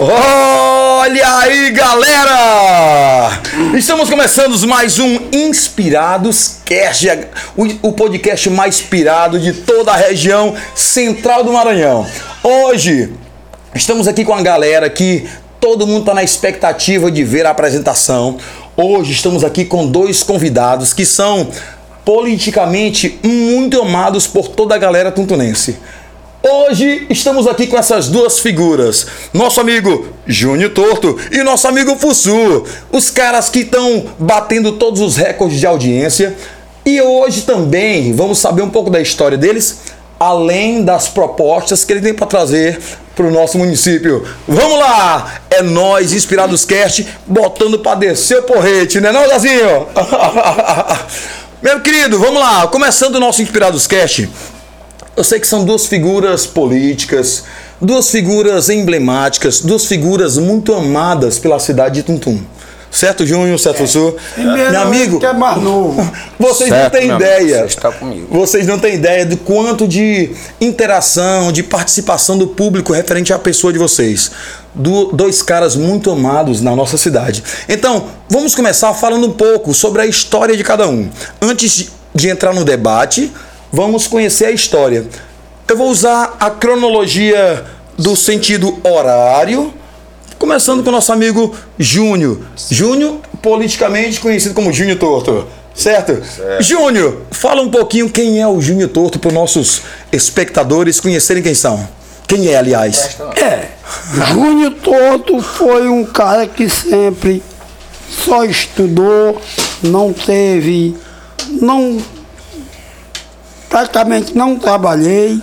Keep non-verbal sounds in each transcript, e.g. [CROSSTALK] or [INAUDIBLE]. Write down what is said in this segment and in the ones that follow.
Olha aí, galera! Estamos começando mais um Inspirados Cast, o, podcast mais inspirado de toda a região central do Maranhão. Hoje estamos aqui com a galera que todo mundo está na expectativa de ver a apresentação. Hoje estamos aqui com dois convidados que são politicamente muito amados por toda a galera tuntunense. Hoje estamos aqui com essas duas figuras, nosso amigo Júnior Torto e nosso amigo Fussu, os caras que estão batendo todos os recordes de audiência. E hoje também vamos saber um pouco da história deles, além das propostas que ele tem para trazer para o nosso município. Vamos lá! É nós, Inspirados Cast, botando para descer o porrete, né não, Zazinho? [LAUGHS] Meu querido, vamos lá, começando o nosso Inspirados Cast. Eu sei que são duas figuras políticas, duas figuras emblemáticas, duas figuras muito amadas pela cidade de Tuntum. Certo, Júnior? Certo, Sul? Meu amigo, que é mais novo. [LAUGHS] vocês Certo, não têm ideia. você está comigo. Vocês não têm ideia do quanto de interação, de participação do público referente à pessoa de vocês. Do- dois caras muito amados na nossa cidade. Então, vamos começar falando um pouco sobre a história de cada um. Antes de- de entrar no debate, vamos conhecer a história. Eu vou usar a cronologia do sentido horário, começando com o nosso amigo Júnior. Júnior, politicamente conhecido como Júnior Torto. Certo? Júnior, fala um pouquinho quem é o Júnior Torto para os nossos espectadores conhecerem quem são. Quem é, aliás? É, Júnior Toto foi um cara que sempre só estudou, não teve, não, praticamente não trabalhei.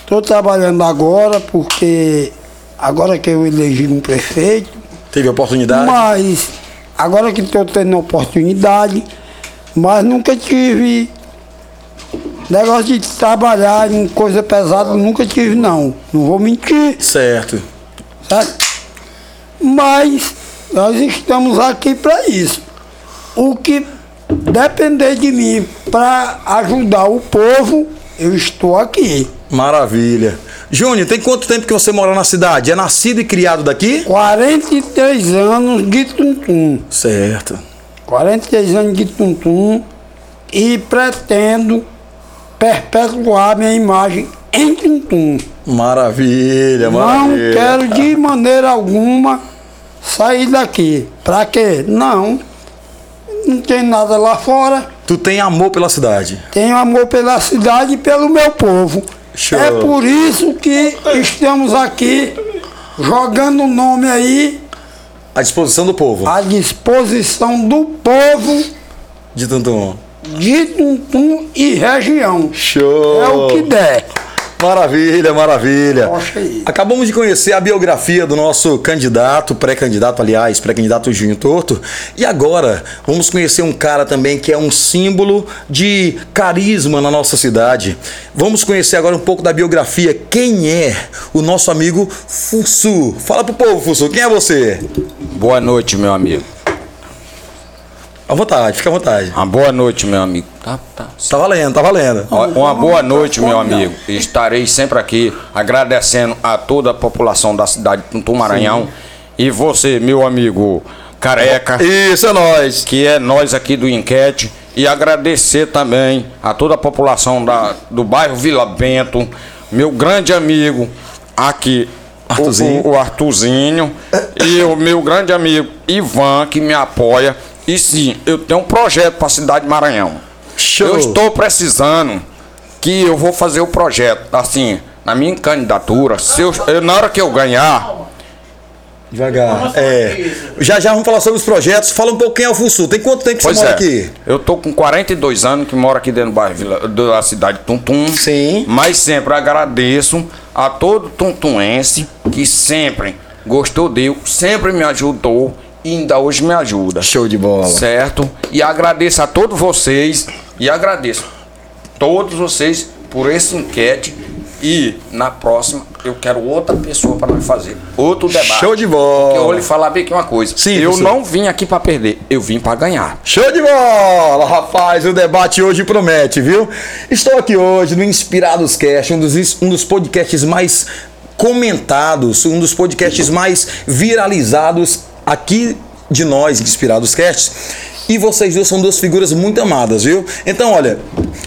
Estou trabalhando agora porque agora que eu elegi um prefeito, Teve oportunidade? mas agora que estou tendo oportunidade, mas nunca tive negócio de trabalhar em coisa pesada, nunca tive não. Não vou mentir, Certo. certo? Mas nós estamos aqui para isso. O que depender de mim para ajudar o povo, eu estou aqui. Maravilha. Júnior, tem quanto tempo que você mora na cidade? É nascido e criado daqui? 43 anos de Tuntum. Certo. 43 anos de Tuntum e pretendo perpetuar minha imagem em Tuntum. Maravilha, Não maravilha. quero de maneira alguma sair daqui. Pra quê? Não. Não tem nada lá fora. Tu tem amor pela cidade. Tenho amor pela cidade e pelo meu povo. Show. É por isso que estamos aqui jogando o nome aí À disposição do povo. à disposição do povo De Tuntum. de Tuntum e região. Show. É o que der. Maravilha, maravilha. Poxa aí. Acabamos de conhecer a biografia do nosso candidato, pré-candidato, aliás, pré-candidato Júnior Torto. E agora vamos conhecer um cara também que é um símbolo de carisma na nossa cidade. Vamos conhecer agora um pouco da biografia. Quem é o nosso amigo Fussu? Fala pro povo, Fussu, quem é você? Boa noite, meu amigo. À vontade, fica à vontade. Uma boa noite, meu amigo. Tá, tá. Tá valendo, tá valendo. Uma boa noite, meu amigo. Estarei sempre aqui agradecendo a toda a população da cidade de Tuntum Maranhão. E você, meu amigo Careca, Isso é nós. que é nós aqui do Enquete. E agradecer também a toda a população da, do bairro Vila Bento, meu grande amigo aqui, o- Arthurzinho. O, o Arthurzinho, e o meu grande amigo Ivan, que me apoia. E sim, eu tenho um projeto para a cidade de Maranhão. Show. Eu estou precisando que eu vou fazer o projeto, assim, na minha candidatura, se eu, eu- na hora que eu ganhar, Devagar. É. Já já vamos falar sobre os projetos. Fala um pouco quem é o Fussu. Tem quanto tempo que pois você mora é, aqui? eu tô com 42 anos que moro aqui dentro do bairro Vila- da cidade de Tuntum. Sim. Mas sempre agradeço a todo tuntuense que sempre gostou dele, sempre me ajudou e ainda hoje me ajuda. Show de bola. Certo? E agradeço a todos vocês e agradeço todos vocês por esse enquete E na próxima eu quero outra pessoa para nós fazer outro debate. Show de bola. Eu vou lhe falar bem aqui uma coisa. Sim, eu professor. não vim aqui para perder, eu vim para ganhar. Show de bola, rapaz! O debate hoje promete, viu? Estou aqui hoje no Inspirados Cast, um dos, um dos podcasts mais comentados, um dos podcasts mais viralizados aqui de nós, Inspirados Cast. E vocês dois são duas figuras muito amadas, viu? Então, olha,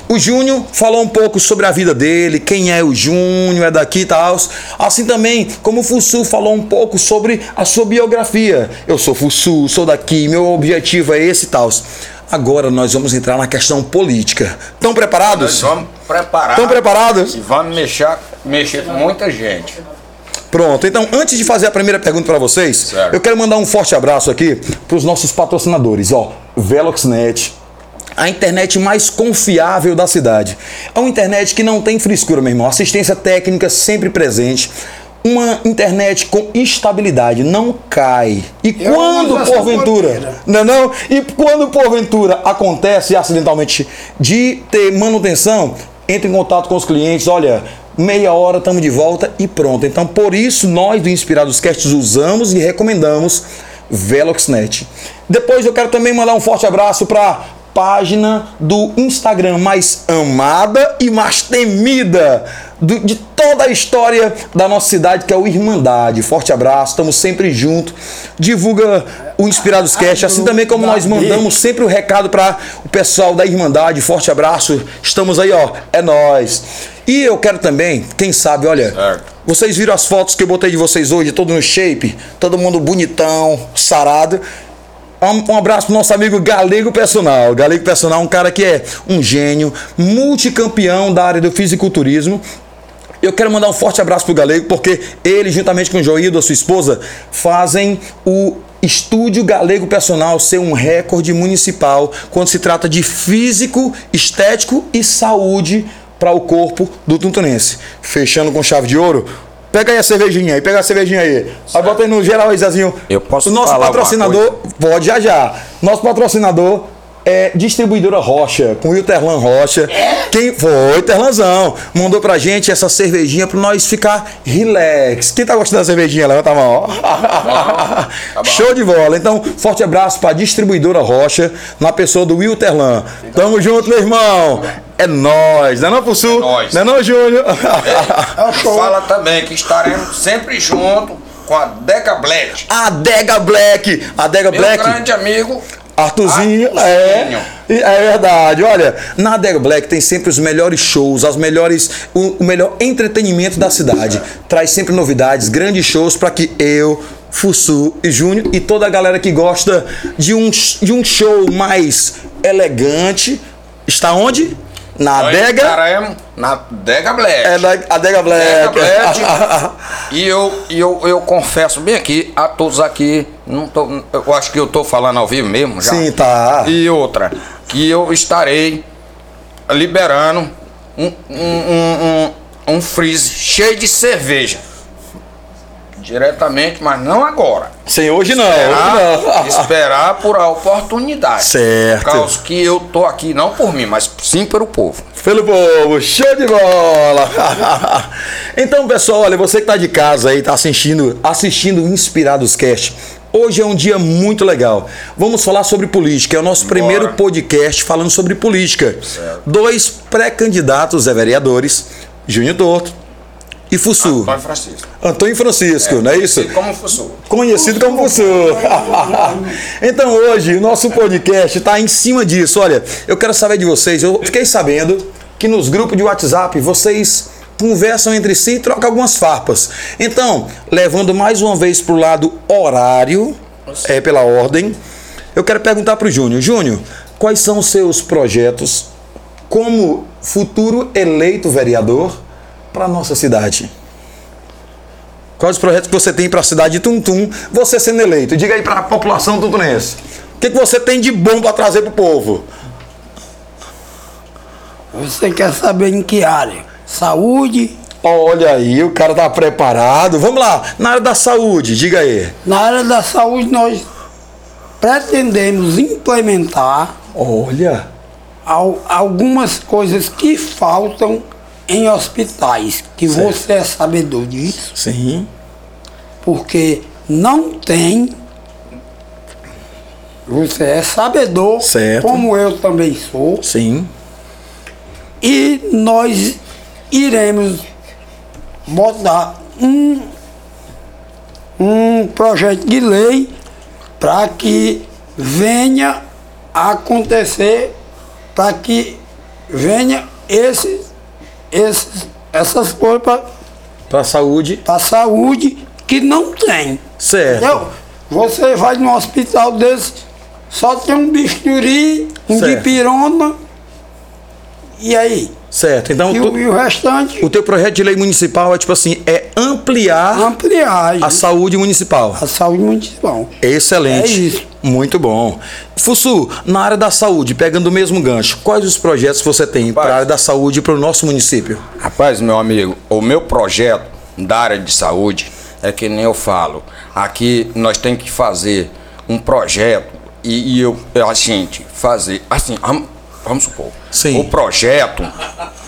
o Júnior falou um pouco sobre a vida dele, quem é o Júnior, é daqui e tal. Assim também, como o Fussu falou um pouco sobre a sua biografia. Eu sou Fussu, sou daqui, meu objetivo é esse e tal. Agora nós vamos entrar na questão política. Estão Nós preparados? vamos preparar. Estão preparados? E vamos mexer, mexer com muita gente. Pronto, então antes de fazer a primeira pergunta para vocês, Certo. eu quero mandar um forte abraço aqui para os nossos patrocinadores, ó, Veloxnet, a internet mais confiável da cidade. É uma internet que não tem frescura, meu irmão. Assistência técnica sempre presente. Uma internet com estabilidade, não cai. E Eu quando porventura, não, é não? E quando porventura acontece acidentalmente de ter manutenção, entre em contato com os clientes, olha, meia hora estamos de volta e pronto. Então, por isso nós do Inspirados Casts usamos e recomendamos Veloxnet. Depois eu quero também mandar um forte abraço para página do Instagram mais amada e mais temida do- de toda a história da nossa cidade, que é o Irmandade. Forte abraço, estamos sempre juntos. Divulga o Inspirados Cast, assim também como nós mandamos sempre o recado para o pessoal da Irmandade. Forte abraço, estamos aí, ó, é nós. E eu quero também, quem sabe, olha, Certo. vocês viram as fotos que eu botei de vocês hoje, todo no shape, todo mundo bonitão, sarado. Um, um abraço pro nosso amigo Galego Personal. Galego Personal é um cara que é um gênio, multicampeão da área do fisiculturismo. Eu quero mandar um forte abraço pro Galego, porque ele, juntamente com o Joildo, a sua esposa, fazem o Estúdio Galego Personal ser um recorde municipal quando se trata de físico, estético e saúde para o corpo do tuntunense. Fechando com chave de ouro. Pega aí a cervejinha aí, pega a cervejinha aí. Aí bota aí no geral aí, Zezinho. Eu posso O nosso patrocinador, pode já já. Nosso patrocinador é distribuidora Rocha, com o Terlan Rocha. Quem foi? Terlanzão. Mandou pra gente essa cervejinha pra nós ficar relax. Quem tá gostando da cervejinha? Levanta a mão. ó. Show de bola. Então, forte abraço pra distribuidora Rocha, na pessoa do Will Terlan. Tamo junto, meu irmão. É nóis, não é não, Pussu? nóis. Não é não, Júnior? [LAUGHS] Fala também que estaremos sempre junto com a Deca Black. A Dega Black. A Dega Meu Black. grande amigo. Arthurzinho, Arthurzinho. é, é verdade. Olha, na Dega Black tem sempre os melhores shows, as melhores, o, o melhor entretenimento da cidade. Traz sempre novidades, grandes shows para que eu, Fussu e Júnior e toda a galera que gosta de um, de um show mais elegante está onde? Na Nós Adega. estaremos na Dega Black. É da Adega Black. Dega Black. [LAUGHS] e eu, eu, eu confesso bem aqui, a todos aqui, não tô, eu acho que eu tô falando ao vivo mesmo já. Sim, tá. E outra, que eu estarei liberando um, um, um, um, um freeze cheio de cerveja. Diretamente, mas não agora. Sem hoje não. Esperar, hoje não. [LAUGHS] esperar por a oportunidade. Certo. Por causa que eu tô aqui, não por mim, mas sim pelo povo. Pelo povo, show de bola! [LAUGHS] então, pessoal, olha, você que tá de casa aí, tá assistindo, assistindo Inspirados Cast. Hoje é um dia muito legal. Vamos falar sobre política. É o nosso primeiro podcast falando sobre política. Dois pré-candidatos a vereadores, Júnior Torto e Fussu. Antônio Francisco. Antônio Francisco, não é isso? Como fosse. Conhecido como Fussu. [LAUGHS] então hoje o nosso podcast está em cima disso. Olha, eu quero saber de vocês. Eu fiquei sabendo que nos grupos de WhatsApp vocês conversam entre si e trocam algumas farpas. Então, levando mais uma vez para o lado horário, é pela ordem, eu quero perguntar para o Júnior. Júnior, quais são os seus projetos como futuro eleito vereador para nossa cidade? Quais os projetos que você tem para a cidade de Tuntum, você sendo eleito? Diga aí para a população tuntunense. O que, que você tem de bom para trazer para o povo? Você quer saber em que área? Saúde. Olha aí, o cara tá preparado. Vamos lá, na área da saúde, diga aí. Na área da saúde, nós pretendemos implementar Olha, al- algumas coisas que faltam em hospitais, que Certo. você é sabedor disso, Sim. porque não tem. Você é sabedor, Certo. como eu também sou, Sim. e nós iremos botar um, um projeto de lei para que venha acontecer, para que venha esses, esses, essas coisas para Pra saúde. a saúde que não tem. Certo. Entendeu? Você vai num hospital desse, só tem um bisturi, um Certo. dipirona, e aí? Certo. Então, E, tu- o, e o restante, o teu projeto de lei municipal é tipo assim, é ampliar ampliar a saúde municipal. a saúde municipal. Excelente. É isso. Muito bom. Fussu, na área da saúde, pegando o mesmo gancho, quais os projetos você tem para a área da saúde para o nosso município? Rapaz, meu amigo, o meu projeto da área de saúde é que nem eu falo. Aqui nós temos que fazer um projeto e, e eu, a gente fazer. Assim, vamos, supor. Sim. O projeto,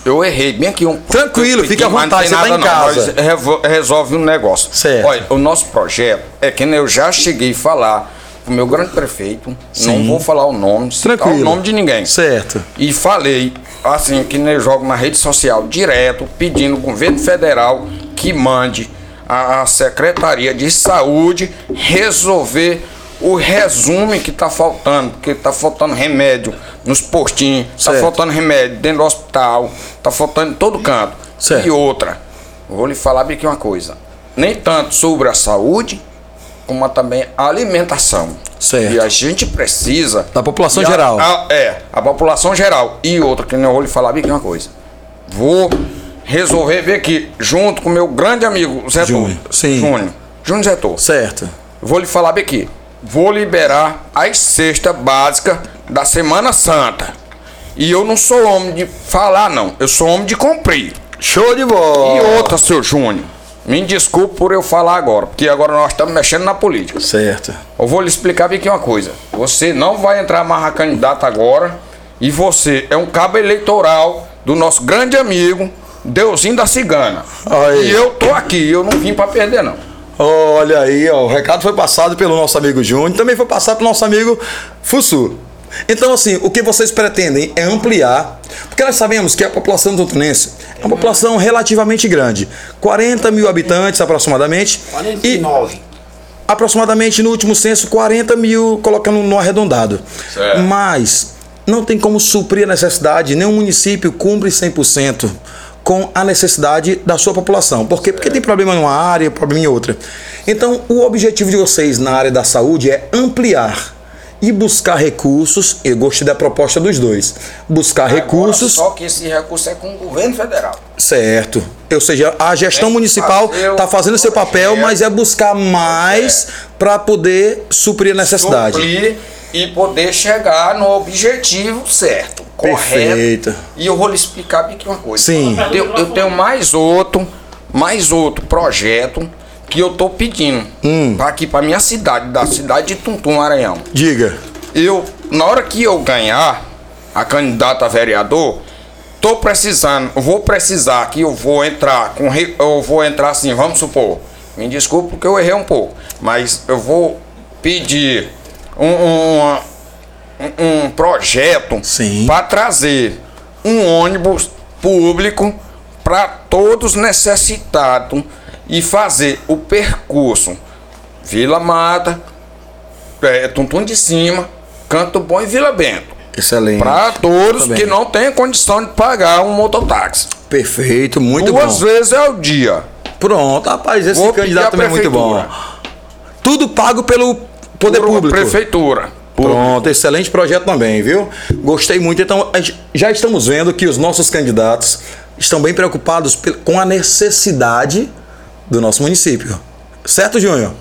eu errei bem aqui um. Tranquilo, fique à vontade, você tá em não, casa. nós resolve um negócio. Certo. Olha, o nosso projeto é que nem eu já cheguei a falar pro meu grande prefeito. Sim. Não vou falar o nome, citar o nome de ninguém. Certo. E falei, assim, que nem eu jogo na rede social direto, pedindo ao governo federal que mande a, a Secretaria de Saúde resolver o resumo que está faltando, porque está faltando remédio nos postinhos, está faltando remédio dentro do hospital, está faltando em todo canto. Certo. E outra, vou lhe falar bem aqui uma coisa, nem tanto sobre a saúde, como também a alimentação. Certo. E a gente precisa. Da população a- geral. a- é, a população geral. E outra, que nem eu vou lhe falar bem aqui uma coisa. Vou resolver ver aqui, junto com meu grande amigo Zé Júnior, sim. Júnior. Júnior Zé Tô. Certo. Vou lhe falar bem aqui. Vou liberar as cestas básicas da Semana Santa. E eu não sou homem de falar, não. Eu sou homem de cumprir. Show de bola. E outra, seu Júnior. Me desculpe por eu falar agora, porque agora nós estamos mexendo na política. Certo. Eu vou lhe explicar bem aqui uma coisa. Você não vai entrar mais a candidato agora e você é um cabo eleitoral do nosso grande amigo Deusinho da Cigana. Aí. E eu tô aqui, eu não vim pra perder não. Olha aí, ó, o recado foi passado pelo nosso amigo Júnior, também foi passado pelo nosso amigo Fussu. Então, assim, o que vocês pretendem é ampliar, porque nós sabemos que a população tontunense é uma população relativamente grande, 40 mil habitantes aproximadamente, e 49. aproximadamente no último censo 40 mil, colocando no arredondado. Certo. Mas não tem como suprir a necessidade, nenhum município cumpre 100% com a necessidade da sua população. Por quê? Porque tem problema numa área, problema em outra. Então, o objetivo de vocês na área da saúde é ampliar e buscar recursos. Eu gostei da proposta dos dois. Buscar recursos. Só que esse recurso é com o governo federal. Certo. Ou seja, a gestão que municipal está fazendo seu papel, mas é buscar mais para poder suprir a necessidade. Suprir e poder chegar no objetivo certo, Perfeito. correto. E eu vou lhe explicar bem aqui uma coisa. Sim. Eu, eu tenho mais outro, mais outro projeto que eu tô pedindo Hum. pra aqui pra minha cidade, da cidade de Tuntum, Maranhão. Diga. Eu, na hora que eu ganhar a candidata a vereador, tô precisando, vou precisar que eu vou entrar com, eu vou entrar assim, vamos supor, me desculpe porque eu errei um pouco, mas eu vou pedir um, um, um- um projeto para trazer um ônibus público para todos necessitados e fazer o percurso Vila Mata, é, Tuntum de Cima, Canto Bom e Vila Bento. Excelente. Para todos que não têm condição de pagar um mototáxi. Perfeito, muito Duas bom. vezes ao dia. Pronto, rapaz, esse Vou candidato é muito bom. Tudo pago pelo poder Por público. Prefeitura. Pronto, excelente projeto também, viu? Gostei muito. Então, já estamos vendo que os nossos candidatos estão bem preocupados com a necessidade do nosso município. Certo, Júnior?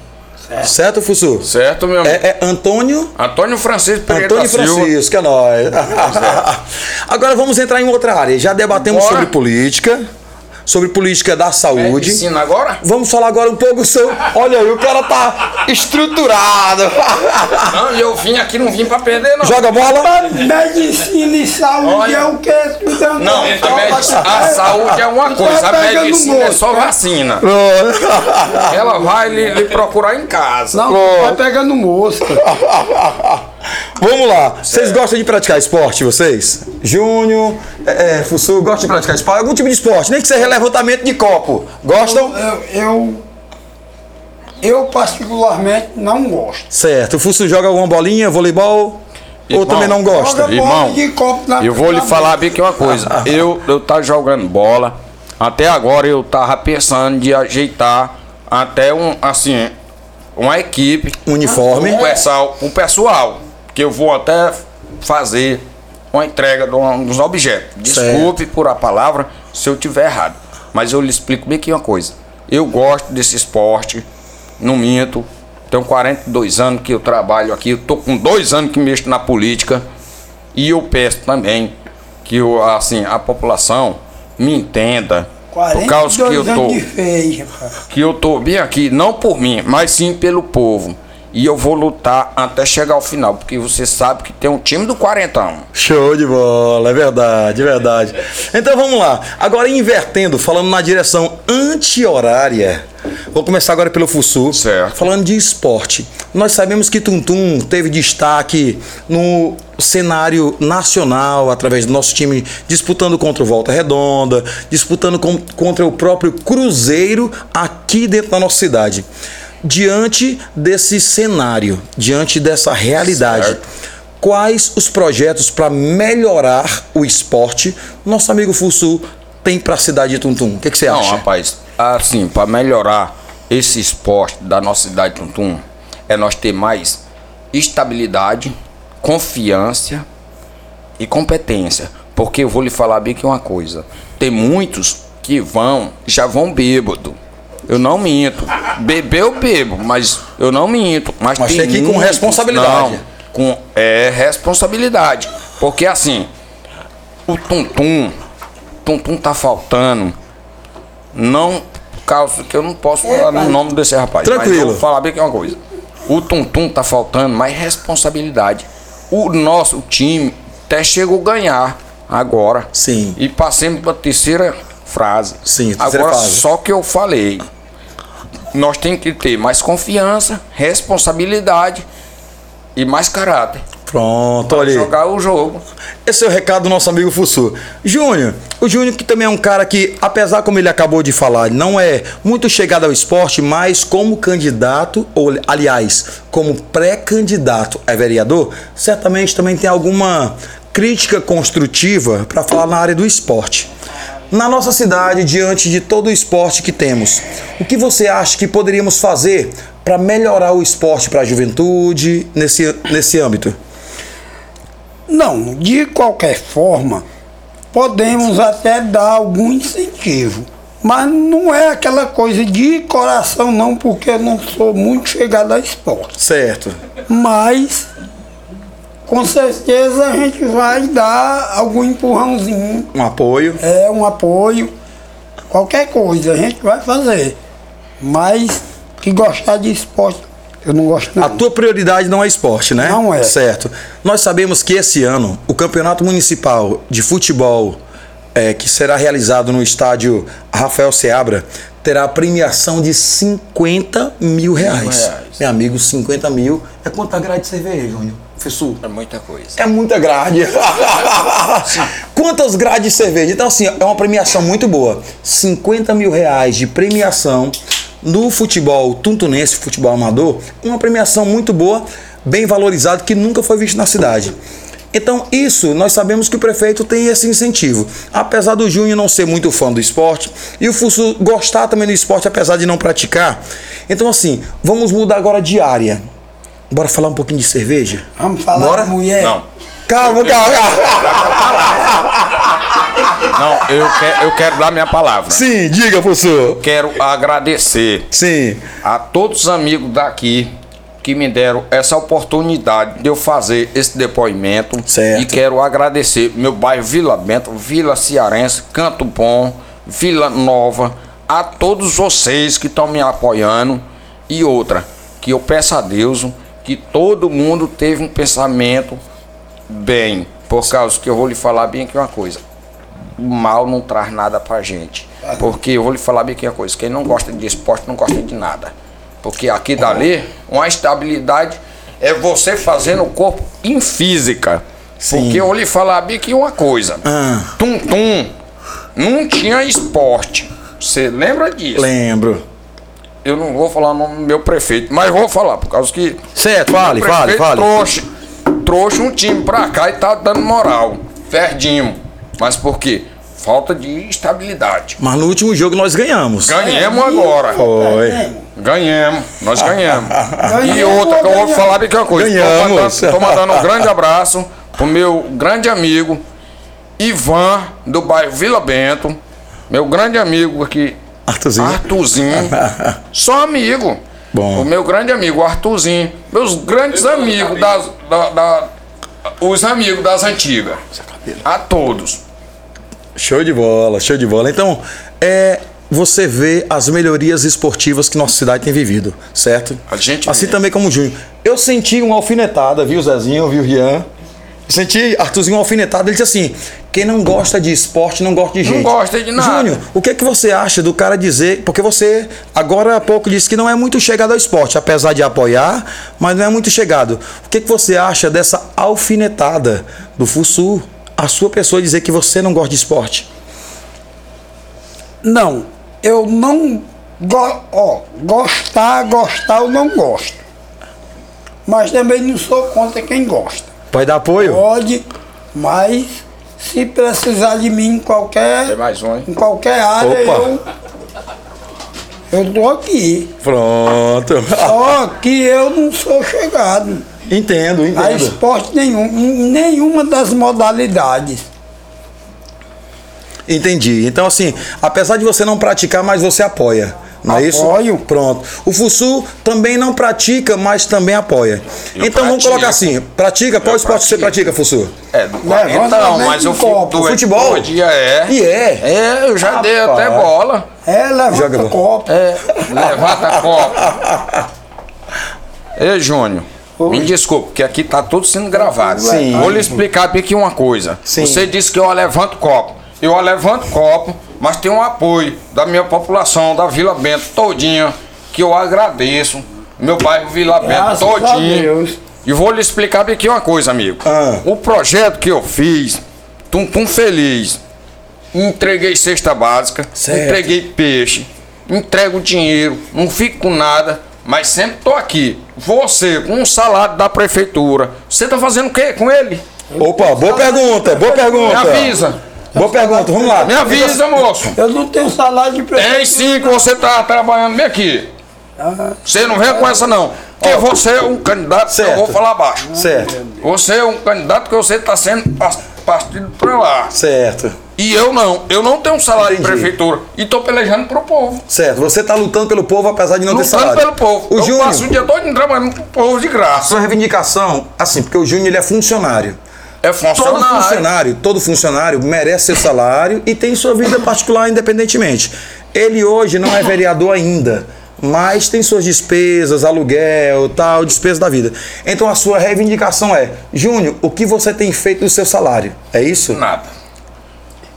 Certo. Certo, Fussu? Certo, meu amigo? É, é Antônio Antônio Francisco Pereira Antônio da Silva. Francisco, é nóis. [LAUGHS] Agora vamos entrar em outra área. Já debatemos Bora. sobre política, sobre política da saúde. Medicina agora? Vamos falar agora um pouco sobre. Olha aí, o cara tá estruturado. Não, eu vim aqui, não vim pra perder, não. Joga bola? Medicina e saúde Olha. é o que? Estudando Não, a, a saúde é uma coisa, a medicina é só vacina. Ela vai lhe, lhe procurar em casa. Não, vai pegando mosca. [LAUGHS] Vamos lá. Vocês gostam de praticar esporte, vocês? Júnior, é, é, Fussu, gostam de praticar esporte? Algum tipo de esporte, nem que seja levantamento de copo. Gostam? Eu, eu, eu particularmente não gosto. Certo. O Fussu joga alguma bolinha, voleibol? Ou Irmão, também não gosta? Irmão, de copo na Eu vou lhe na- falar bem que uma coisa. Eu, eu tava jogando bola. Até agora eu tava pensando de ajeitar até um, assim, uma equipe. Uniforme. Um pessoal, um pessoal. Que eu vou até fazer uma entrega de um- dos objetos. Desculpe por a palavra se eu tiver errado. Mas eu lhe explico bem que uma coisa. Eu gosto desse esporte. Não minto. Tenho 42 anos que eu trabalho aqui. Eu tô com dois anos que mexo na política. E eu peço também que eu, assim, a população me entenda. Por causa que eu 42 tô, que eu tô bem aqui, não por mim, mas sim pelo povo. E eu vou lutar até chegar ao final, porque você sabe que tem um time do quarentão. Show de bola, é verdade, é verdade. Então vamos lá. Agora invertendo, falando na direção anti-horária. Vou começar agora pelo Fussu. Certo. Falando de esporte. Nós sabemos que Tuntum teve destaque no cenário nacional, através do nosso time disputando contra o Volta Redonda, disputando com- contra o próprio Cruzeiro aqui dentro da nossa cidade. Diante desse cenário, diante dessa realidade, Certo. quais os projetos para melhorar o esporte nosso amigo Fussu tem para a cidade de Tuntum? O que, que você Não, acha? rapaz, assim, para melhorar esse esporte da nossa cidade de Tuntum, é nós ter mais estabilidade, confiança e competência. Porque eu vou lhe falar bem que uma coisa. Tem muitos que vão, já vão bêbado. Eu não minto. Beber eu bebo, mas eu não minto. Mas, Mas tem que ir com muitos- responsabilidade. Não, com é responsabilidade. Porque assim, o tum-tum, tum-tum tá faltando. Não, por causa que eu não posso falar no nome desse rapaz. Mas Tranquilo. eu vou falar bem que é uma coisa. O tum-tum tá faltando mais responsabilidade. O nosso time até chegou a ganhar agora. Sim. E passemos para a terceira frase. Sim, terceira agora fase. só que eu falei. Nós temos que ter mais confiança, responsabilidade e mais caráter. Pronto, olha. Jogar o jogo. Esse é o recado do nosso amigo Fussu. Júnior, o Júnior que também é um cara que, apesar como ele acabou de falar, não é muito chegado ao esporte, mas como candidato, ou aliás, como pré-candidato a vereador, certamente também tem alguma crítica construtiva para falar na área do esporte. Na nossa cidade, diante de todo o esporte que temos, o que você acha que poderíamos fazer para melhorar o esporte para a juventude nesse, nesse âmbito? Não, de qualquer forma, podemos até dar algum incentivo. Mas não é aquela coisa de coração, não, porque eu não sou muito chegado a esporte. Certo. Mas, com certeza, a gente vai dar algum empurrãozinho, Um apoio. é um apoio, qualquer coisa a gente vai fazer. Mas, que gostar de esporte, eu não gosto não. A tua prioridade não é esporte, né? Não é. Certo. Nós sabemos que esse ano o Campeonato Municipal de Futebol, é, que será realizado no estádio Rafael Seabra, terá a premiação de 50 mil reais. reais. Meu amigo, 50 mil é quanta grade de cerveja, Júnior? Fessu? É muita coisa. É muita grade. [LAUGHS] Quantas grades de cerveja? Então, assim, é uma premiação muito boa. 50 mil reais de premiação no futebol tuntunense, futebol amador. Uma premiação muito boa, bem valorizada, que nunca foi visto na cidade. Então, isso nós sabemos que o prefeito tem esse incentivo. Apesar do Júnior não ser muito fã do esporte e o Fusso gostar também do esporte, apesar de não praticar. Então, assim, vamos mudar agora de área. Bora falar um pouquinho de cerveja? Vamos falar Bora? de mulher? Não. Calma, calma, calma. Não, eu, que, eu quero dar minha palavra. Sim, diga, professor. Quero agradecer Sim. a todos os amigos daqui que me deram essa oportunidade de eu fazer esse depoimento. Certo. E quero agradecer meu bairro Vila Bento, Vila Cearense, Canto Bom, Vila Nova, a todos vocês que estão me apoiando. E outra, que eu peço a Deus que todo mundo teve um pensamento bem. Por causa que eu vou lhe falar bem aqui uma coisa. O mal não traz nada pra gente. Porque eu vou lhe falar bem aqui uma coisa. Quem não gosta de esporte não gosta de nada. Porque aqui dali, uma estabilidade é você fazendo o corpo em física. Porque eu vou lhe falar bem aqui uma coisa. Ah. Tum Tum não tinha esporte. Você lembra disso? Lembro. Eu não vou falar o nome do meu prefeito, mas vou falar, por causa que Certo, fale, fale, fale. Trouxe, trouxe um time pra cá e tá dando moral. Perdimos. Mas por quê? Falta de estabilidade. Mas no último jogo nós ganhamos. Ganhamos agora. Foi. Ganhamos, nós ganhamos. [LAUGHS] e Ganhamos, outra que eu vou falar aqui uma coisa. Tô Ganhamos. mandando, tô mandando um grande [LAUGHS] abraço pro meu grande amigo Ivan, do bairro Vila Bento. Meu grande amigo aqui, Arthurzinho. Arthurzinho. [LAUGHS] Só amigo. Bom. O meu grande amigo, Arthurzinho. Meus grandes amigos das. Da, da- os amigos das antigas. A todos. Show de bola, show de bola. Então, é, você vê as melhorias esportivas que nossa cidade tem vivido, certo? A gente assim vê. também como o Júnior. Eu senti uma alfinetada, viu, Zezinho, viu, Rian? Senti Arthurzinho uma alfinetada, ele disse assim: quem não gosta de esporte não gosta de Não gente. gosta de nada. Júnior, o que é que você acha do cara dizer. Porque você agora há pouco disse que não é muito chegado ao esporte, apesar de apoiar, mas não é muito chegado. O que, é que você acha dessa alfinetada do Fussu? A sua pessoa dizer que você não gosta de esporte? Não, eu não. Go, ó, gostar, gostar eu não gosto. Mas também não sou contra quem gosta. Pode dar apoio? Pode, mas se precisar de mim em qualquer, Tem mais um, hein? em qualquer área, Opa. eu, eu tô aqui. Pronto. Só que eu não sou chegado Entendo, a entendo. esporte nenhum, em nenhuma das modalidades. Entendi. Então, assim, apesar de você não praticar, mas você apoia. Não é isso? Apoio. Pronto. O Fusu também não pratica, mas também apoia. Eu então vamos pratico. colocar assim: pratica, qual Eu esporte você pratica, Fusu? É, do então, mas com eu copo. fui do Futebol? dia é. E é. É, eu já dei Rapaz. até bola. É, levanta Joga bola. copo. É, levanta a copa. Ei, Júnior, me desculpe, porque aqui tá tudo sendo gravado. Sim. Vou lhe explicar aqui uma coisa. Sim. Você disse que eu levanto copo. Eu levanto copo, mas tem um apoio da minha população, da Vila Bento todinha, que eu agradeço. Meu bairro Vila Bento Graças a todinho. Deus. E vou lhe explicar aqui uma coisa, amigo. Ah. O projeto que eu fiz, Tum Tum Feliz, entreguei cesta básica, Certo. entreguei peixe, entrego dinheiro, não fico com nada, mas sempre tô aqui. Você, com um salário da prefeitura, você tá fazendo o quê com ele? Opa, boa pergunta, boa pergunta. Me avisa. Boa pergunta, vamos lá. Me avisa, moço. Eu não tenho salário de prefeito. Tem sim que você tá trabalhando bem aqui. Você não vem com essa não. Porque você é um candidato, que eu Certo. vou falar baixo. Certo, Você é um candidato que você tá sendo partido pra lá. certo, E eu não. Eu não tenho um salário Entendi. de prefeitura. E tô pelejando pro povo. certo. Você tá lutando pelo povo apesar de não ter Lutando salário. pelo povo. O eu Júnior, passo o dia todo trabalhando pro povo de graça. sua reivindicação, assim, porque o Júnior ele é funcionário. É Todo funcionário. funcionário, todo funcionário merece seu salário e tem sua vida particular independentemente. Ele hoje não é vereador ainda, mas tem suas despesas, aluguel, tal, despesas da vida. Então a sua reivindicação é, Júnior, o que você tem feito do seu salário? É isso? Nada.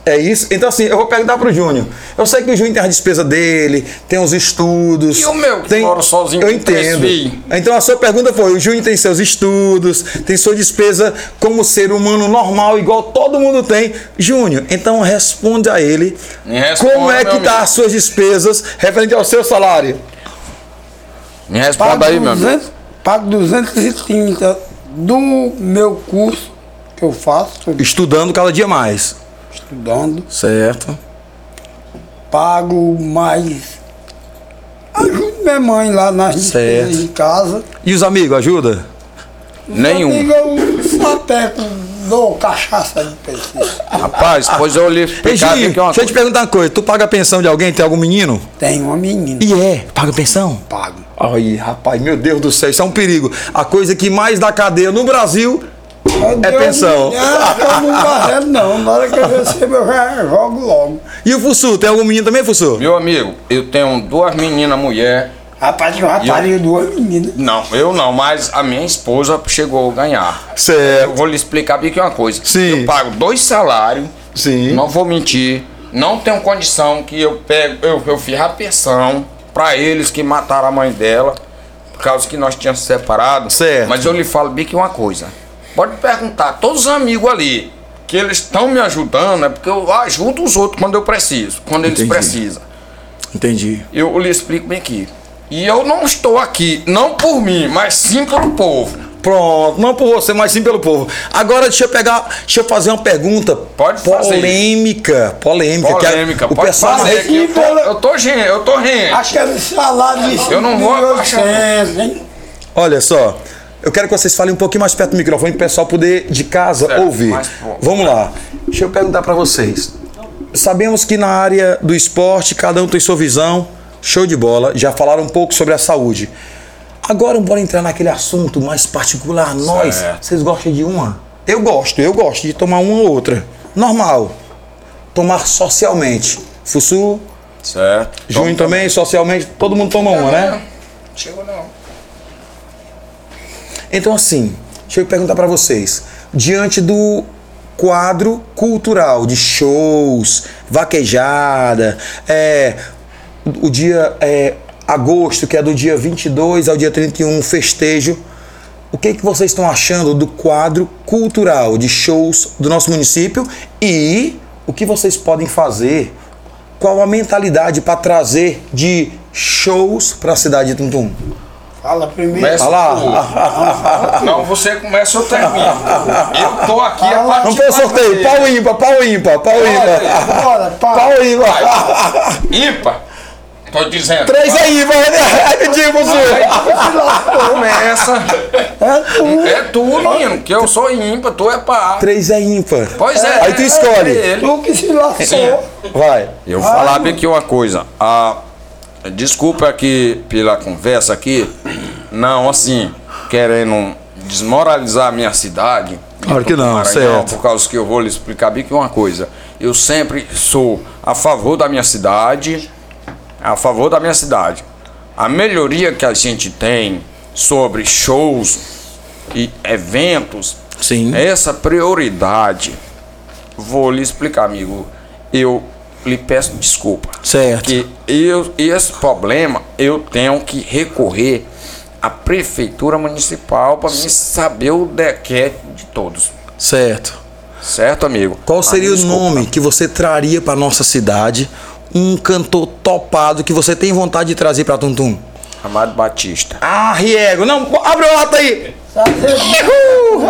É isso? Então assim, eu vou perguntar pro Júnior. Eu sei que o Júnior tem as despesas dele, tem os estudos. E o meu, que tem... moro sozinho Eu entendo. Então a sua pergunta foi: o Júnior tem seus estudos, tem sua despesa como ser humano normal, igual todo mundo tem. Júnior, então responde a ele. Me responda, como é que tá amigo. as suas despesas referente ao seu salário? Me Pago, responda aí, meu amigo. 200, pago 230 do meu curso que eu faço, Estudando cada dia mais. Estudando. Certo. Pago mais. Ajudo minha mãe lá nas despesas Certo. de casa. E os amigos, ajuda? Nenhum. Amigo, eu sapeco, dou cachaça de peixe. Rapaz, pois eu lhe Ei, explicar aqui uma deixa eu te perguntar uma coisa. Tu paga a pensão de alguém? Tem algum menino? Tem uma menina. E é, paga pensão? Pago. Ai, rapaz, meu Deus do céu, isso é um perigo. A coisa que mais dá cadeia no Brasil É pensão. eu não não. Na hora que eu recebo, eu já jogo logo. E o Fussu, tem algum menino também, Fussu? Meu amigo, eu tenho duas meninas mulher. Rapaz, eu E eu- duas meninas. Não, eu não, mas a minha esposa chegou a ganhar. Eu Certo. vou lhe explicar bem que é uma coisa. Sim. Eu pago dois salários. Sim. Não vou mentir. Não tenho condição que eu pego, eu, eu fiz a pensão pra eles que mataram a mãe dela, por causa que nós tínhamos separado. Certo. Mas eu lhe falo bem que uma coisa. Pode perguntar, todos os amigos ali, que eles estão me ajudando, é porque eu ajudo os outros quando eu preciso, quando eles Entendi. precisam. Entendi. Eu lhe explico bem aqui. E eu não estou aqui, não por mim, mas sim pelo povo. Pronto, não por você, mas sim pelo povo. Agora deixa eu pegar, deixa eu fazer uma pergunta Pode fazer. polêmica, polêmica, que a- Polêmica, o pode pessoal fazer que eu tô, eu tô rente, eu tô rente. Aquele salário de Eu não vou 5.800, abaixar. hein? Olha só, eu quero que vocês falem um pouquinho mais perto do microfone para o pessoal poder de casa Certo, ouvir. Vamos lá. Deixa eu perguntar para vocês. Sabemos que na área do esporte cada um tem sua visão. Show de bola. Já falaram um pouco sobre a saúde. Agora bora entrar naquele assunto mais particular. Nós, Certo. vocês gostam de uma? Eu gosto, eu gosto de tomar uma ou outra. Normal. Tomar socialmente. Fussu, Certo. Junho também, socialmente, todo mundo toma uma, né? Chegou não. Então, assim, deixa eu perguntar pra vocês. Diante do quadro cultural de shows, vaquejada, é, o dia é, agosto, que é do dia 22 ao dia 31, festejo. O que, que vocês estão achando do quadro cultural de shows do nosso município e o que vocês podem fazer? Qual a mentalidade para trazer de shows para a cidade de Tuntum? Fala primeiro. Começa tu. [LAUGHS] Não, você começa, eu termino. Eu tô aqui é pra Vamos te ter o sorteio. Pau ímpar, pau ímpar, pau ímpar. Bora, pá. Pau ímpar. Ímpar. Tô dizendo. Três é ímpar, né? Repetiu, você. Começa. É tu. É tu, menino, que eu sou ímpar, tu é pá. Três é ímpar. Pois é. Aí tu escolhe. É. Tu que se lascou. Sim. Vai. Eu vou falar bem aqui uma coisa. Ah, desculpa aqui pela conversa aqui. Não, assim, querendo desmoralizar a minha cidade. Claro que não, Maranhão, certo. Por causa que eu vou lhe explicar bem que uma coisa. Eu sempre sou a favor da minha cidade, a favor da minha cidade. A melhoria que a gente tem sobre shows e eventos, Sim. essa prioridade, vou lhe explicar, amigo. Eu lhe peço desculpa. Certo. Que eu, esse problema eu tenho que recorrer à prefeitura municipal para me saber o dequete de todos. Certo. Certo, amigo? Qual seria Ah, o desculpa. nome que você traria para nossa cidade? Um cantor topado que você tem vontade de trazer para Tuntum? Amado Batista. Ah, Riego. Não, abre o lata aí.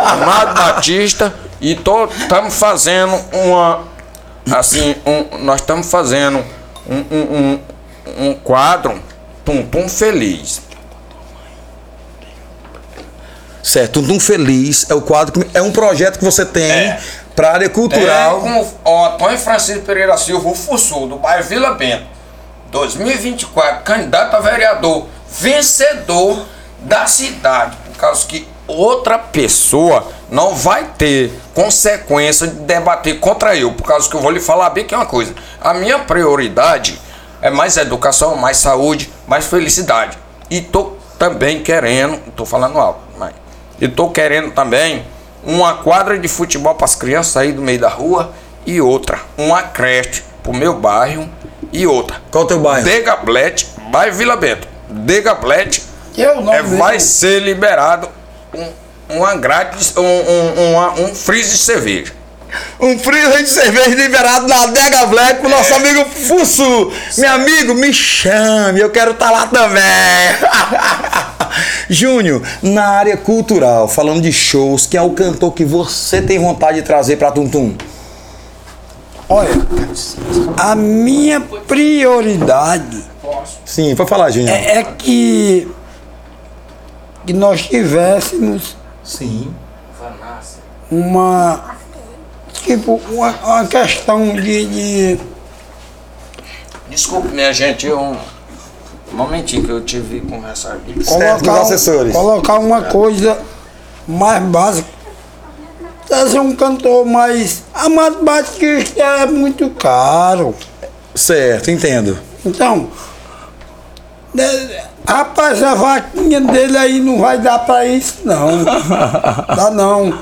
Amado Batista e estamos fazendo uma assim, um, nós estamos fazendo um, um, um, um quadro Tum Tum Feliz. Certo, Tuntum Feliz é o quadro, que, é um projeto que você tem É. para área cultural. É, com o Antônio Francisco Pereira Silva, o Fussul, do bairro Vila Bento. 2024, candidato a vereador, vencedor da cidade. Por causa que outra pessoa não vai ter consequência de debater contra eu. Por causa que eu vou lhe falar bem que é uma coisa. A minha prioridade é mais educação, mais saúde, mais felicidade. E tô também querendo, tô falando alto, mas e tô querendo também uma quadra de futebol para as crianças sair do meio da rua e outra, uma creche pro meu bairro e outra. Qual o teu bairro? Degablete, bairro Vila Bento. Degablete Eu não é, mesmo. vai ser liberado um, uma grade, um, um, uma- um freezer de cerveja. Um freezer de cerveja liberado na Dega Black pro nosso amigo Fussu. Meu amigo, me chame, eu quero estar lá também. [LAUGHS] Júnior, na área cultural, falando de shows, quem é o cantor que você tem vontade de trazer pra Tuntum? Olha, a minha prioridade Sim, pode falar, Júnior. é, é que, que nós tivéssemos Sim. uma tipo uma, uma questão de, de Desculpe, minha gente, eu, um momentinho que eu tive que conversar aqui. Dos assessores. colocar uma coisa mais básica trazer um cantor mais. A matemática é muito caro. Certo, entendo. Então, né, rapaz, a vaquinha dele aí não vai dar pra isso, não. [LAUGHS] Dá não.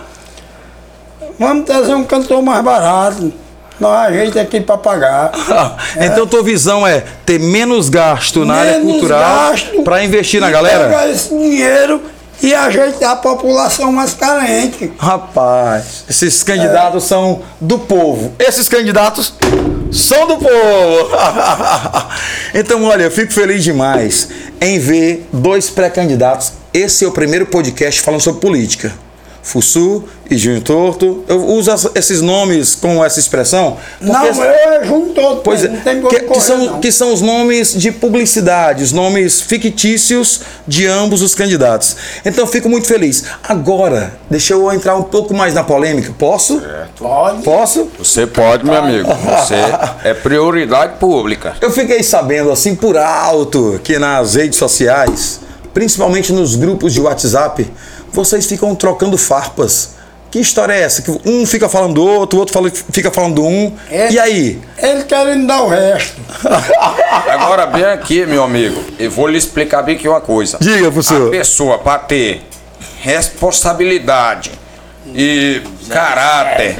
Vamos trazer um cantor mais barato. Nós a gente aqui pra pagar. [LAUGHS] Então tua visão é ter menos gasto na área Menos cultural gasto para investir na galera? Pegar esse dinheiro e ajeitar a população mais carente. Rapaz, esses candidatos são do povo. Esses candidatos são do povo. [LAUGHS] então, olha, eu fico feliz demais em ver dois pré-candidatos. Esse é o primeiro podcast falando sobre política. Fussu e Júnior Torto. Eu uso esses nomes com essa expressão. Não, eu junto todo. Pois é, não tem que, como que são, correr, não. que são os nomes de publicidade, os nomes fictícios de ambos os candidatos. Então eu fico muito feliz. Agora, deixa eu entrar um pouco mais na polêmica. Posso? Pode. Posso? Você pode, meu amigo. Você [LAUGHS] é prioridade pública. Eu fiquei sabendo assim por alto que nas redes sociais, principalmente nos grupos de WhatsApp, vocês ficam trocando farpas. Que história é essa? Que um fica falando do outro, o outro fala- fica falando do um. É. E aí? Ele querendo dar o resto. [LAUGHS] Agora, bem aqui, meu amigo, eu vou lhe explicar bem aqui uma coisa. Diga, A professor. pessoa, para ter responsabilidade e caráter,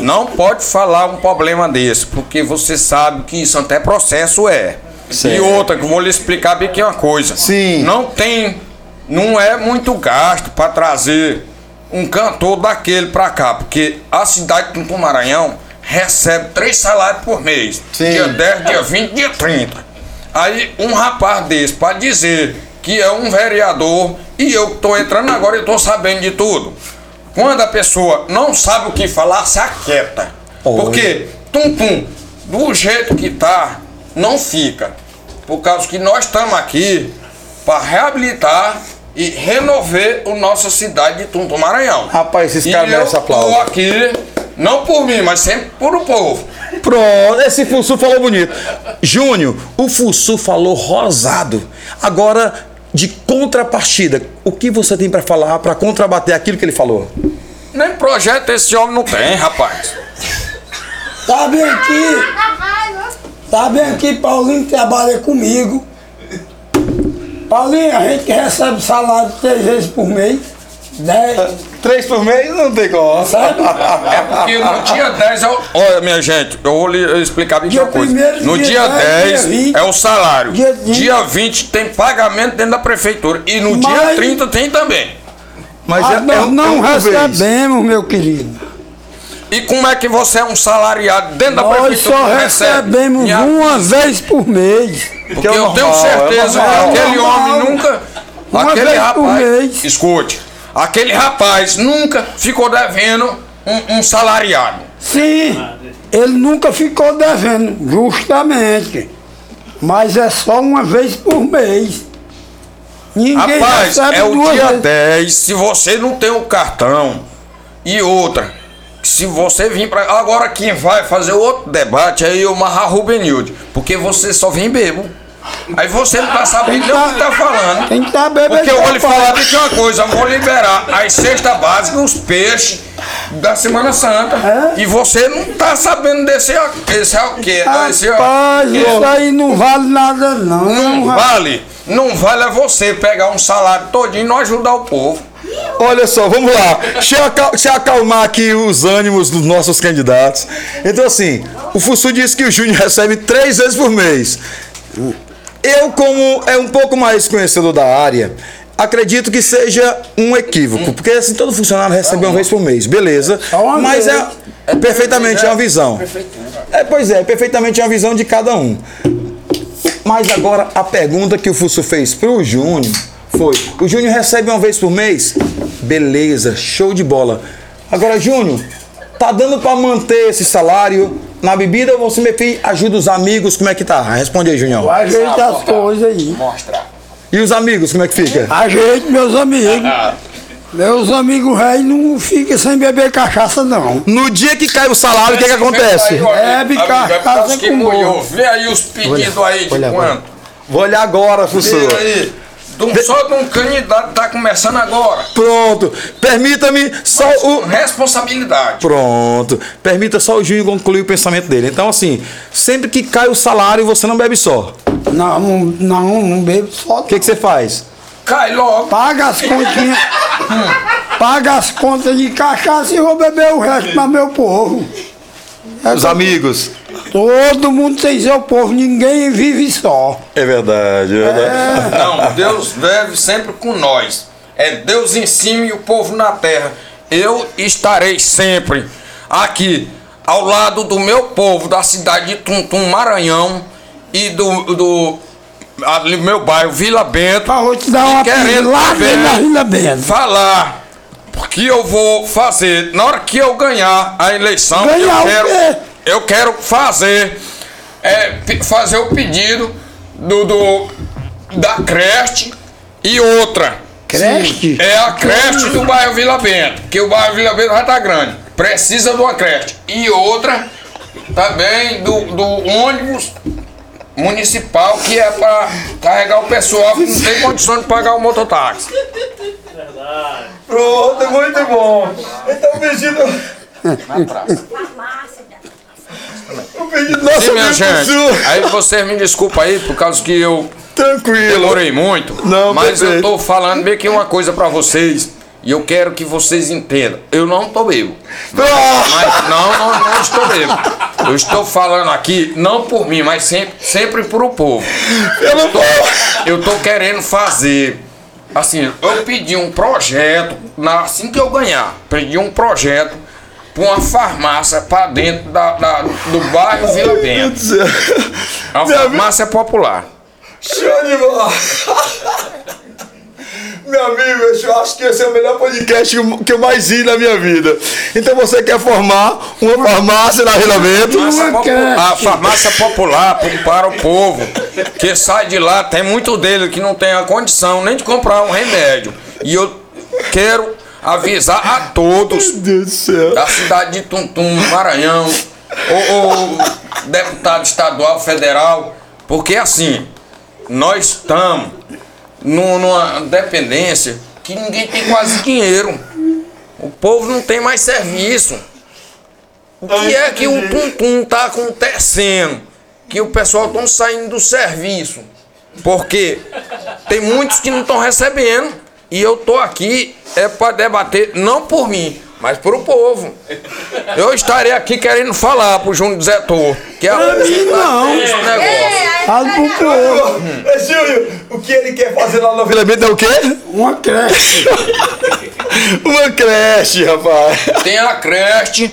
não pode falar um problema desse, porque você sabe que isso até processo é. Certo. E outra, que eu vou lhe explicar bem aqui uma coisa. Sim. Não tem, não é muito gasto para trazer um cantor daquele para cá, porque a cidade de Tumtum Maranhão recebe três salários por mês. Sim. Dia 10, dia 20, dia 30. Aí um rapaz desse para dizer que é um vereador e eu que tô entrando agora e tô sabendo de tudo. Quando a pessoa não sabe o que falar, se aquieta. Olha. Porque tum tum, do jeito que tá, não fica. Por causa que nós estamos aqui para reabilitar e renover a nossa cidade de Tum Maranhão. Rapaz, esses caras merecem aplauso. tô aqui, não por mim, mas sempre por o povo. Pronto, esse Fussu falou bonito. Júnior, o Fussu falou rosado. Agora, de contrapartida, o que você tem pra falar pra contrabater aquilo que ele falou? Nem projeto esse homem não tem, rapaz. Tá bem aqui. Tá bem aqui, Paulinho que trabalha comigo. Paulinho, a gente recebe salário três vezes por mês. Dez. Três por mês não tem como. Sabe? É porque no dia 10 é o... Olha, minha gente, eu vou lhe explicar bem Dia uma coisa. primeiro, No dia dia 10, 10 dia 20, é o salário. dia 20. Dia 20 tem pagamento dentro da prefeitura. E no Mas- dia 30 tem também. Mas Ah, é, nós é, não é um vez. recebemos, meu querido. E como é que você é um salariado dentro da Nós prefeitura só que não recebe? recebemos Minha- uma vez por mês. Porque é eu tenho é certeza que normal, aquele homem nunca. Uma aquele vez por rapaz. mês. Escute. Aquele rapaz nunca ficou devendo um, um salariado. Sim, ele nunca ficou devendo, justamente. Mas é só uma vez por mês. Ninguém Rapaz, recebe é o dia vezes. 10. Se você não tem o cartão e outra, se você vir pra. Agora quem vai fazer outro debate é o Marra Rubenilde. Porque você só vem bebo. Aí você não tá sabendo nem o que tá falando. Tem que estar bebendo. Porque eu vou lhe falar de uma coisa, eu vou liberar as cestas básicas, os peixes da Semana Santa. É? E você não tá sabendo desse esse é o quê? Esse, Rapaz, isso aí não vale nada não. não vale. Não vale é você pegar um salário todinho e não ajudar o povo. Olha só, vamos lá. Deixa eu, acal- deixa eu acalmar aqui os ânimos dos nossos candidatos. Então, assim, o Fussu disse que o Júnior recebe três vezes por mês. Eu, como é um pouco mais conhecedor da área, acredito que seja um equívoco. Porque assim, todo funcionário recebe uma vez por mês, beleza. Uma Mas é, é perfeitamente uma visão. É, pois é, perfeitamente uma visão de cada um. Mas agora a pergunta que o Fusso fez pro Júnior foi: o Júnior recebe uma vez por mês? Beleza, show de bola. Agora, Júnior, tá dando pra manter esse salário na bebida ou você me fez ajuda os amigos? Como é que tá? Responde aí, Júnior. Ajeita as coisas aí. Mostrar. E os amigos, como é que fica? Ajeite meus amigos. Meus amigos réis não ficam sem beber cachaça, não. No dia que cai o salário, o que, que acontece? Bebe cachaça que com molhou. bolo. Vê aí os pedidos aí de olha quanto. Vou olhar agora, Fusso. Vê aí. Do- só de um candidato que tá começando agora. Pronto. Permita-me só o. Responsabilidade. Pronto. Permita só o Júnior concluir o pensamento dele. Então, assim, sempre que cai o salário, você não bebe só. O Não, não, não, não bebo só. que, que você faz? Cai logo. Paga as continhas. [LAUGHS] paga as contas de cachaça e vou beber o resto para meu povo. É Os amigos. Todo mundo tem seu povo, ninguém vive só. É verdade, é verdade. Não, Deus vive sempre com nós. É Deus em cima e o povo na terra. Eu estarei sempre aqui ao lado do meu povo da cidade de Tuntum, Maranhão e do, do ali, meu bairro Vila Bento. Ah, vou te dar uma querendo lá na Vila Bento. falar que eu vou fazer na hora que eu ganhar a eleição. Ganhar eu o quero, quê? Eu quero fazer é, fazer o pedido do, do da creche e outra. Creche? É a creche do bairro Vila Bento, que o bairro Vila Bento já tá grande. Precisa de uma creche. E outra também do, do ônibus municipal, que é para carregar o pessoal que não tem condição de pagar o mototáxi. Pronto, muito bom. Então o pedido. Na praça. [LAUGHS] Nosso Sim, minha gente. Aí vocês me desculpa aí, por causa que eu Tranquilo. demorei muito. Não, mas eu tô falando bem que uma coisa pra vocês. E eu quero que vocês entendam. Eu não tô bebo. Ah! Mas não, não, não estou bebo. Eu estou falando aqui, não por mim, mas sempre, sempre pro povo. Eu não tô. Eu tô querendo fazer. Assim, eu pedi um projeto, na, assim que eu ganhar, pedi um projeto pra uma farmácia pra dentro da, da- do bairro Vila Bento. A Meu amigo, farmácia popular. show de bola. Meu amigo, eu acho que esse é o melhor podcast que eu- mais vi na minha vida. Então você quer formar uma farmácia na Vila Bento? Uma a farmácia popular para o povo que sai de lá, tem muito dele que não tem a condição nem de comprar um remédio. E eu quero avisar a todos da cidade de Tuntum, Maranhão, ou, deputado estadual, federal, porque assim, nós estamos nu- numa dependência que ninguém tem quase dinheiro. O povo não tem mais serviço. O que é que o Tuntum tá acontecendo? Que o pessoal estão saindo do serviço. Porque tem muitos que não estão recebendo. E eu tô aqui é para debater, não por mim, mas por o povo. Eu estarei aqui querendo falar pro Júnior Zetor, que é mim, não. esse negócio. Fala pro povo. Ô, Júlio, o que ele quer fazer lá na Vila Bento é o quê? Uma creche. [LAUGHS] Uma creche, rapaz. Tem a creche,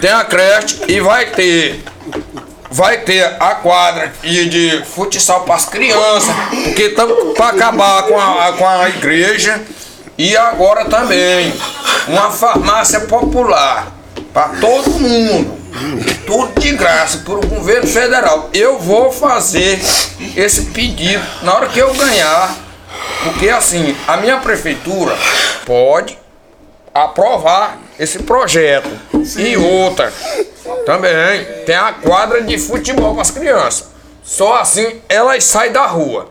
tem a creche e vai ter. Vai ter a quadra de, de futsal para as crianças, porque estamos para acabar com a, com a igreja. E agora também uma farmácia popular para todo mundo. Tudo de graça por o governo federal. Eu vou fazer esse pedido na hora que eu ganhar. Porque assim, a minha prefeitura pode aprovar esse projeto. E outra, também tem a quadra de futebol para as crianças. Só assim elas saem da rua.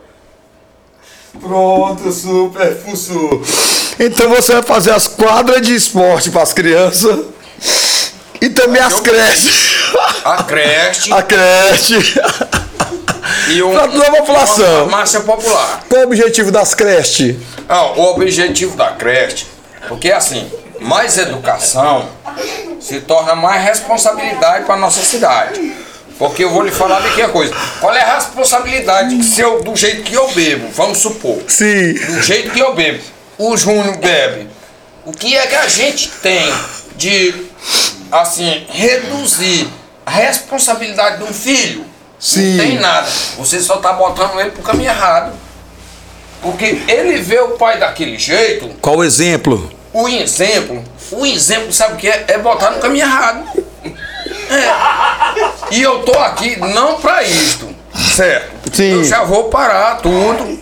Pronto, super fuçu. Então você vai fazer as quadras de esporte para as crianças e também as creches. A creche A creche. e um, Pra toda a população. uma farmácia popular. Qual o objetivo das creches? Ah, o objetivo da creche, porque assim, mais educação se torna mais responsabilidade para nossa cidade. Porque eu vou lhe falar daqui a coisa. Qual é a responsabilidade se eu, do jeito que eu bebo, vamos supor, Sim. do jeito que eu bebo, o Júnior bebe. O que é que a gente tem de, assim, reduzir a responsabilidade de um filho? Sim. Não tem nada. Você só tá botando ele pro caminho errado. Porque ele vê o pai daquele jeito, Qual o exemplo? o exemplo, o exemplo, sabe o que é? É botar no caminho errado. É. E eu tô aqui não pra isto, certo? Sim. Eu já vou parar tudo.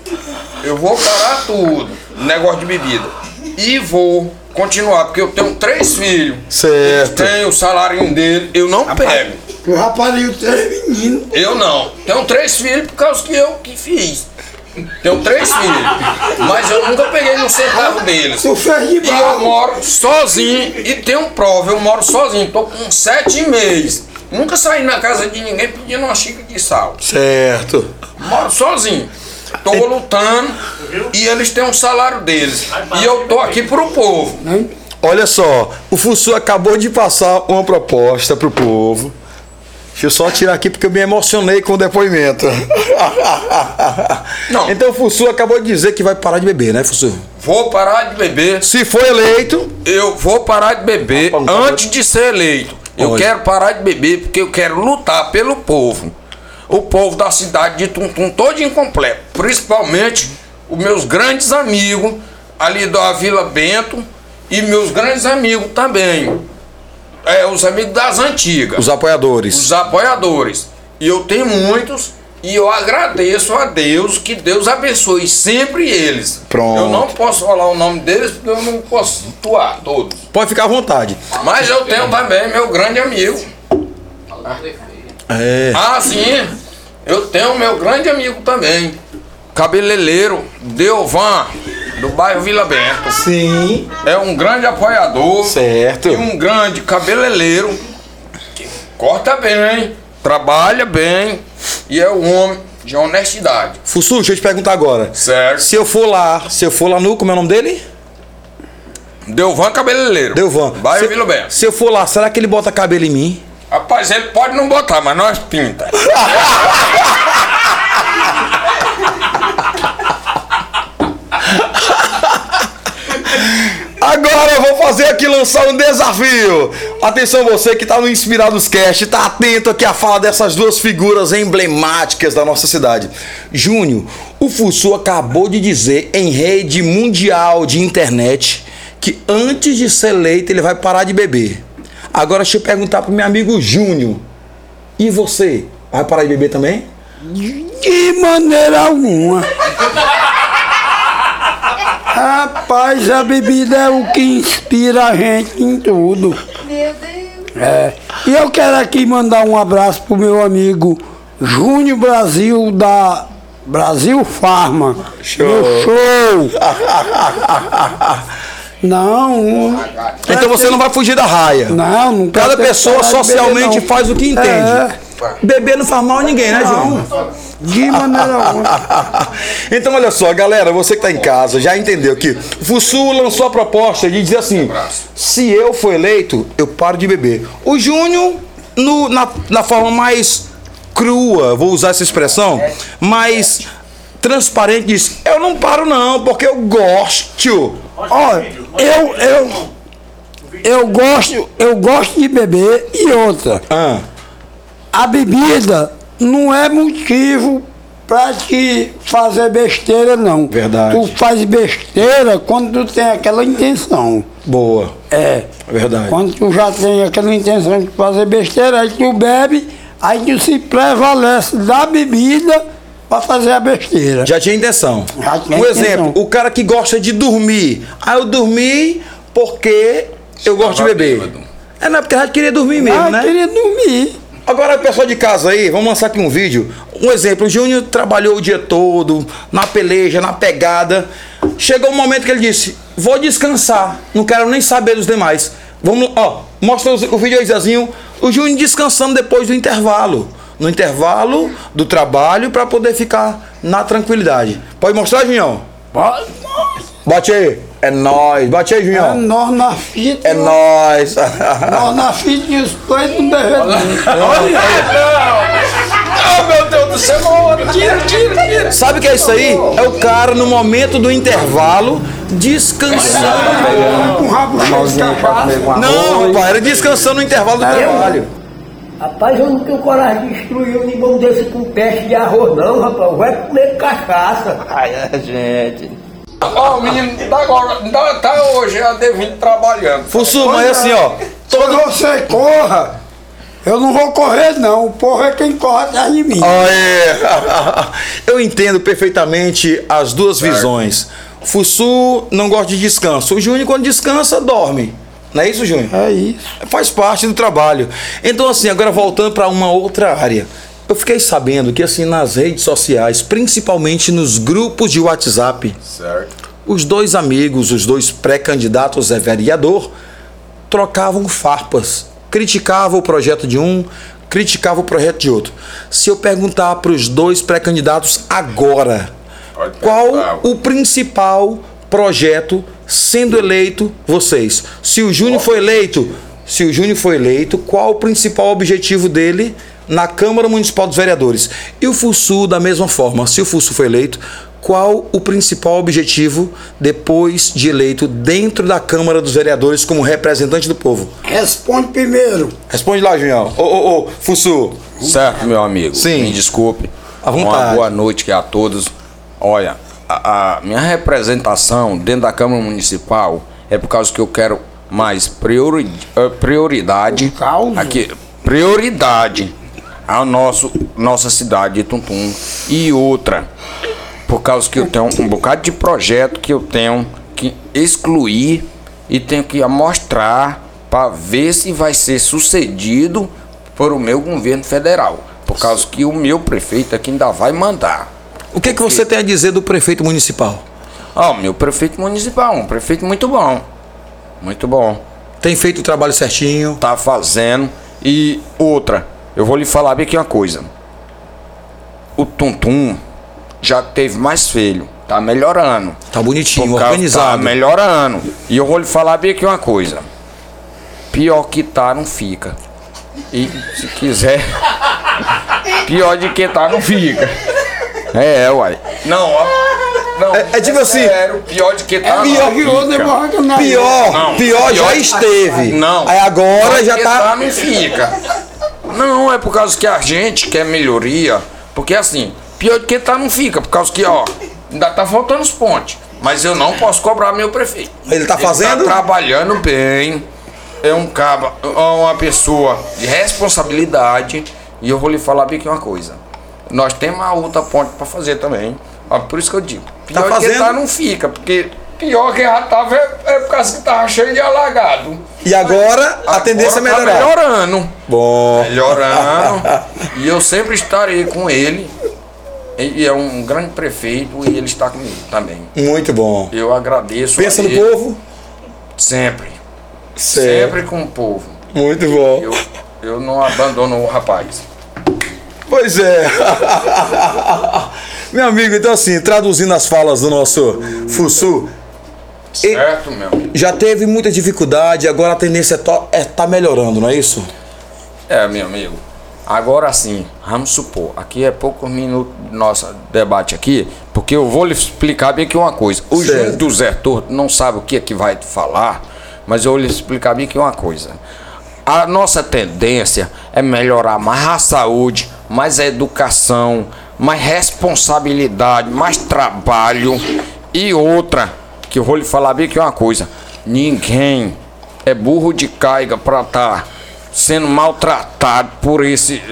Eu vou parar tudo. Negócio de bebida. E vou continuar, porque eu tenho três filhos. Certo. Tenho o salário dele, eu não pego. O rapaz três meninos. Eu não. Tenho três filhos por causa que eu que fiz. Tenho três filhos. Mas eu nunca peguei no centavo deles. Tu fez de E eu moro sozinho e tenho prova, eu moro sozinho, tô com sete meses. Nunca saí na casa de ninguém pedindo uma xícara de sal. Certo. Moro sozinho. Tô lutando e eles têm um salário deles. E eu tô aqui pro povo. Olha só, o Fussu acabou de passar uma proposta pro povo. Deixa eu só tirar aqui porque eu me emocionei com o depoimento. Não. Então o Fussu acabou de dizer que vai parar de beber, né, Fussu? Vou parar de beber. Se for eleito, Eu vou parar de beber não tá antes de ser eleito. Eu quero parar de beber porque eu quero lutar pelo povo. O povo da cidade de Tuntum todo incompleto. Principalmente os meus grandes amigos ali da Vila Bento e meus grandes amigos também. É, os amigos das antigas os apoiadores. os apoiadores. E eu tenho muitos e eu agradeço a Deus que Deus abençoe sempre eles. Pronto. Eu não posso falar o nome deles porque eu não posso atuar todos. Pode ficar à vontade. Mas eu tenho também meu grande amigo. É. Ah, sim. Eu tenho meu grande amigo também. Cabeleireiro Deovan, do bairro Vila Bento. Sim. É um grande apoiador. Certo. E um grande cabeleireiro que corta bem, trabalha bem e é um homem de honestidade. Fussu, deixa eu te perguntar agora. Certo. Se eu for lá, se eu for lá no, como é o nome dele? Delvan Cabeleireiro. Delvan. Bairro se, Vila Bento. se eu for lá, será que ele bota cabelo em mim? Rapaz, ele pode não botar, mas nós pinta. [LAUGHS] Agora eu vou fazer aqui lançar um desafio. Atenção você que está no Inspirados Cast, tá atento aqui à fala dessas duas figuras emblemáticas da nossa cidade. Júnior, o Fussu acabou de dizer em rede mundial de internet que antes de ser eleito ele vai parar de beber. Agora deixa eu perguntar pro meu amigo Júnior. E você, vai parar de beber também? De maneira alguma. [LAUGHS] Rapaz, a bebida é o que inspira a gente em tudo. Meu Deus. É. E eu quero aqui mandar um abraço pro meu amigo Júnior Brasil da Brasil Farma. Show. Meu show! Não, Então você não vai fugir da raia. não, não Cada pessoa socialmente beber, não. faz o que entende. É. Beber não faz mal a ninguém, né? Não, de maneira alguma. então, olha só, galera, você que tá em casa já entendeu que o Fussu lançou a proposta de dizer assim: se eu for eleito, eu paro de beber. O Júnior, no- na, na forma mais crua, vou usar essa expressão, mais transparente, diz: eu não paro, não, porque eu gosto. Olha, eu, eu, eu gosto, eu gosto de beber e outra. Ah, A bebida não é motivo pra te fazer besteira, não. Verdade. Tu faz besteira quando tu tem aquela intenção. boa, É. verdade. Quando tu já tem aquela intenção de fazer besteira, aí tu bebe, aí tu se prevalece da bebida pra fazer a besteira. Já tinha intenção. Já tinha um intenção. exemplo, o cara que gosta de dormir. Ah, eu dormi porque eu gosto de beber. bêbado. É, não, porque a gente queria dormir mesmo, ah, né? queria dormir. Agora, pessoal de casa aí, vamos lançar aqui um vídeo. Um exemplo, o Júnior trabalhou o dia todo, na peleja, na pegada. Chegou um momento que ele disse: Vou descansar, não quero nem saber dos demais. Vamos, ó, mostra os- o vídeo aí. O Júnior descansando depois do intervalo. No intervalo do trabalho, para poder ficar na tranquilidade. Pode mostrar, Junião? Pode, Bate aí. É nóis. Bate aí, É Junião. nós na fita. É nóis. Nós na fita e os pães não derretem. Oh meu Deus do céu, tira, tira, tira. Sabe o que é isso aí? É o cara no momento do intervalo descansando. Com o rabo cheio de cachaça. Não, rapaz, era descansando no intervalo do trabalho. Rapaz, eu não tenho coragem de destruir um limão desse com peste de arroz, não, rapaz. Vai comer cachaça. Ai, é, gente. Ó, o menino tá agora, ainda tá hoje, a D20 trabalhando. Fussu, mas assim, ó. Quando você corra, eu não vou correr, não. O porra é quem corre atrás de mim. Aê. [LAUGHS] Eu entendo perfeitamente as duas visões. Fussu não gosta de descanso. O Júnior, quando descansa, dorme. Não é isso, Júnior? É isso. Faz parte do trabalho. Então, assim, agora voltando para uma outra área. Eu fiquei sabendo que assim nas redes sociais, principalmente nos grupos de WhatsApp, Certo. os dois amigos, os dois pré-candidatos a vereador, trocavam farpas, criticavam o projeto de um, criticavam o projeto de outro. Se eu perguntar para os dois pré-candidatos agora, qual o principal projeto sendo eleito vocês? Se o Júnior foi eleito, se o Júnior foi eleito, qual o principal objetivo dele na Câmara Municipal dos Vereadores? E o FUSU da mesma forma, se o FUSU foi eleito, qual o principal objetivo depois de eleito dentro da Câmara dos Vereadores como representante do povo? Responde primeiro. Responde lá, Junião. Ô, ô, ô, FUSU. Certo, meu amigo. Sim. Me desculpe. À Uma vontade. boa noite aqui a todos. Olha, a, a minha representação dentro da Câmara Municipal é por causa que eu quero mais priori, eh, prioridade aqui, prioridade ao nosso nossa cidade de Tuntum e outra por causa que eu tenho um bocado de projeto que eu tenho que excluir e tenho que mostrar para ver se vai ser sucedido por o meu governo federal. Por causa que o meu prefeito aqui ainda vai mandar. O que, que você tem a dizer do prefeito municipal? Ó, meu prefeito municipal, um prefeito muito bom. Muito bom. Tem feito o trabalho certinho? Tá fazendo. E outra, eu vou lhe falar bem aqui uma coisa. O Tuntum já teve mais filho. Tá melhorando. Tá bonitinho, Tá organizado. melhorando. E eu vou lhe falar bem aqui uma coisa. Pior que tá, não fica. E se quiser. [LAUGHS] Pior de que tá, não fica. É, uai. Não, ó. Não, É- é tipo assim, Sério, pior de que tá, não Pior que outro é na Pior, Não, pior, já pior- esteve. Não. Aí agora Pior já que tá. não fica. Não, é por causa que a gente quer melhoria. Porque assim, pior de que tá, não fica. Por causa que, ó, ainda tá faltando os pontes. Mas eu não posso cobrar meu prefeito. Ele tá fazendo? tá trabalhando bem. É um caba, é uma pessoa de responsabilidade. E eu vou lhe falar bem que uma coisa. Nós temos a outra ponte pra fazer também. Ó, Por isso que eu digo. Pior que fazendo? tá, não fica. Porque pior que já tava é, é por causa que tava cheio de alagado. E agora a tendência é Agora melhorar. Tá melhorando. Bom. Melhorando. [LAUGHS] e eu sempre estarei com ele. E é um grande prefeito e ele está comigo também. Muito bom. Eu agradeço. Pensa no ele povo? Sempre. Certo. Sempre com o povo. Muito bom. Eu, eu não abandono o rapaz. Pois é. [LAUGHS] Meu amigo, então assim, traduzindo as falas do nosso Fussu, Certo, meu amigo? já teve muita dificuldade, agora a tendência é, to- é tá melhorando, não é isso? É, meu amigo. Agora sim, vamos supor, aqui é poucos minutos do nosso debate aqui, porque eu vou lhe explicar bem aqui uma coisa. O. Júnior do Zé Torto não sabe o que é que vai falar, mas eu vou lhe explicar bem aqui uma coisa. A nossa tendência é melhorar mais a saúde, mais a educação, mais responsabilidade, mais trabalho e outra, que eu vou lhe falar bem aqui uma coisa. Ninguém é burro de caiga para estar sendo maltratado por esse,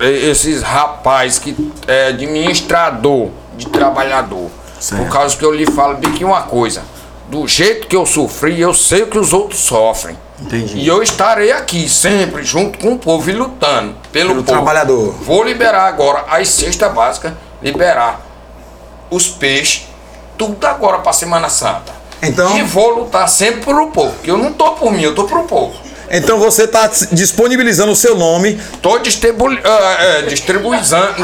esses rapaz que é administrador de trabalhador. Por causa que eu lhe falo bem que uma coisa. Do jeito que eu sofri, eu sei o que os outros sofrem. Entendi. E eu estarei aqui sempre junto com o povo e lutando pelo, Pelo povo. trabalhador. Vou liberar agora as cestas básicas, liberar os peixes, tudo agora para Semana Santa. Então- E vou lutar sempre pelo povo, eu não tô por mim, eu tô pro povo. Então você está disponibilizando o seu nome. Tô distribu ah, é, distribuindo. ah,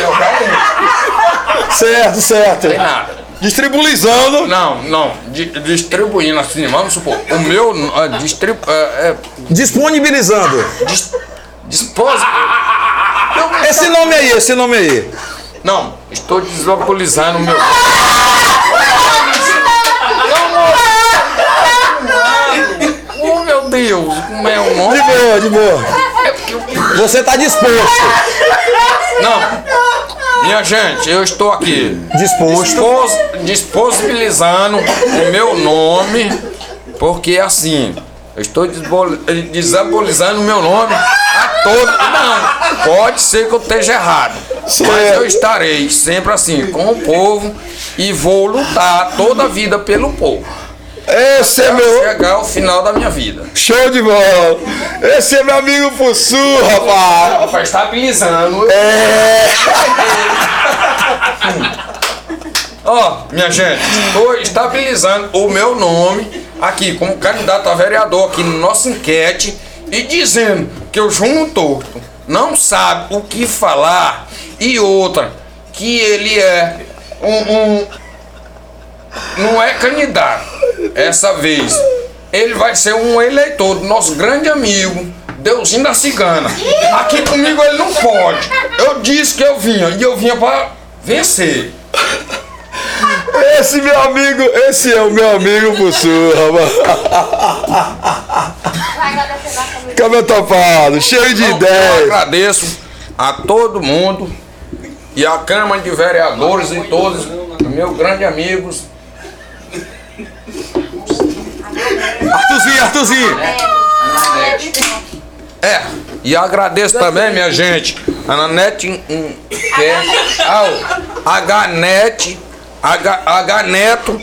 eu já- Certo, certo. Tem nada. Disponibilizando. Não, não. di- distribuindo assim, vamos supor. O meu. Uh, distribu ah, é, Disponibilizando. dis, dispos, Esse nome aí, esse nome aí. Não, estou deslocalizando o meu. Oh meu Deus, como é o De nome? boa, de boa. É porque eu- Você está disposto. Não, minha gente, eu estou aqui Disposto. dispos, disponibilizando o meu nome, porque assim, eu estou desabolizando o meu nome a todo. Não, pode ser que eu esteja errado, mas eu estarei sempre assim com o povo e vou lutar toda a vida pelo povo. Esse é meu. chegar ao final da minha vida. Show de bola! Esse é meu amigo Fussu, rapaz! Rapaz, estabilizando. É. Ó, minha gente, estou estabilizando o meu nome aqui como candidato a vereador aqui no nosso enquete e dizendo que o Júnior Torto não sabe o que falar e outra, que ele é um, um não é candidato essa vez. Ele vai ser um eleitor do nosso grande amigo, Deusinho da Cigana. Aqui comigo ele não pode. Eu disse que eu vinha e eu vinha para vencer. Esse meu amigo, esse é o meu amigo Fussu, rapaz! Cabelo topado, cheio de Então, Eu ideias! agradeço a todo mundo e a Câmara de Vereadores e todos meus grandes amigos. Arthurzinho, Arthurzinho! É, e agradeço também, minha gente, a Nanete em- em- que é ao H-Net, H, H-Neto,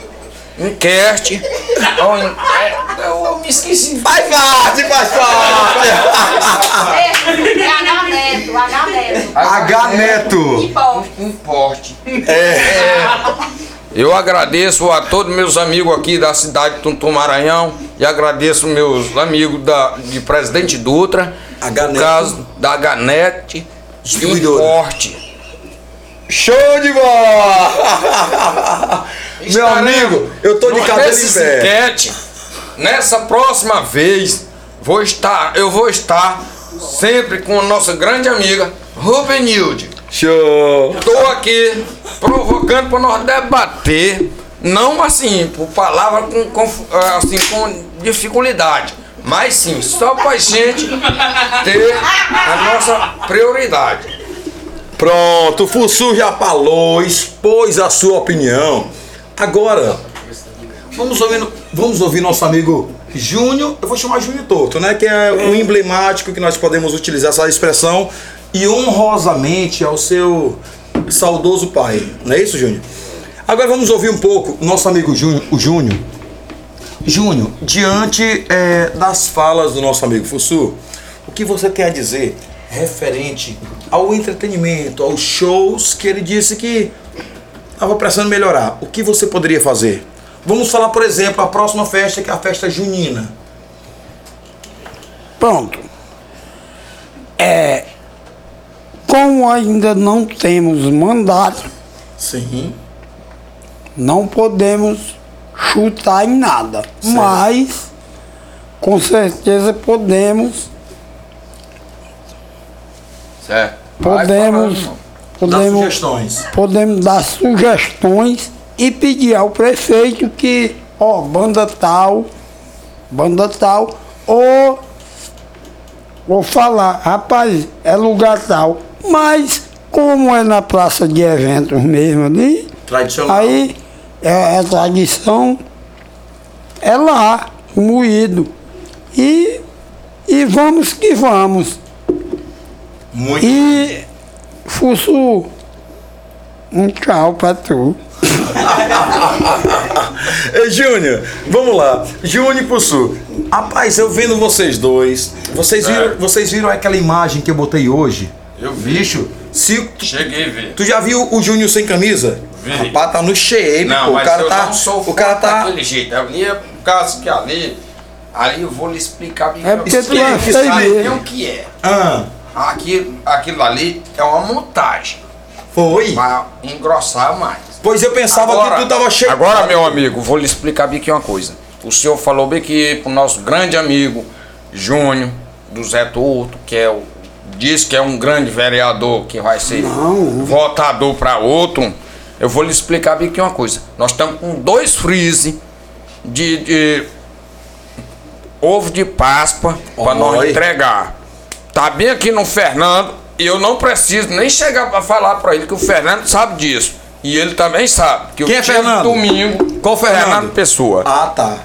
Enquete. é, Eu me esqueci. Faz parte, faz parte! É H Neto, H Neto. H Neto! Importe. É. Eu agradeço a todos meus amigos aqui da cidade de Tuntum Maranhão e agradeço meus amigos da, de Presidente Dutra, H-Neto. no caso da Ganet Distribuidora. Importe. Show de bola! [LAUGHS] Meu amigo, eu tô de cabelo em pé. enquete, nessa próxima vez, vou estar, eu vou estar sempre com a nossa grande amiga Rubenilde. Show! Estou aqui provocando para nós debater, não assim, por palavra com, com, assim, com dificuldade, mas sim, só para gente ter a nossa prioridade. Pronto, o Fussu já falou, expôs a sua opinião. Agora, vamos ouvir, vamos ouvir nosso amigo Júnior, eu vou chamar Júnior Torto, né? Que é um emblemático que nós podemos utilizar essa expressão e honrosamente ao seu saudoso pai. Não é isso, Júnior? Agora vamos ouvir um pouco o nosso amigo Júnior, o Júnior. Júnior, diante eh, das falas do nosso amigo Fussu, o que você tem a dizer referente ao entretenimento, aos shows que ele disse que estava precisando melhorar? O que você poderia fazer? Vamos falar, por exemplo, a próxima festa, que é a festa junina. Pronto. É, como ainda não temos mandato, Sim. não podemos chutar em nada. Mas, com certeza podemos, Certo? Vai podemos, podemos, sugestões. podemos dar sugestões e pedir ao prefeito que, ó, banda tal, banda tal, ou, ou falar, rapaz, é lugar tal. Mas, como é na praça de eventos mesmo ali, Tradicional. aí é, é tradição, é lá, moído. E, e vamos que vamos. Muito. E Fussu, um tchau pra tu. [LAUGHS] [LAUGHS] Júnior, vamos lá. Júnior e Pussu. Rapaz, eu vendo vocês dois. Vocês É. viram, vocês viram aquela imagem que eu botei hoje? Eu vi. Bicho, se tu, Cheguei a ver. tu já viu o Júnior sem camisa? Vi. Rapaz, tá no shape, Não, pô. O mas cara eu tá. não sou o cara tá. daquele jeito. Ali é por causa que ali, ali eu vou lhe explicar bem. É porque tu é feio o que é. Ah, Aquilo, aquilo ali é uma montagem. foi. Pra engrossar mais. Pois eu pensava que tu tava cheio. Agora, meu amigo, vou lhe explicar bem aqui uma coisa. O senhor falou bem que pro nosso grande amigo Júnior, do Zé Torto, que é o. Diz que é um grande vereador que vai ser votador para outro. Eu vou lhe explicar bem aqui uma coisa. Nós estamos com dois freeze de, de ovo de Páscoa para nós entregar. Tá bem aqui no Fernando e eu não preciso nem chegar para falar para ele que o Fernando sabe disso. E ele também sabe. Que Quem eu é Fernando? domingo. Qual Fernando? Pessoa. Ah, tá.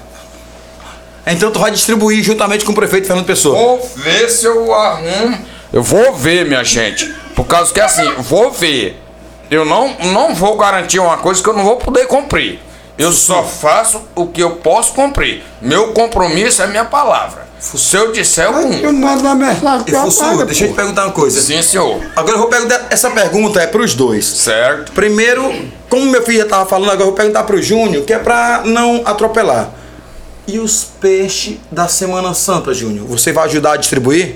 Então tu vai distribuir juntamente com o prefeito Fernando Pessoa. Vou ver se eu arrumo. Eu vou ver, minha gente. Por causa que assim, vou ver. Eu não, não vou garantir uma coisa que eu não vou poder cumprir. Eu só faço o que eu posso cumprir. Meu compromisso é minha palavra. Se eu disser, eu Aí tu cumpro. manda mensagem E apago, deixa eu te perguntar uma coisa. Sim, senhor. Agora eu vou perguntar, essa pergunta é pros dois. Certo? Primeiro, como meu filho já tava falando, agora eu vou perguntar pro Júnior, que é pra não atropelar. E os peixes da Semana Santa, Júnior? Você vai ajudar a distribuir?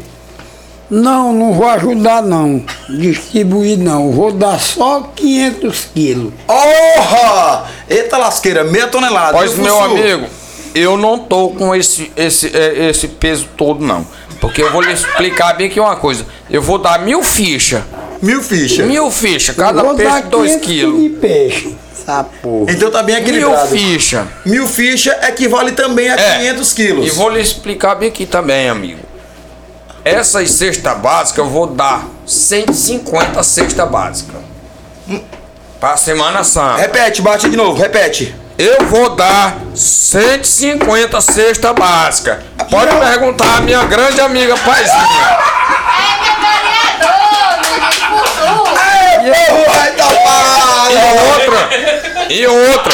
Não, não vou ajudar não. Distribuir não. Vou dar só 500 quilos. Orra! Eita lasqueira, meia tonelada. Pois, meu amigo, eu não tô com esse, esse, é, esse peso todo, não. Porque eu vou lhe explicar bem aqui uma coisa. Eu vou dar mil fichas. Mil fichas. Mil fichas, cada vou peixe dar 2 500 quilos. de peixe. Essa porra. Então tá bem Mil equilibrado. fichas. Mil fichas equivale também a É. 500 quilos. E vou lhe explicar bem aqui também, amigo. Essas cestas básicas eu vou dar 150 cestas básicas. Pra Semana Santa. Repete, bate de novo, repete. Eu vou dar 150 cestas básicas. Pode perguntar à minha grande amiga Paizinha. É! E outra, e outra,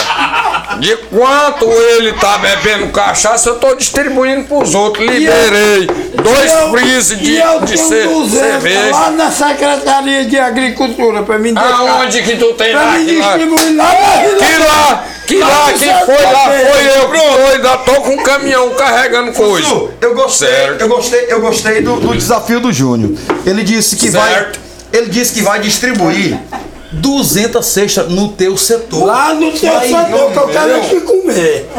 de quanto ele tá bebendo cachaça, eu tô distribuindo pros outros. Liberei dois freezes de, e eu de tenho ce- 200 cerveja. lá na Secretaria de Agricultura pra mim deixar. Aonde que tu tem Pra lá? me Que lá, distribuir lá na Vila. que lá, que lá, quem foi lá foi eu que foi, ainda tô com um caminhão carregando coisa. Eu gostei, Certo. eu gostei, eu gostei do, do desafio do Júnior. Ele disse que vai. Certo. Ele disse que vai distribuir 200 cestas no teu setor. Lá no teu Vai, setor que eu quero é te comer.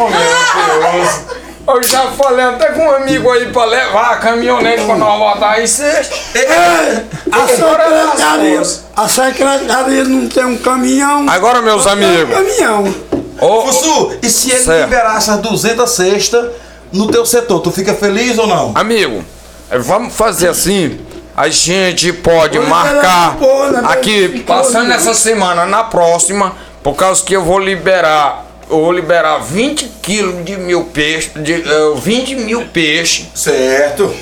Eu já falei até com um amigo aí pra levar a caminhonete pra nós botar aí sexta. É, a secretaria, as a secretaria não tem um caminhão. Agora, meus Tem um amigos, caminhão. Ô, Fussu, e se ele Certo. liberar essas 200 cestas no teu setor, tu fica feliz ou não? Amigo, eh, vamos fazer assim. A gente pode Vou marcar né, aqui, passando essa semana, na próxima, por causa que eu vou liberar, eu vou liberar 20 quilos de mil peixes, de, eh, 20 mil peixes. Certo.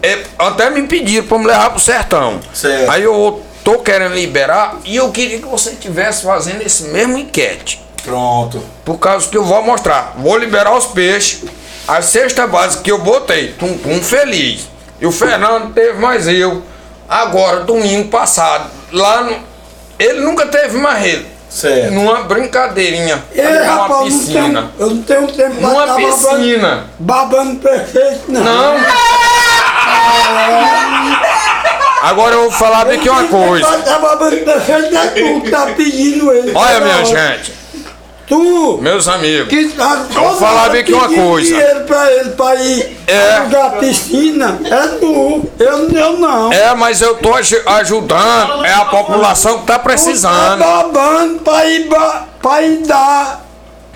É, até me pediram pra me levar pro sertão. Certo. Aí eu tô querendo liberar e eu queria que você estivesse fazendo esse mesmo enquete. Pronto. Por causa que eu vou mostrar. Vou liberar os peixes. A cesta básica que eu botei, tum tum feliz. E o Fernando teve mais eu. Agora, domingo passado, lá no. Ele nunca teve mais ele. Certo. Numa brincadeirinha. Ei, numa rapaz, eu não piscina. tenho, eu não tenho tempo pra Numa tá piscina. Babando, babando perfeito, não. Não. Agora eu vou falar bem aqui uma coisa. Tá babando perfeito é tu que tá pedindo ele. Olha, toda minha hora. gente, Tu meus amigos. que tá vou falar bem aqui uma coisa. dinheiro pra ele pra ir É. alugar a piscina. É tu. Eu, eu não. É, mas eu tô aju- ajudando. É a população que tá Tá precisando. babando pra ir, pra ir dar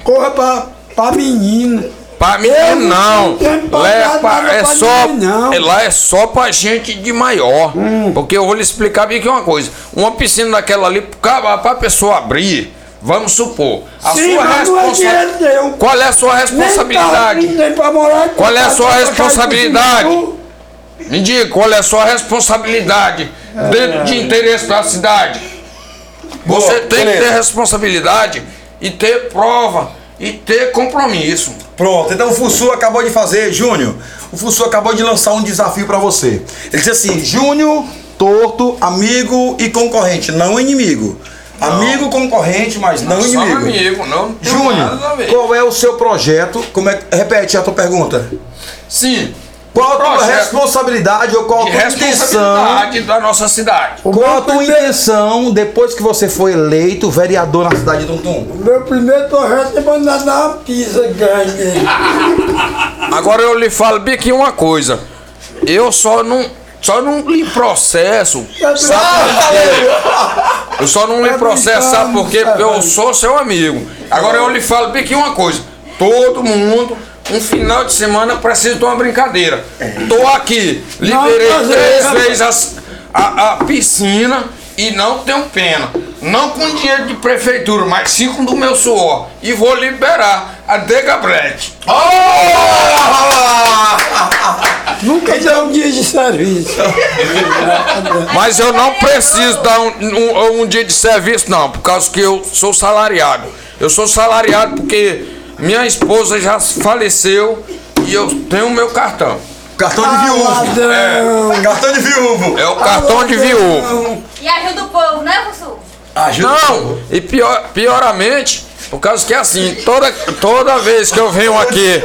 corra pra, pra menino. Pra menino não não. Lá é, pra- é pra só. não. é, Lá é só pra gente de maior. Porque eu vou lhe explicar bem aqui uma coisa. Uma piscina daquela ali, pra, pra pessoa abrir, vamos supor. A Sim, sua é responsabilidade. Qual é a sua Nem responsabilidade? não tem pra morar, Qual é a sua cair por responsabilidade? Me diga, qual é a sua responsabilidade dentro de interesse da cidade? Boa, Você tem que beleza. ter responsabilidade e ter prova e ter compromisso. Pronto, então o Fussu acabou de fazer, Júnior. O Fussu acabou de lançar um desafio pra você. Ele disse assim: Júnior, torto, amigo e concorrente, não inimigo. Amigo, concorrente, mas não Só inimigo. amigo, não Júnior, qual é o seu projeto? Como é, repete a tua pergunta. Sim. Qual a tua responsabilidade ou qual a tua intenção? responsabilidade da nossa cidade. Qual a tua intenção depois que você foi eleito vereador na cidade de Tuntum? O meu primeiro projeto é mandar dar uma pizza grande. [LAUGHS] Agora eu lhe falo bem aqui uma coisa. Eu só não, só não lhe processo. Sabe por quê? Eu só não lhe processo, sabe por quê? Porque eu sou seu amigo. Agora eu lhe falo bem aqui uma coisa. Todo mundo, um final de semana, precisa de uma brincadeira. Tô aqui, liberei três é- vezes as- a, a piscina e não tenho pena. Não com dinheiro de prefeitura, mas sim com do meu suor. E vou liberar a Degabrete. Nunca deu um dia de serviço. Mas eu não preciso dar um, um- um dia de serviço, não, por causa que eu sou salariado. Eu sou salariado porque minha esposa já faleceu e eu tenho meu cartão. Cartão de viúvo. É, cartão de viúvo. É o cartão de viúvo. E ajuda o povo, né, Bussu? Ajuda. Não, e pior, pioramente, por causa que assim, toda, toda vez que eu venho aqui,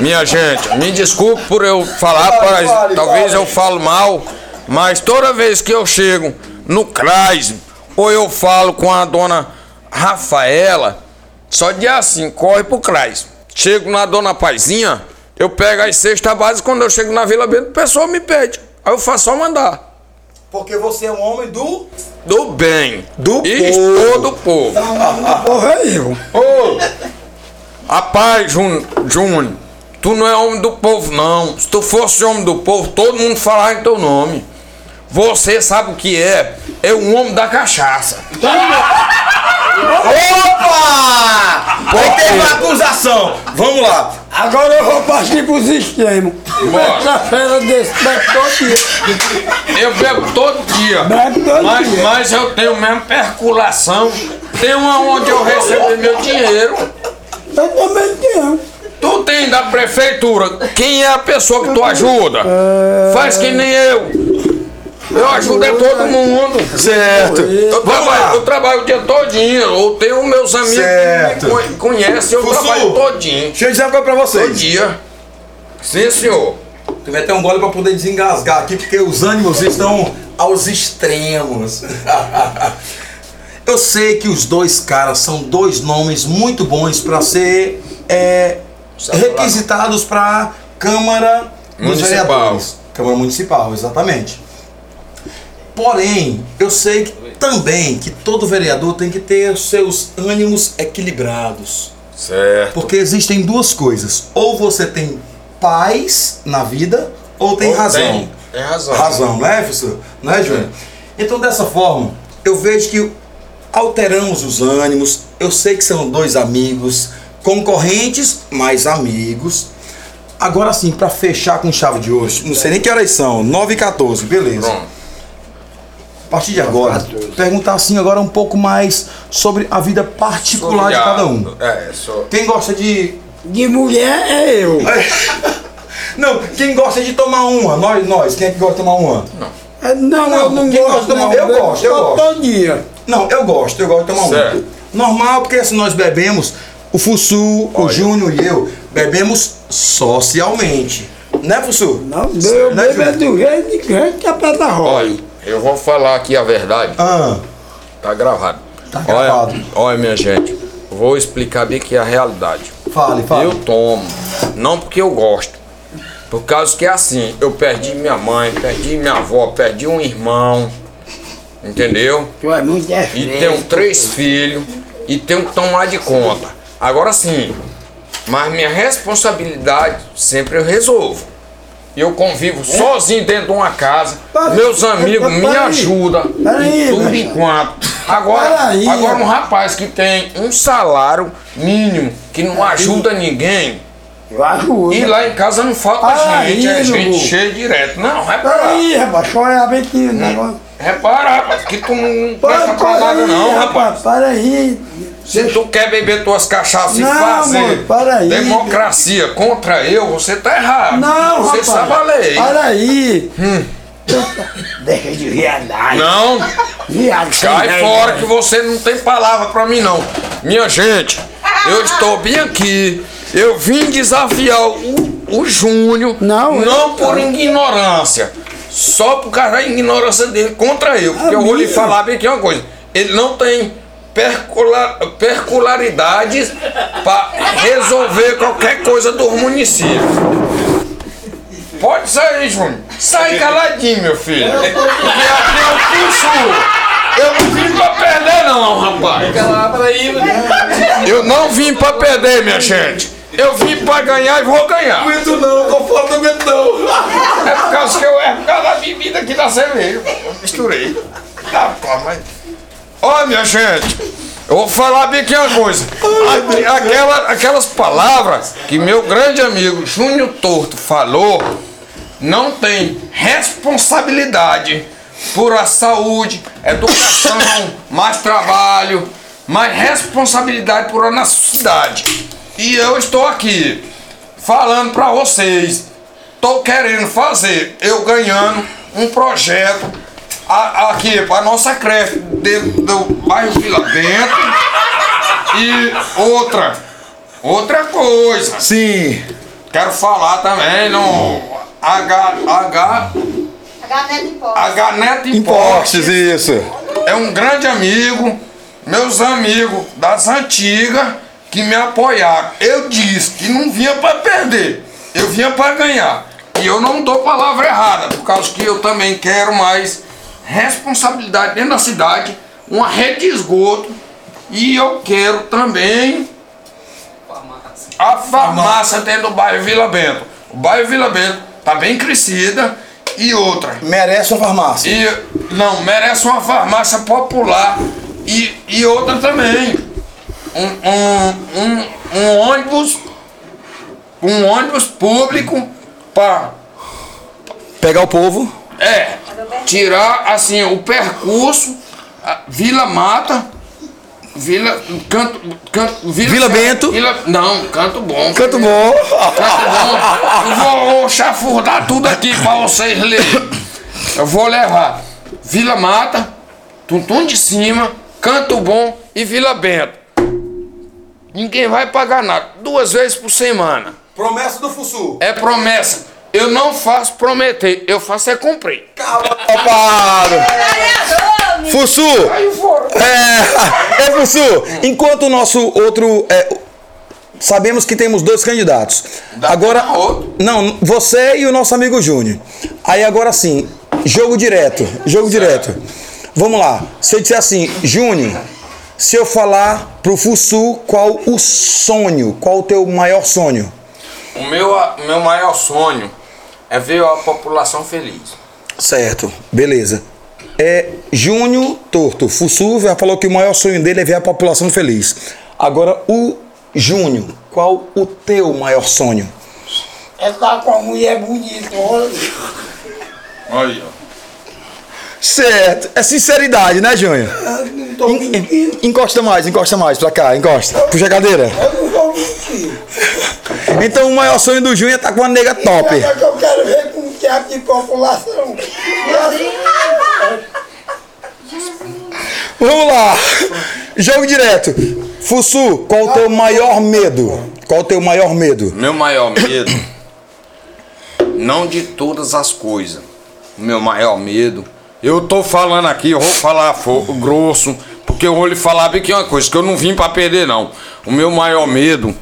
minha gente, me desculpe por eu falar, Fale, mas fale, talvez fale. eu falo mal, mas toda vez que eu chego no CRAS, ou eu falo com a dona Rafaela, só de assim, corre pro CRAS. Chego na dona Paizinha, eu pego as cestas básicas, quando eu chego na Vila Bento, o pessoal me pede. Aí eu faço só mandar. Porque você é um homem do. Do bem. Do e povo. do povo. Porra, é eu. Ô! Rapaz, Jún- Júnior, tu não é homem do povo, não. Se tu fosse homem do povo, todo mundo falaria em teu nome. Você sabe o que é? É um homem da cachaça. Opa! Aí teve uma acusação. Vamos lá. Agora eu vou partir pros extremos. Bora. Essa fera desse bebe todo dia. Eu bebo todo dia. Bebe todo mas, dia. mas eu tenho mesmo perculação. Tem uma onde eu recebo meu dinheiro. Eu também tenho. Tu tem da prefeitura. Quem é a pessoa que tu ajuda? Faz que nem eu. Eu ajudo é todo mundo. Certo. Eu Vamos trabalho, eu trabalho o dia todinho. Eu tenho meus amigos Certo. que me conhe- conhecem, eu Fussu. trabalho todinho. Deixa eu dizer uma coisa pra Todo vocês. dia. Sim, senhor. Tu vai ter um gole pra poder desengasgar aqui, porque os ânimos estão aos extremos. [LAUGHS] Eu sei que os dois caras são dois nomes muito bons para ser é, requisitados para Câmara Municipal. Câmara Municipal, exatamente. Porém, eu sei que, também que todo vereador tem que ter os seus ânimos equilibrados. Certo. Porque existem duas coisas. Ou você tem paz na vida, ou tem Ou razão. tem. Tem razão. Razão, não é, professor? Não é, Júnior? Então, dessa forma, eu vejo que alteramos os ânimos. Eu sei que são dois amigos, concorrentes, mas amigos. Agora sim, para fechar com chave de ouro, não sei nem que horas são, 9 e 14, beleza. Pronto. A partir de agora, perguntar assim agora um pouco mais sobre a vida particular de cada um. É, só. Quem gosta de De mulher é eu. [LAUGHS] Não, quem gosta de tomar uma? Nós, nós. Quem é que gosta de tomar uma? É, Não, Não, eu não quem gosto. gosta de não. tomar- eu bebo gosto, eu todo- gosto. Todo dia. Não, eu gosto, eu gosto de tomar Certo. uma. Normal, porque se nós bebemos, o Fussu, o Olha. Júnior e eu, bebemos socialmente. Né, Fussu? Não, meu Né, bebo é do jeito que é pé da roda. Olha, eu vou falar aqui a verdade. Ah, Tá gravado. Tá Olha- gravado. Olha, minha gente, vou explicar bem aqui a realidade. fale, fale. Eu tomo, não porque eu gosto. Por causa que é assim, eu perdi minha mãe, perdi minha avó, perdi um irmão. Entendeu? Tu é muito E tenho três filhos e tenho que tomar de conta. Agora sim, mas minha responsabilidade sempre eu resolvo. Eu convivo sozinho dentro de uma casa. Meus amigos me ajudam Peraí, tudo enquanto. Agora, Peraí. agora um rapaz que tem um salário mínimo, que não ajuda ninguém, Ajudo. e lá em casa não falta gente, é gente Lugu. cheia direto. Não, repara. Peraí, rapaz, chora bem aqui o negócio. Repara, rapaz, que tu não presta pra nada não, rapaz. Para aí. Se tu quer beber tuas cachaças e Não, fazer amor, para aí. democracia contra eu, você tá errado. Não, você rapaz. sabe a lei. Para aí. Deixa de viadagem. Não, Viado, cai fora que você não tem palavra pra mim não. Minha gente, eu estou bem aqui. Eu vim desafiar o, o Júnior, Não, não eu- por ignorância, só por causa da ignorância dele contra eu. Porque eu vou lhe falar bem aqui uma coisa. Ele não tem percula- percularidades para resolver qualquer coisa do município. Pode sair, Júnior. Sai caladinho, meu filho. Porque aqui é o curso. Eu não vim pra perder, não, rapaz. Eu não vim pra perder, minha gente. Eu vim pra ganhar e vou ganhar. aguento não, tô fora, não aguento não. É por causa que eu é por causa da bebida aqui da cerveja. Eu misturei. Tá, pô, mas. Ó, minha gente, eu vou falar bem aqui uma coisa. Aquela- aquelas palavras que meu grande amigo Júnior Torto falou não tem responsabilidade por a saúde, educação, [COUGHS] mais trabalho. mais responsabilidade por a nossa cidade. E eu estou aqui falando para vocês. Tô querendo fazer, eu ganhando um projeto a- aqui para nossa creche dentro do bairro Vila Bento. E outra, outra coisa. Sim. Quero falar também no H, H. H Impostos. isso. É um grande amigo, meus amigos das antigas que me apoiaram. Eu disse que não vinha para perder, eu vinha para ganhar. E eu não dou palavra errada, por causa que eu também quero mais responsabilidade dentro da cidade, uma rede de esgoto e eu quero também a farmácia dentro do bairro Vila Bento. O bairro Vila Bento tá bem crescida e outra. Merece uma farmácia. E não, merece uma farmácia popular e, e outra também. Um, um, um, ônibus. Um ônibus público para Pegar o povo. é, tirar assim o percurso Vila Mata, Vila Canto, canto Vila, Vila Bento. Vila, não, Canto Bom. Canto bom. Canto Bom. Eu vou, vou chafurdar tudo aqui para vocês lerem. Eu vou levar Vila Mata, Tuntum de Cima, Canto Bom e Vila Bento. Ninguém vai pagar nada, duas vezes por semana. Promessa do Fussu. É promessa. Eu não faço prometer, eu faço é cumprir. Fussu. Aí fora. É, [LAUGHS] é Fussu. Enquanto o nosso outro. é, sabemos que temos dois candidatos. Dá agora. Não, você e o nosso amigo Júnior. Aí agora sim, jogo direto. Jogo direto. Vamos lá. Se eu disser assim, Júnior, se eu falar pro Fussu qual o sonho, qual o teu maior sonho? O meu, meu maior sonho é ver a população feliz. Certo, beleza. É Júnior Torto. Fussu já falou que o maior sonho dele é ver a população feliz. Agora, o Júnior, qual o teu maior sonho? É estar com a mulher bonita, olha. Olha. Certo, é sinceridade, né, Júnior? Não tô En- mentindo. en- Encosta mais, encosta mais pra cá, encosta. Puxa a cadeira. Eu não tô mentindo. Então, o maior sonho do Júnior é estar com uma nega top. Sabe que eu quero ver com o teatro de população. Vamos lá. Jogo direto. Fussu, qual o teu maior medo? Qual o teu maior medo? Meu maior medo, não de todas as coisas. O meu maior medo, eu tô falando aqui, eu vou falar grosso, porque eu vou lhe falar bem que é uma coisa que eu não vim pra perder não. O meu maior medo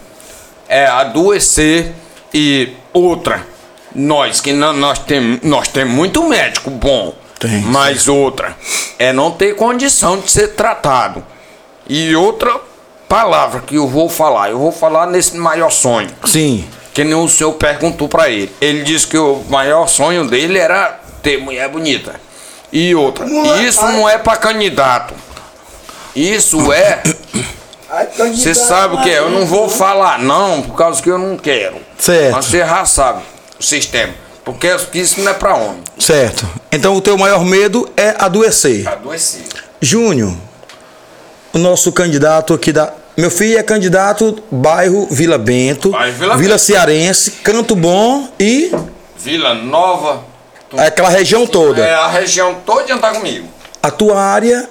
é adoecer e outra. Nós que não, nós temos nós temos muito médico bom, Tem, mas outra é não ter condição de ser tratado. E outra palavra que eu vou falar, eu vou falar nesse maior sonho. Sim. Que nem o senhor perguntou pra ele. Ele disse que o maior sonho dele era ter mulher bonita. E outra, isso não é pra candidato. Isso é. Você sabe o que é? Eu não vou falar não, por causa que eu não quero. Certo. Mas você já sabe o sistema. Porque isso não é pra homem. Certo. Então, o teu maior medo é adoecer. Adoecer. Júnior, o nosso candidato aqui da. Meu filho é candidato bairro Vila Bento, Bairro Vila Bento. Cearense, Canto Bom e Vila Nova. Tu- aquela região toda. É a região toda tá comigo. A tua área,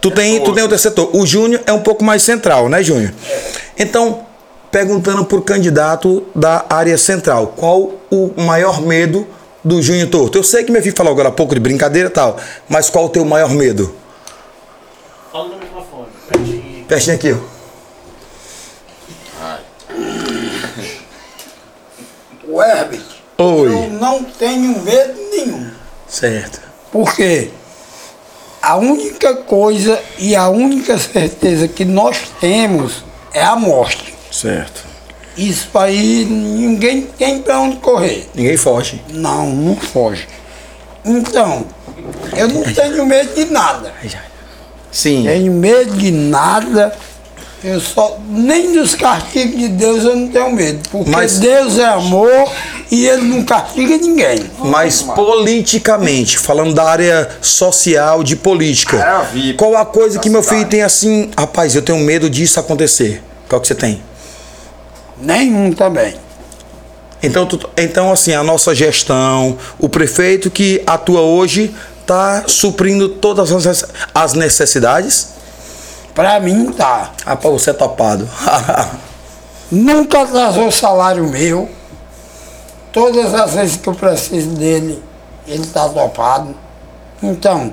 tu tem, tu tem outro setor. O Júnior é um pouco mais central, né, Júnior? Então, perguntando por candidato da área central, qual o maior medo do Júnior Torto? Eu sei que meu filho falou agora há pouco de brincadeira e tal, mas qual o teu maior medo? Fala no microfone, pertinho. Pertinho aqui, ó. O Herbert, Oi. eu não tenho medo. Certo. Porque a única coisa e a única certeza que nós temos é a morte. Certo. Isso aí ninguém tem para onde correr. Ninguém foge. Não, não foge. Então, eu não tenho medo de nada. Sim. Tenho medo de nada. Eu só, nem dos castigos de Deus eu não tenho medo, porque Mas- Deus é amor e ele não castiga ninguém. Mas politicamente, falando da área social de política, VIP qual a coisa que meu filho tem assim, rapaz, eu tenho medo disso acontecer? Qual que você tem? Nenhum também. Então, tu- então assim, a nossa gestão, o prefeito que atua hoje está suprindo todas as necessidades? Pra mim tá. Rapaz, você é topado. [LAUGHS] Nunca atrasou salário meu. Todas as vezes que eu preciso dele, ele tá topado. Então,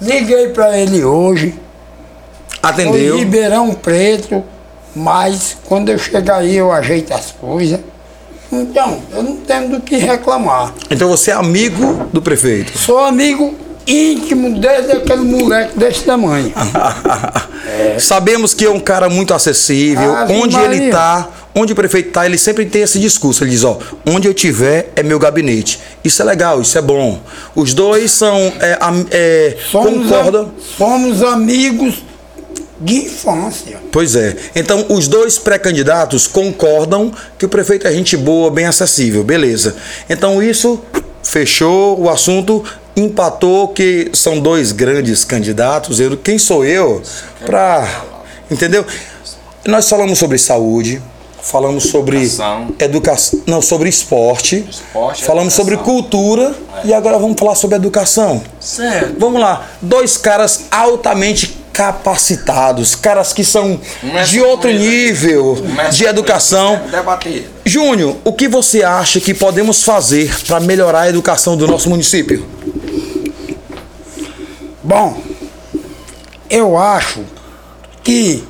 liguei pra ele hoje. Foi Atendeu. Ribeirão Preto, mas quando eu chegar aí eu ajeito as coisas. Então, eu não tenho do que reclamar. Então você é amigo do prefeito. Sou amigo íntimo desde aquele moleque desse tamanho. [LAUGHS] Sabemos que é um cara muito acessível. Onde Maria. ele tá, onde o prefeito tá, ele sempre tem esse discurso. Ele diz, ó, onde eu tiver é meu gabinete. Isso é legal, isso é bom. Os dois são é, é, Somos, concordam. a- somos amigos de infância. Pois é. Então, os dois pré-candidatos concordam que o prefeito é gente boa, bem acessível. Beleza. Então, isso fechou o assunto, empatou que são dois grandes candidatos. Eu, quem sou eu para. Entendeu? Nós falamos sobre saúde. Falamos sobre Educação. educação, não, sobre esporte, Esporte falamos sobre educação. cultura e agora vamos falar sobre educação. Certo. Vamos lá, dois caras altamente capacitados, caras que são Começa de outro ele. nível Começa de educação. Debater. Júnior, o que você acha que podemos fazer para melhorar a educação do nosso município? Bom, eu acho que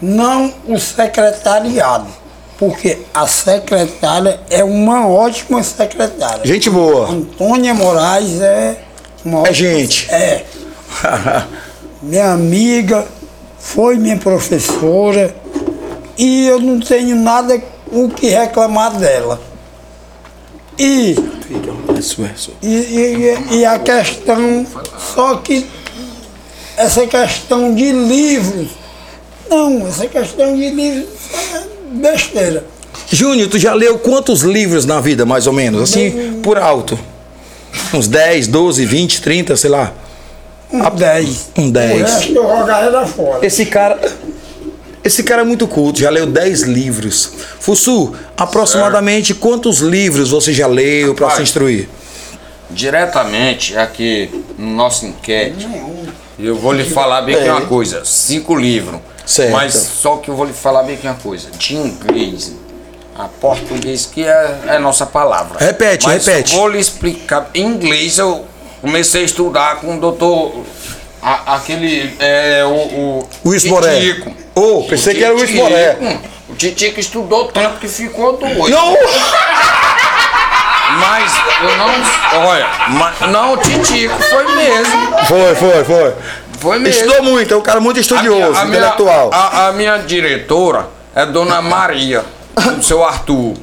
não o secretariado, porque a secretária é uma ótima secretária. Gente boa. Antônia Moraes é uma ótima- gente. É. [LAUGHS] Minha amiga, foi minha professora e eu não tenho nada o que reclamar dela. E e, e- a questão, só que essa questão de livros, não, essa questão de livros é besteira. Júnior, tu já leu quantos livros na vida, mais ou menos? Assim, por alto. Uns 10, 12, 20, 30, sei lá. Um 10. um 10. O resto eu jogaria fora. Esse cara. Esse cara é muito culto, já leu 10 livros. Fussu, aproximadamente quantos livros você já leu para se instruir? Diretamente aqui no nosso enquete, eu vou lhe falar bem que É. uma coisa, cinco livros. Certo. Mas só que eu vou lhe falar bem que uma coisa, de inglês, a português que é, é nossa palavra. Repete, Mas repete. Eu vou lhe explicar. Em inglês eu comecei a estudar com o doutor. a- aquele. É, o. o Boré. Oh, pensei que era o Luiz Titico. Boré. O Titico estudou tanto que ficou doido. Não! Mas eu não. Olha, mas, não, o Titico foi mesmo. Foi, foi, foi. Foi mesmo. Estudou muito, é um cara muito estudioso, a minha, intelectual. A, a minha diretora é Dona Maria, do seu Arthur.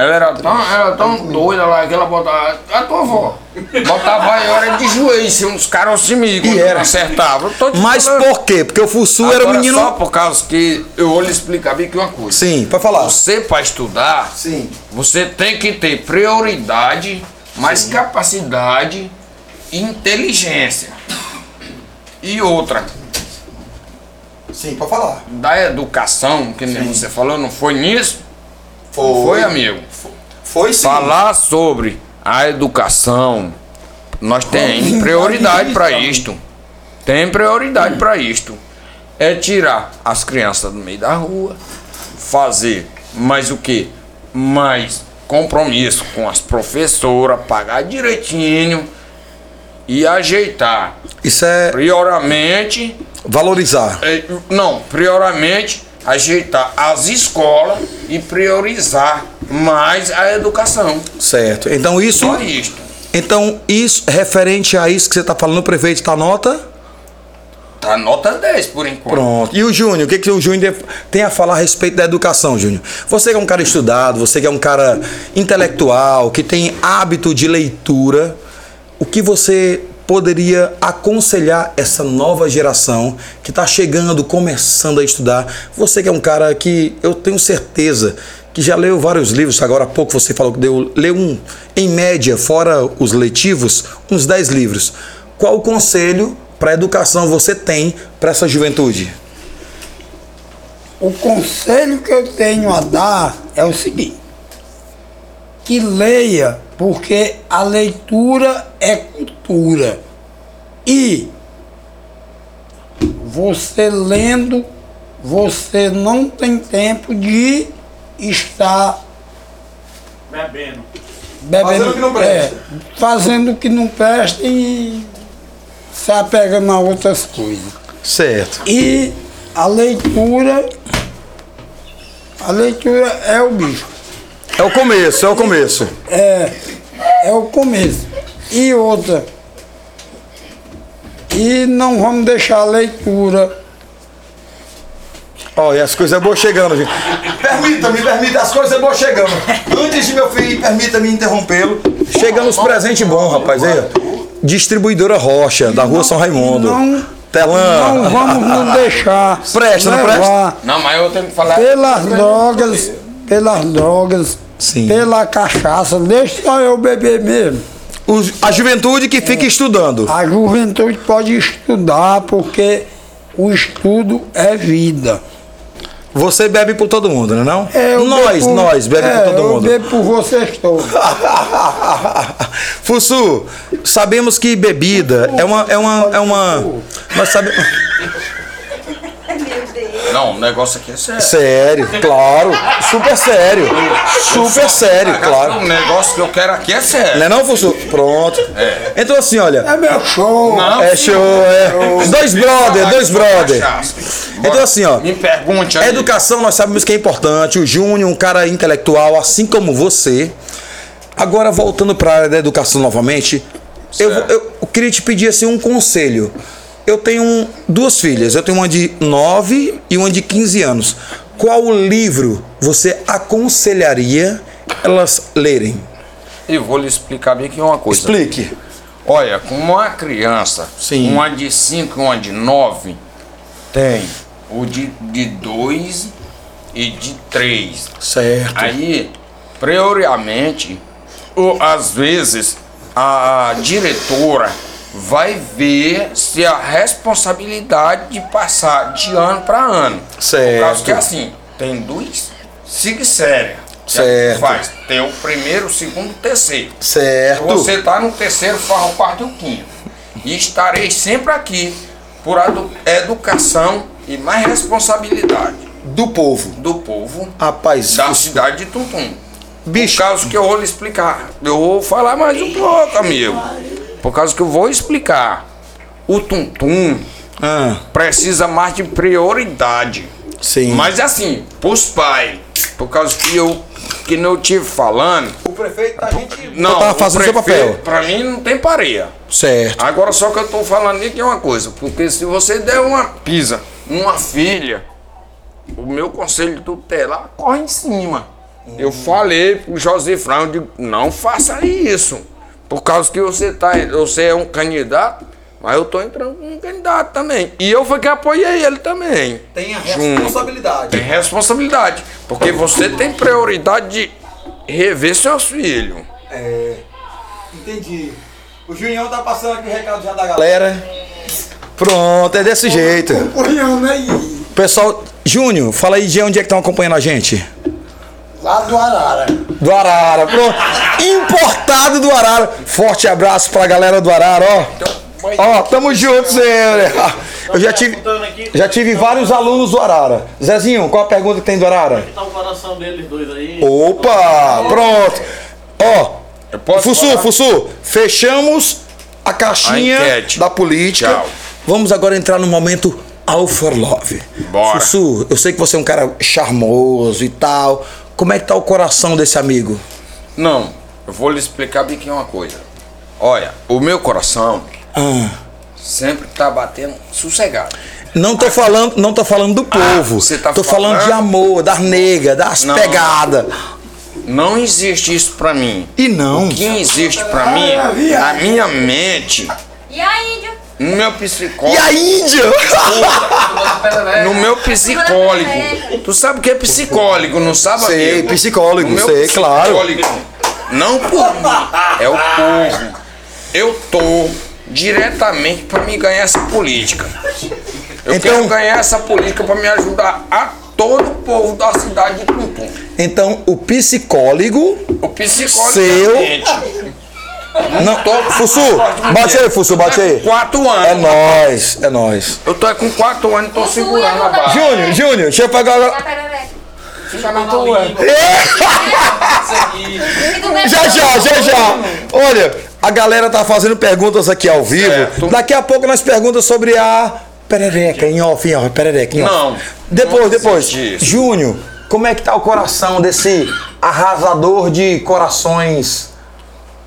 Ela era tão, era tão doida lá que ela botava. A tua avó. Botava a hora de joelho em cima dos caras comigo. E era. Acertava. Mas falando. por quê? Porque o Fussu era um menino. Só por causa que eu vou lhe explicar bem que uma coisa. Sim, pode falar. Você, para estudar, Sim. você tem que ter prioridade, mais capacidade e inteligência. E outra, Sim, pode falar. da educação, que nem você falou, não foi nisso? Foi, Foi, amigo. Foi sim. Falar sobre a educação, nós temos prioridade para isto. Tem prioridade para isto. É tirar as crianças do meio da rua, fazer mais o que? Mais compromisso com as professoras, pagar direitinho e ajeitar. Isso é Prioramente, valorizar. é, não, prioramente ajeitar as escolas e priorizar mais a educação. Certo. Então isso. Só isto. Então, isso, referente a isso que você está falando, o prefeito está nota? Tá nota 10 por enquanto. Pronto. E o Júnior, o que, que o Júnior tem a falar a respeito da educação, Júnior? Você que é um cara estudado, você que é um cara intelectual, que tem hábito de leitura, o que você poderia aconselhar essa nova geração que está chegando, começando a estudar? Você que é um cara que eu tenho certeza que já leu vários livros, agora há pouco você falou que deu, leu um, em média, fora os letivos, uns 10 livros. Qual o conselho para a educação você tem para essa juventude? O conselho que eu tenho a dar é o seguinte: que leia, porque a leitura é cultura. E você lendo, você não tem tempo de estar Bebendo. bebendo, Fazendo o que não presta. é, fazendo o que não presta e se apegando a outras coisas. Certo. E a leitura, a leitura é o bicho, É o começo, é o começo. é, é o começo. E outra, e não vamos deixar a leitura Olha, as coisas boas chegando, gente. Permita-me, permita, as coisas boas chegando. Antes de meu filho, permita-me interrompê-lo. Chegando os presentes bons, rapaz. Aí. Distribuidora Rocha, da rua São Raimundo. não- Telã. não vamos nos deixar Presta, não levar Não, mas eu tenho que falar. pelas drogas, pelas drogas, Sim. pela cachaça, deixa só eu beber mesmo. Os- a juventude que fica estudando. A juventude pode estudar porque o estudo é vida. Você bebe por todo mundo, não é não? É, eu nós, bebo por- nós, bebe é, por todo eu mundo. bebo por vocês todos. [LAUGHS] Fussu, sabemos que bebida é uma. É uma, é uma nós sabemos. Não, o negócio aqui é sério. Sério, claro. Super sério. Super sério, claro. O negócio que eu quero aqui é sério. Não é não, Fussu? Pronto. Então assim, olha. É meu show. Não, É show, é. Dois brother, dois brother. Então assim, ó. Me pergunte aí. educação nós sabemos que é importante. O Júnior, um cara intelectual, assim como você. Agora, voltando para a área da educação novamente, eu, eu, eu queria te pedir assim, um conselho. Eu tenho duas filhas, eu tenho uma de 9 e uma de 15 anos. Qual livro você aconselharia elas lerem? E vou lhe explicar bem aqui uma coisa. Explique. Olha, com uma criança, Sim. uma de 5 e uma de 9, tem o de 2 e de 3. Certo. Aí, prioriamente, o, às vezes, a diretora vai ver se a responsabilidade de passar de ano para ano. Certo. Por causa que assim, tem duas sig séria. Certo. Faz. Tem o primeiro, o segundo, o terceiro. Certo. Você está no terceiro, faz o quarto e o quinto. E estarei sempre aqui por edu- educação e mais responsabilidade Do povo. do povo Rapaz, da cidade de Tuntum. Bicho. Por causa que eu vou lhe explicar. Eu vou falar mais um pouco, amigo. Por causa que eu vou explicar. O Tuntum Ah, precisa mais de prioridade. sim. Mas assim, pros pais. Por causa que eu que não tive falando. o prefeito a gente. Não, tava o fazendo seu prefeito, papel. Pra mim não tem pareia. Certo. Agora só que eu tô falando aqui é uma coisa, porque se você der uma pisa numa filha, o meu conselho tutelar corre em cima. Eu falei pro José Frão, eu digo, não faça isso. Por causa que você tá, você é um candidato, mas eu tô entrando como um candidato também. E eu fui que apoiei ele também. Tem a Junto. responsabilidade. Tem responsabilidade. Porque você tem prioridade de rever seus filhos. É. Entendi. O Junião tá passando aqui o recado já da galera. Pronto, é desse jeito. Olhando aí. Pessoal, Júnior, fala aí de onde é que estão acompanhando a gente. Lá do Arara. Do Arara, pronto. Importado do Arara. Forte abraço pra galera do Arara, ó. Ó, tamo juntos, sempre. Eu já tive, já tive vários alunos do Arara. Zezinho, qual a pergunta que tem do Arara? tá o coração deles dois aí. Opa, pronto. Ó, Fussu? Fussu, fechamos a caixinha da política. Tchau. Vamos agora entrar no momento All for Love. Bora. Fussu, eu sei que você é um cara charmoso e tal. Como é que tá o coração desse amigo? Não, eu vou lhe explicar bem aqui uma coisa. Olha, o meu coração Ah, sempre tá batendo sossegado. não tô falando, não tô falando do povo. você tá tô falando, falando? de amor, das negas, das Não. pegadas. Não existe isso pra mim. E não. O que existe pra mim, na minha mente, E a índio? No meu E psicólogo. a Índia? [LAUGHS] No meu psicólogo. Tu sabe o que é psicólogo, não sabe? Sei, amigo? psicólogo, No meu sei, claro. Não por mim, é o povo. Eu tô diretamente pra me ganhar essa política. Eu Então- quero ganhar essa política pra me ajudar a todo o povo da cidade de Tuntum. Então, o psicólogo. O psicólogo Seu- realmente, Não, tô- Fussu, bate aí, Fussu, bate aí. Quatro anos. É nóis, é nóis. Eu tô com quatro anos e tô segurando a barra. Júnior, Júnior, deixa eu pegar Já, já, já, já. Olha, a galera tá fazendo perguntas aqui ao vivo. Certo. Daqui a pouco nós perguntas sobre a perereca, em off, em off, perereca, em off. Não, Depois, não depois. Júnior, como é que tá o coração desse arrasador de corações,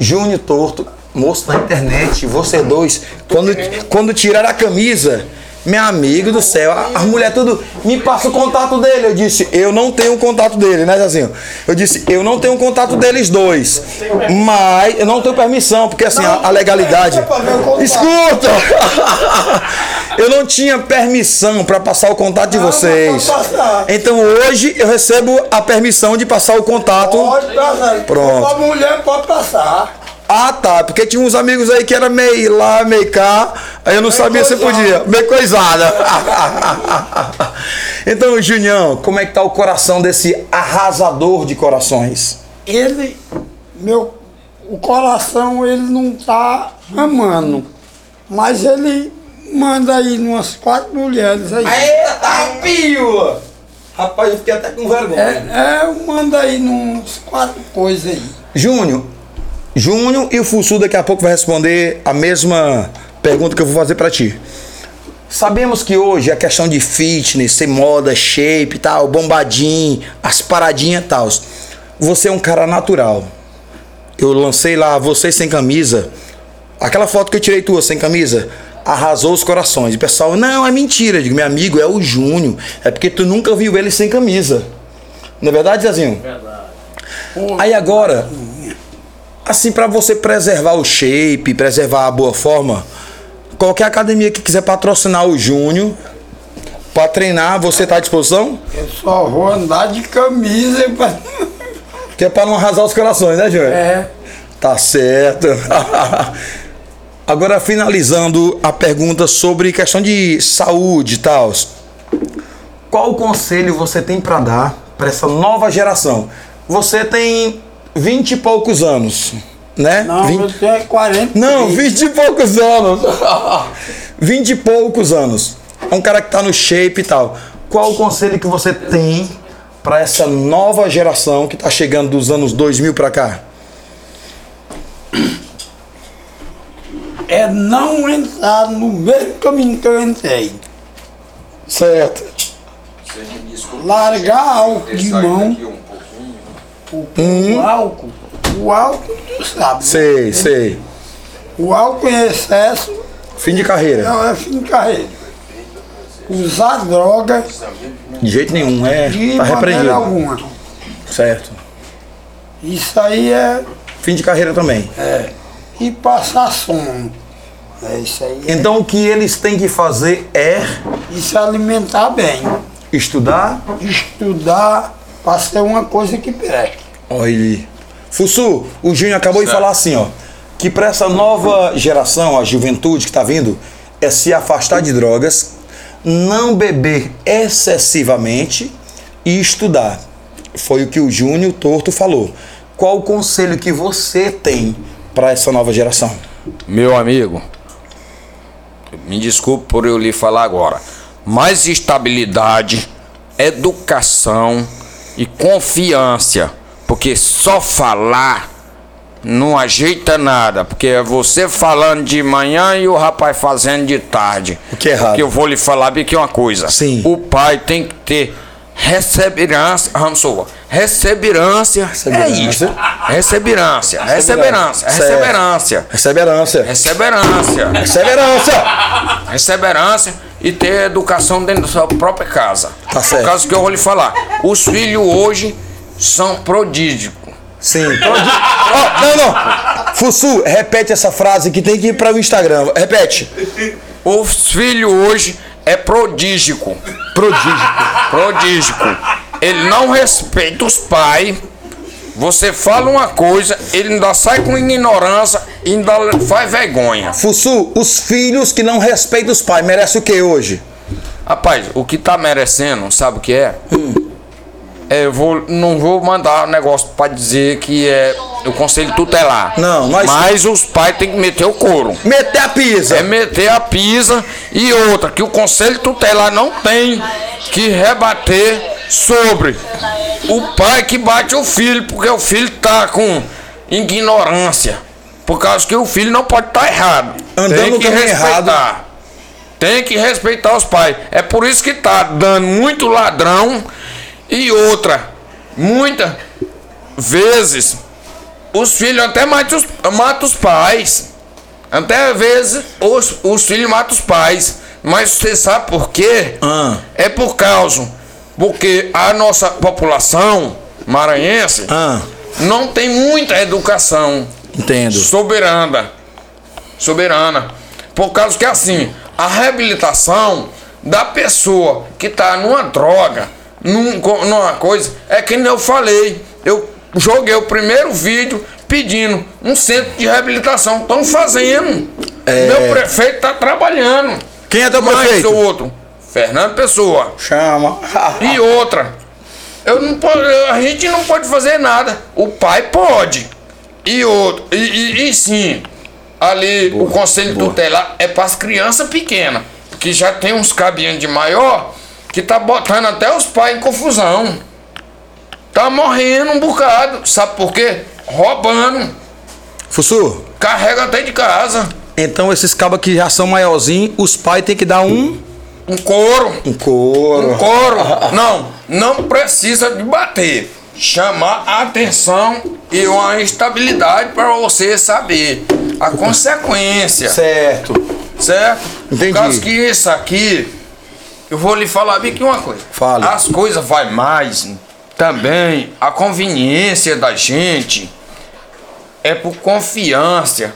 Júnior Torto, moço da internet, você dois, quando, quando tirar a camisa, meu amigo do céu, a- as mulheres tudo, me passa o contato dele. Eu disse, eu não tenho o contato dele, né, Zezinho? Eu disse, eu não tenho o contato deles dois, mas eu não tenho permissão, porque assim, a, a legalidade... Escuta! [LAUGHS] Eu não tinha permissão para passar o contato de vocês. Então hoje eu recebo a permissão de passar o contato. Pode passar. Pronto. A mulher pode passar. Ah, tá. Porque tinha uns amigos aí que era meio lá, meio cá. Aí eu não sabia se coisada. podia. Meio coisada. [LAUGHS] então, Junião, como é que tá o coração desse arrasador de corações? Ele, meu, o coração ele não tá amando. Mas ele manda aí umas quatro mulheres aí. Eita, pio! Rapaz, eu fiquei até com vergonha. É, é, manda aí uns quatro coisas aí. Júnior, Júnior e o Fussu daqui a pouco vai responder a mesma pergunta que eu vou fazer pra ti. Sabemos que hoje a questão de fitness, ser moda, shape e tal, bombadinho, as paradinhas e tal. Você é um cara natural. Eu lancei lá você sem camisa. Aquela foto que eu tirei tua sem camisa arrasou os corações. O pessoal, não, é mentira. Eu digo, meu amigo, é o Júnior. É porque tu nunca viu ele sem camisa. Não é verdade, Zezinho? Aí agora, assim, pra você preservar o shape, preservar a boa forma, qualquer academia que quiser patrocinar o Júnior pra treinar, você tá à disposição? Eu só vou andar de camisa pra... [LAUGHS] Que é pra não arrasar os corações, né, Júnior? É. Tá certo. [LAUGHS] Agora, finalizando a pergunta sobre questão de saúde e tal. Qual conselho você tem pra dar pra essa nova geração? Você tem 20 e poucos anos, né? Não, 20 eu tenho 40. Não, 20 e poucos anos. [LAUGHS] 20 e poucos anos. É um cara que tá no shape e tal. Qual o conselho que você tem pra essa nova geração que tá chegando dos anos 2000 pra cá? É não entrar no mesmo caminho que eu entrei. Certo. Largar álcool de mão. O, o álcool. O álcool, tu sabe. né? Sei, sei. O álcool em excesso Fim de carreira. é é fim de carreira. Usar droga De jeito nenhum, é. de Tá repreendido. alguma. Certo. Isso aí é, Fim de carreira também. é. E passar sono. É isso aí. É, Então o que eles têm que fazer é e se alimentar bem. estudar. Estudar para ser uma coisa que preste. Olha ele. Fussu, o Júnior acabou de Certo. falar assim, ó. Que para essa nova geração, a juventude que tá vindo, é se afastar de drogas, não beber excessivamente e estudar. Foi o que o Júnior Torto falou. Qual o conselho que você tem para essa nova geração? Meu amigo, me desculpe por eu lhe falar agora. Mais estabilidade, educação e confiança. Porque só falar não ajeita nada. Porque é você falando de manhã e o rapaz fazendo de tarde. O que é errado? Porque eu vou lhe falar bem aqui uma coisa. Sim. O pai tem que ter receberância. Vamos supor, receberância. É Receberância. isso. Receberância. Receberância. Certo. Receberância. Receberância. Recebe herança. Receberância e ter educação dentro da sua própria casa. Tá certo. Por causa que eu vou lhe falar. Os filhos hoje são prodígicos. Sim. Prodi... Ó, não, não. Fussu, repete essa frase que tem que ir para o Instagram. Repete. Os filhos hoje é prodígico. Prodígico. Prodígico. Ele não respeita os pais. Você fala uma coisa, ele ainda sai com ignorância e ainda faz vergonha. Fussu, os filhos que não respeitam os pais merecem o que hoje? Rapaz, o que tá merecendo, sabe o que é? É, eu vou, não vou mandar negócio pra dizer que é o conselho tutelar. Não, nós- Mas os pais têm que meter o couro. Meter a pisa. É meter a pisa e outra, que o conselho tutelar não tem que rebater sobre o pai que bate o filho, porque o filho tá com ignorância. Por causa que o filho não pode estar errado. Andando tem que respeitar. Tem que respeitar os pais. É por isso que tá dando muito ladrão e outra, muita vezes os filhos até matam os, matam os pais. Até às vezes os, os filhos matam os pais. Mas você sabe por quê? Ah. É por causa. Porque a nossa população maranhense Ah, não tem muita educação entendo. soberana. Soberana. Por causa que assim, a reabilitação da pessoa que tá numa droga, num, numa coisa, é que nem eu falei. Eu joguei o primeiro vídeo pedindo um centro de reabilitação. Estão fazendo. É. Meu prefeito tá trabalhando. Quem é teu Mas prefeito? o outro, Fernando Pessoa. Chama. E outra, eu não po- a gente não pode fazer nada. O pai pode. E outro, e, e- e sim, ali o conselho tutelar é para as crianças pequenas, que já tem uns cabinhos de maior que tá botando até os pais em confusão. Tá morrendo um bocado, sabe por quê? Roubando, Fussu, carrega até de casa. então esses cabos que já são maiorzinhos, os pais têm que dar um, Um couro. um couro. Um coro. Não, não precisa de bater. Chamar a atenção e uma estabilidade para você saber a consequência, Certo. certo? Entendi. Por causa que isso aqui, eu vou lhe falar bem aqui uma coisa. Fale. As coisas vai mais também, a conveniência da gente é por confiança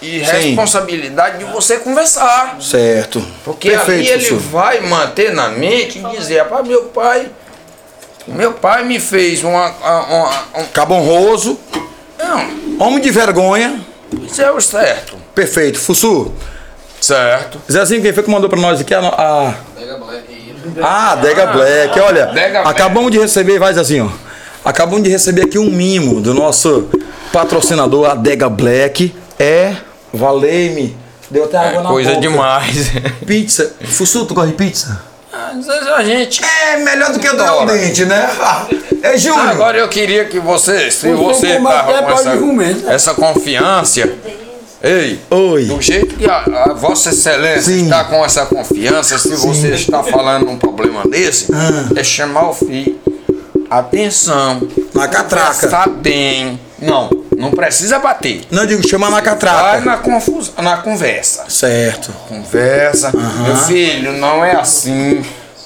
e responsabilidade de você conversar. Certo. Porque ali ele vai manter na mente e dizer, rapaz, meu pai. Meu pai me fez uma. uma, um, Cabo honroso, não, homem de vergonha. isso é o certo. Perfeito. Fussu, Certo. Zezinho, quem foi que mandou pra nós aqui? A, a... Ah, Dega Black. Olha, Dega Black. acabamos de receber, vai Zezinho. Acabamos de receber aqui um mimo do nosso patrocinador, a Dega Black. É, valei-me. Deu até água na Coisa boca. demais. [LAUGHS] Pizza. Fussu, tu gosta de pizza? Vezes a gente. É melhor do que o do Adoro. dente, né? [LAUGHS] É Júnior. Agora eu queria que você, se Você até com essa, essa confiança, ei, Oi. do jeito que a, a Vossa Excelência Sim. está com essa confiança, se você está falando um problema desse, Ah. é chamar o filho. Atenção. Na catraca. Bem. Não, não precisa bater. Não digo, chama na Vai catraca. na, confusão, na conversa. Certo. Conversa. Meu filho, não é assim.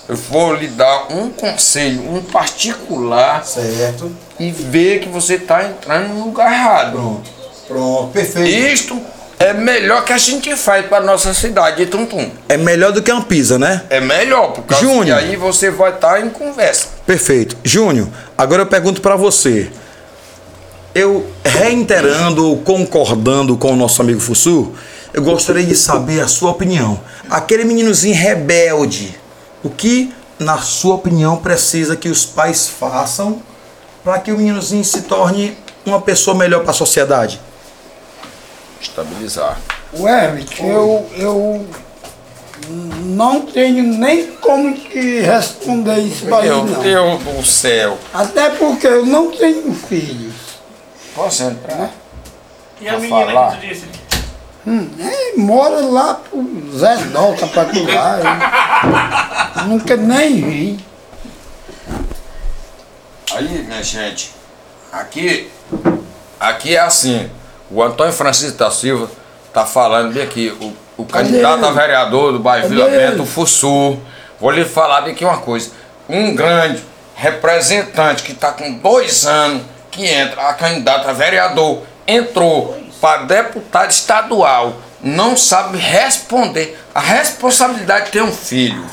Eu vou lhe dar um conselho, um particular, Certo. e ver que você está entrando no lugar errado. Pronto, perfeito. Isto é melhor que a gente faz para nossa cidade de Tuntum. É melhor do que uma pizza, né? É melhor, por causa Júnior. aí você vai estar em conversa. Perfeito. Júnior, agora eu pergunto pra você. Eu, reiterando ou concordando com o nosso amigo Fussu, eu gostaria de saber a sua opinião. Aquele meninozinho rebelde, o que, na sua opinião, precisa que os pais façam para que o meninozinho se torne uma pessoa melhor para a sociedade? Estabilizar. O Hermit, eu, eu não tenho nem como te responder isso aí, Meu não. Deus do céu. Até porque eu não tenho filhos. Posso entrar? E a menina falar. que tu disse? Hum, é, mora lá pro Zé Dolta pra tu lá. Eu nunca nem vi. Aí, minha gente, aqui, aqui é assim. O Antônio Francisco da Silva tá falando bem aqui. O, o candidato a vereador do bairro Cadê Vila Bento, o Fussu. Vou lhe falar bem aqui uma coisa. Um grande representante que está com dois anos que entra, a candidata a vereador, entrou para deputado estadual, não sabe responder a responsabilidade de ter um filho.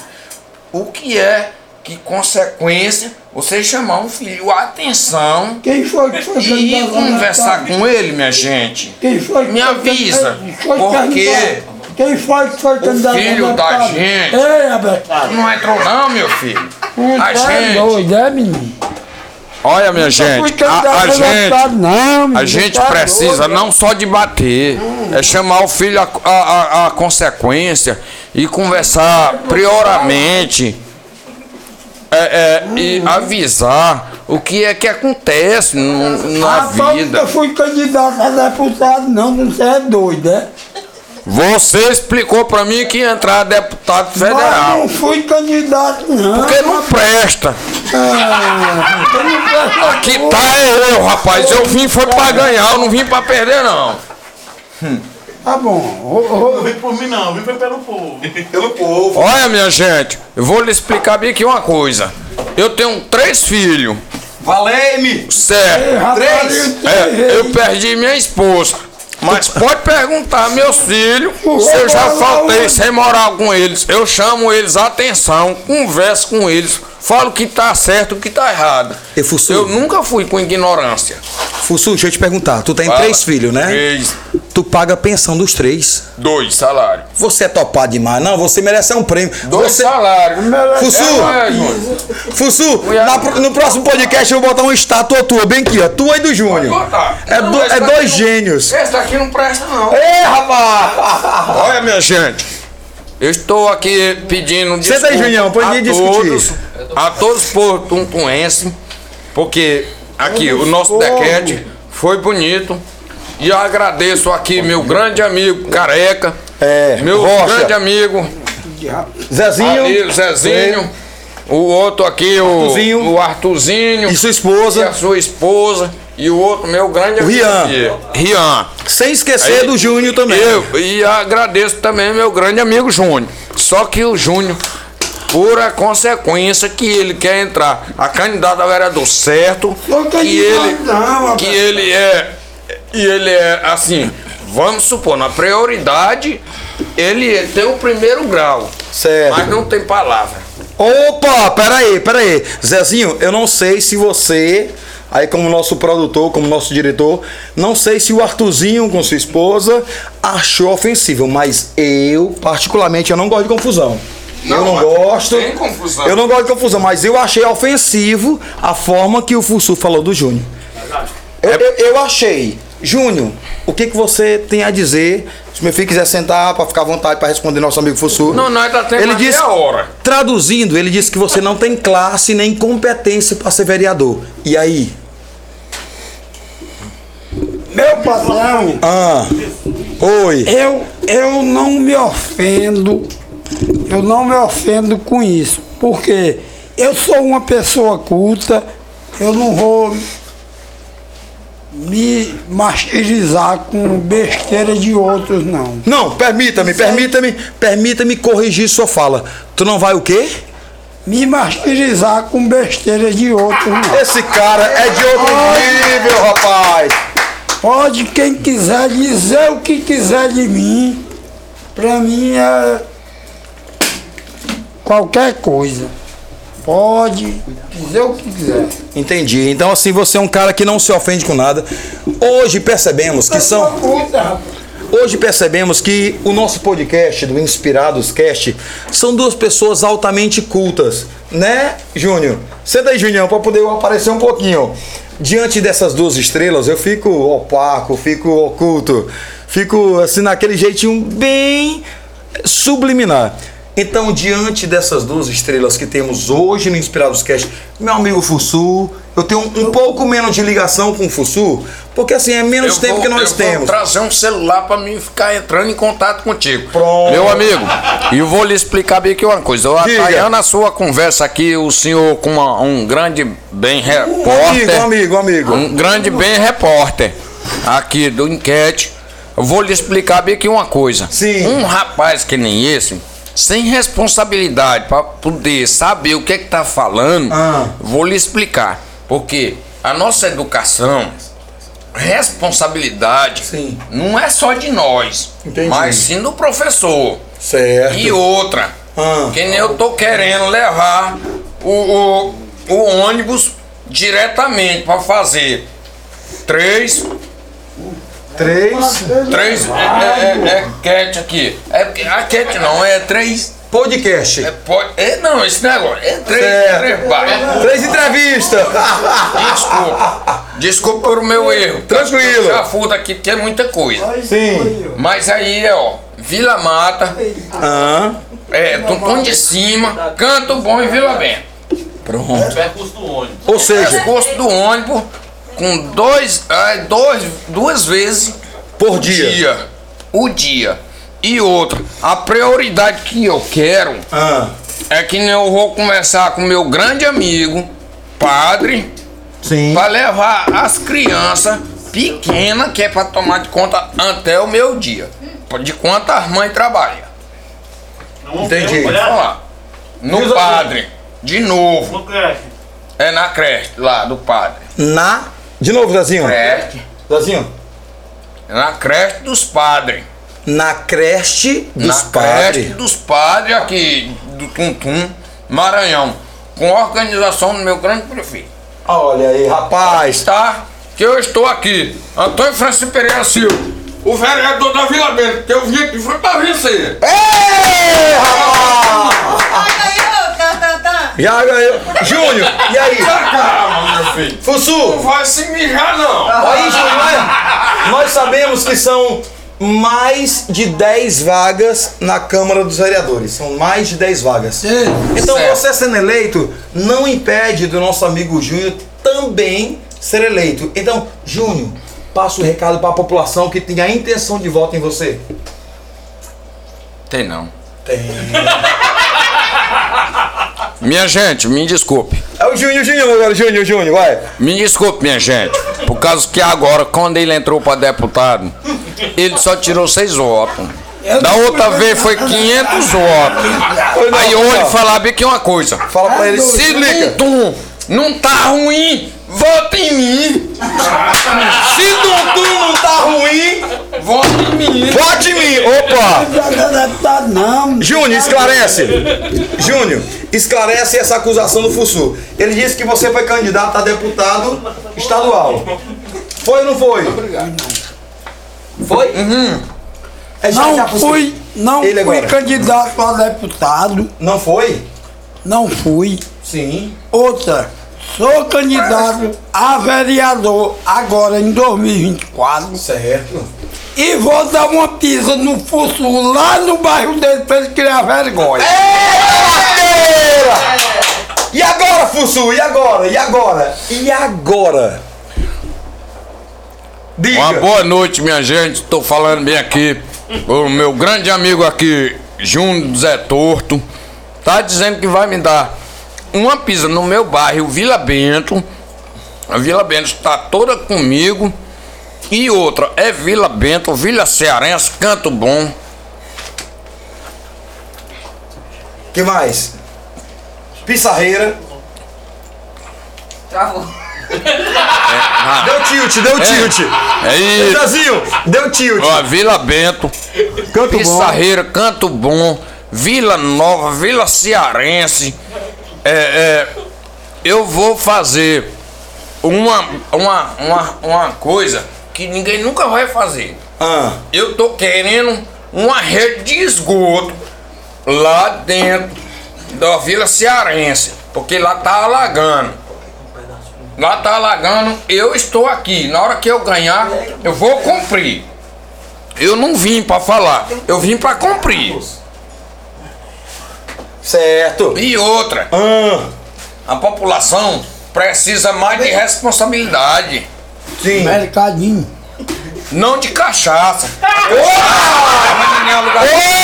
O que é que consequência você chamar um filho a atenção Quem foi que foi e conversar com ele, minha gente? Quem foi que Me avisa, foi porque? Quem foi que foi candidato a filho da gente. Ei, não entrou não, meu filho. A é gente, doido, é, menino? olha minha gente, a, a gente, não, menino. a gente Tá precisa não só de bater, é chamar o filho a, a, a- a consequência e conversar prioramente é, é, e avisar o que é que acontece no- na Rapaz, eu vida. nunca fui candidato a deputado, não, você é doido, é? Você explicou pra mim que ia entrar deputado Mas federal. não fui candidato, não. Porque não presta. Ah, eu presto Aqui tá eu, rapaz. Eu vim foi pra ganhar, eu não vim pra perder, não. Tá bom. Ô, ô, Não vem por mim não, vem pelo povo. [LAUGHS] Pelo povo. Olha, minha gente, eu vou lhe explicar bem aqui uma coisa. Eu tenho três filhos, Valei-me! certo? três? eu É, eu perdi minha esposa. Mas pode perguntar meus filhos se eu já faltei sem moral com eles. Eu chamo eles a atenção, converso com eles, falo o que tá certo e o que tá errado. E Fussu? Eu nunca fui com ignorância. Fussu, deixa eu te perguntar. Tu tem Fala. três filhos, né? Três, Tu paga a pensão dos três. dois salários. Você é topado demais. Não, você merece um prêmio. Dois você... salários. Fussu! É. Fussu, na no próximo podcast eu vou botar uma estátua tua, bem aqui, ó. Tua e do Júnior. É, do- é dois não- gênios. Esse daqui não presta, não. Ei, rapaz! Olha, minha gente. Eu estou aqui pedindo Senta aí, desculpa Junião, pode a discutir todos, isso. a todos por tuntuense, porque aqui o nosso dequete foi bonito. E eu agradeço aqui meu grande amigo Careca, É, meu Rocha. grande amigo Zezinho. ali, Zezinho, o outro aqui, o Arthurzinho. o Artuzinho, E sua e a esposa. sua esposa, e o outro meu grande amigo Rian. Rian. Sem esquecer Aí, do Júnior também. Eu, e agradeço também meu grande amigo Júnior. Só que o Júnior, por a consequência que ele quer entrar a candidato a vereador certo, que ele, não, que ele é, e ele é assim, vamos supor, na prioridade, ele tem o primeiro grau, Certo. mas não tem palavra. Opa, peraí, peraí. Zezinho, eu não sei se você, aí como nosso produtor, como nosso diretor, não sei se o Arthurzinho com sua esposa achou ofensivo, mas eu, particularmente, eu não gosto de confusão. eu Não, não mas gosto. tem confusão. Eu não gosto de confusão, mas eu achei ofensivo a forma que o Fussu falou do Júnior. Eu, eu, eu achei. Júnior, o que, que você tem a dizer? Se meu filho quiser sentar para ficar à vontade para responder nosso amigo Fussu. Não, nós tá tendo Ele disse, a hora. traduzindo, ele disse que você não tem classe nem competência para ser vereador. E aí? Meu patrão, Ah, oi. eu, eu não me ofendo, eu não me ofendo com isso, porque eu sou uma pessoa culta, eu não vou me martirizar com besteira de outros, não. Não, permita-me, permita-me, permita-me corrigir sua fala. Tu não vai o quê? Me martirizar com besteira de outros, não. Esse cara é de outro nível, rapaz. Pode quem quiser dizer o que quiser de mim, pra mim é qualquer coisa. Pode dizer o que quiser. Entendi. Então assim, você é um cara que não se ofende com nada. Hoje percebemos que são rapaz. Hoje percebemos que o nosso podcast do Inspirados Cast são duas pessoas altamente cultas, né, Júnior? Senta aí, Junião, para poder aparecer um pouquinho. Diante dessas duas estrelas, eu fico opaco, fico oculto, fico assim naquele jeitinho bem subliminar. Então, diante dessas duas estrelas que temos hoje no Inspirados Cast, meu amigo Fussu, eu tenho um, um pouco menos de ligação com o Fussu, porque assim é menos Eu tempo vou- que nós eu temos. Vou trazer um celular pra mim ficar entrando em contato contigo. Pronto. Meu amigo, e eu vou lhe explicar bem aqui uma coisa. Eu Diga. atraindo a sua conversa aqui, o senhor com uma- um grande bem repórter. Amigo, amigo, amigo. Um grande bem repórter aqui do enquete. Eu vou lhe explicar bem aqui uma coisa. Sim. Um rapaz que nem esse, sem responsabilidade para poder saber o que é que tá falando, Ah. vou lhe explicar. Porque a nossa educação, responsabilidade, Sim. não é só de nós, Entendi. mas sim do professor. Certo. E outra, Ah. que nem eu tô querendo levar o, o, o ônibus diretamente para fazer três, Três. três, é, é, é, é cat aqui. É, porque a cat não, é três, Podcast. é, po- é não, esse negócio, é três, Certo. três. Três entrevistas. Desculpa. Desculpa pelo meu erro. Tranquilo. Já fuda aqui porque é muita coisa. Sim. Mas aí, ó, Vila Mata, Ah. é, Tuntum de Cima, Canto Bom e Vila Bento. Pronto. Percurso do ônibus. Ou seja, Custo do ônibus com dois, é, dois, duas vezes por o dia. dia. O dia. E outra, a prioridade que eu quero Ah. é que eu vou conversar com meu grande amigo, padre, Sim. Pra levar as crianças pequenas, que é pra tomar de conta até o meu dia. De quantas mães trabalham. Entendi. Vamos lá. No padre, de novo. No creche. É na creche lá do padre. Na. De novo, Zezinho. Creche. Zezinho. É na creche dos padres. Na creche dos na creche padres. dos padres aqui do Tuntum, Maranhão. Com a organização do meu grande prefeito. Olha aí, rapaz. Tá? Que eu estou aqui. Antônio Francisco Pereira Silva. O vereador da Vila Bento, que eu vim aqui foi pra vencer. Ei, rapaz! Tá, tá, tá. Já ganhou. Júnior, e aí? Calma, meu filho. Não Fussu, vai se mijar, não. aí, Júnior, nós, nós sabemos que são mais de 10 vagas na Câmara dos Vereadores. São mais de 10 vagas. Então Certo. você sendo eleito não impede do nosso amigo Júnior também ser eleito. Então, Júnior, passa o recado para a população que tem a intenção de voto em você. Tem não. Tem. Minha gente, me desculpe. É o Júnior, Júnior agora, Júnior, Júnior, vai. Me desculpe, minha gente. Por causa que agora, quando ele entrou pra deputado, ele só tirou seis votos. Da outra vez foi 500 votos. Aí bem que é uma coisa. Fala pra ele, se liga. Não tá ruim, vota em mim. Se Dundum não tá ruim, Vota em mim. vote em mim. Opa! Não deputado, não. Júnior, esclarece. Júnior, esclarece essa acusação do Fussu. Ele disse que você foi candidato a deputado estadual. Foi ou não foi? Foi? Uhum. É Não Fussu. fui, não Ele fui agora. candidato a deputado, Não foi? não fui. Sim. Outra, sou candidato a vereador agora em 2024 Certo. e vou dar uma pisa no Fussu lá no bairro dele pra ele criar vergonha. E agora, Fussu? E agora? E agora? E agora? Diga. Uma boa noite, minha gente. Tô falando bem aqui. O meu grande amigo aqui, Júnior Zé Torto, tá dizendo que vai me dar uma pizza no meu bairro, Vila Bento. A Vila Bento está toda comigo. E outra é Vila Bento, Vila Cearense, Canto Bom. que mais? Pissarreira. Travou. Deu tilt, deu tilt. É isso. Zezinho, deu tilt. Ó, Vila Bento, Canto Pissarreira, Canto Bom, Vila Nova, Vila Cearense. É, é, eu vou fazer uma, uma, uma, uma coisa que ninguém nunca vai fazer. Ah, Eu tô querendo uma rede de esgoto lá dentro da Vila Cearense, porque lá tá alagando. Lá tá alagando, eu estou aqui. Na hora que eu ganhar, eu vou cumprir. Eu não vim pra falar, eu vim pra cumprir. Certo. E outra, Ah, a população precisa mais de responsabilidade, sim. Mercadinho. não de cachaça.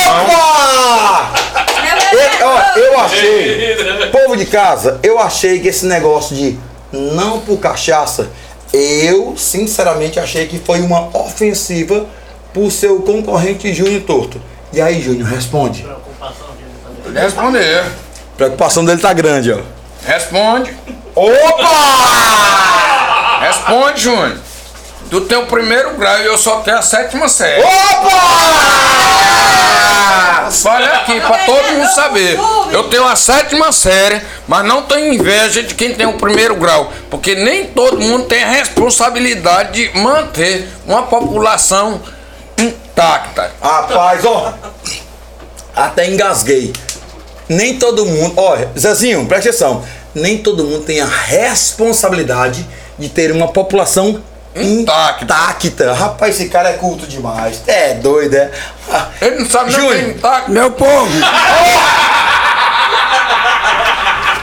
Opa! Eu, ó, eu achei, povo de casa, eu achei que esse negócio de não por cachaça, eu sinceramente achei que foi uma ofensiva por seu concorrente Júnior Torto. E aí, Júnior, responde. Responder. A preocupação dele tá grande, ó. Responde. Opa! Responde, Júnior. Tu tem o primeiro grau e eu só tenho a sétima série. Opa! Olha aqui, pra todo mundo saber. Eu tenho a sétima série, mas não tenho inveja de quem tem o primeiro grau. Porque nem todo mundo tem a responsabilidade de manter uma população intacta. Rapaz, ó. Até engasguei. Nem todo mundo. Ó, Zezinho, presta atenção. Nem todo mundo tem a responsabilidade de ter uma população Intacta. intacta. Rapaz, esse cara é culto demais. É doido, é? [LAUGHS] Ele não sabe nem Júnior. quem intacto. Meu povo! [LAUGHS]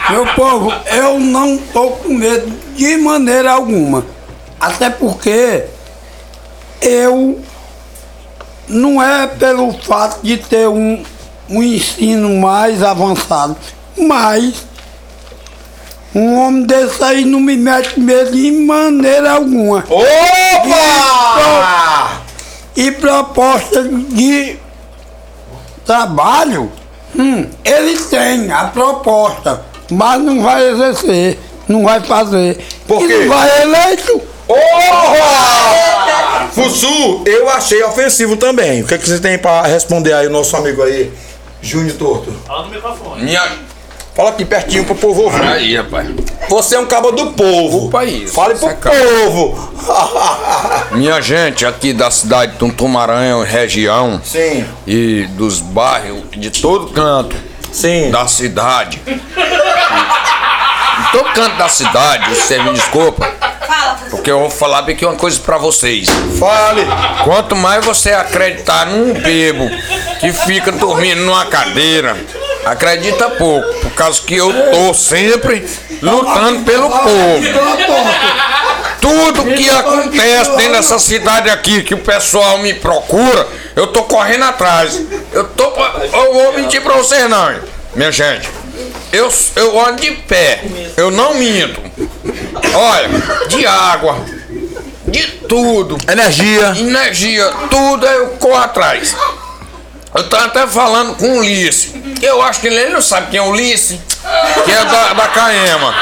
Meu povo, eu não tô com medo de maneira alguma. Até porque eu não é pelo fato de ter um, um ensino mais avançado, mas um homem desse aí não me mete medo de maneira alguma. Opa! E proposta de trabalho, hum, ele tem a proposta, mas não vai exercer, não vai fazer. Por E quê? não vai eleito. Porra! Fussu, eu achei ofensivo também. O que, é que você tem pra responder aí, o nosso amigo aí, Júnior Torto? Fala no microfone. Minha... Fala aqui pertinho pro povo ouvir. Aí, rapaz. Você é um cabo do povo. O país. Fale pro Você é povo. [LAUGHS] Minha gente aqui da cidade de Tuntumaranhão, região Sim, e dos bairros de todo canto sim. da cidade. [LAUGHS] Todo canto da cidade, você me desculpa, Fala, porque eu vou falar bem aqui uma coisa pra vocês. Fale. Quanto mais você acreditar num bebo que fica dormindo numa cadeira, acredita pouco, por causa que eu tô sempre lutando pelo povo. Tudo que acontece dentro dessa cidade aqui, que o pessoal me procura, eu tô correndo atrás. Eu tô. Eu vou mentir pra vocês não, minha gente. Eu, eu ando de pé, eu não minto. Olha, de água, de tudo Energia. energia, tudo eu corro atrás. Eu tava até falando com o Ulisses. Eu acho que ele não sabe quem é o Ulisses, que é da, da Caema.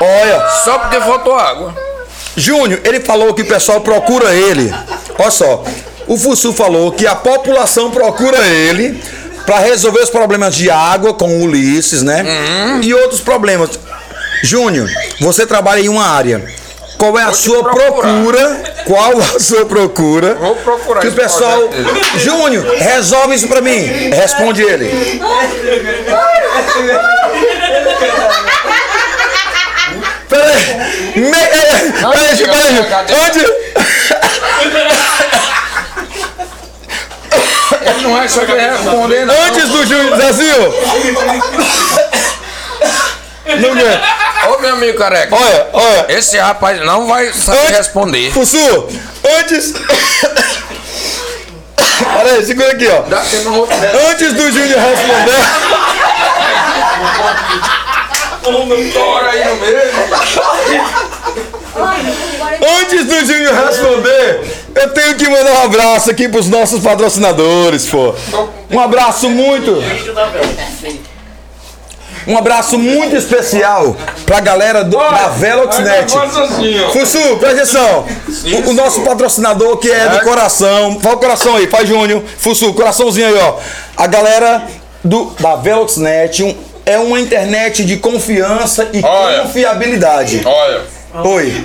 Olha, Só porque faltou água. Júnior, ele falou que o pessoal procura ele. Olha só, o Fussu falou que a população procura ele para resolver os problemas de água com o Ulisses, né? E outros problemas. Júnior, você trabalha em uma área. Qual é a Vou sua procura? Qual a sua procura? Vou procurar Que o pessoal. Júnior, resolve isso pra mim. Responde ele. Peraí. Me... é, Peraí, tira, peraí. cadê? Onde. [LAUGHS] Ele não vai saber responder, não. Antes do Júnior. Zezinho! Não ganha. Ô, meu amigo careca. Olha, olha. Esse rapaz não vai saber Antes- responder. Fussu, antes. Peraí, segura aqui, ó. Antes do Júnior responder. Tora aí no meio. Antes do Júnior responder, eu tenho que mandar um abraço aqui pros nossos patrocinadores, pô. Um abraço muito. Um abraço muito especial pra galera do, da Veloxnet. Fussu, presta atenção. O, o nosso patrocinador que é do coração. Fala o coração aí, faz Júnior. Fussu, coraçãozinho aí, ó. A galera do, da Veloxnet um- é uma internet de confiança e Olha. confiabilidade. Olha, Oi.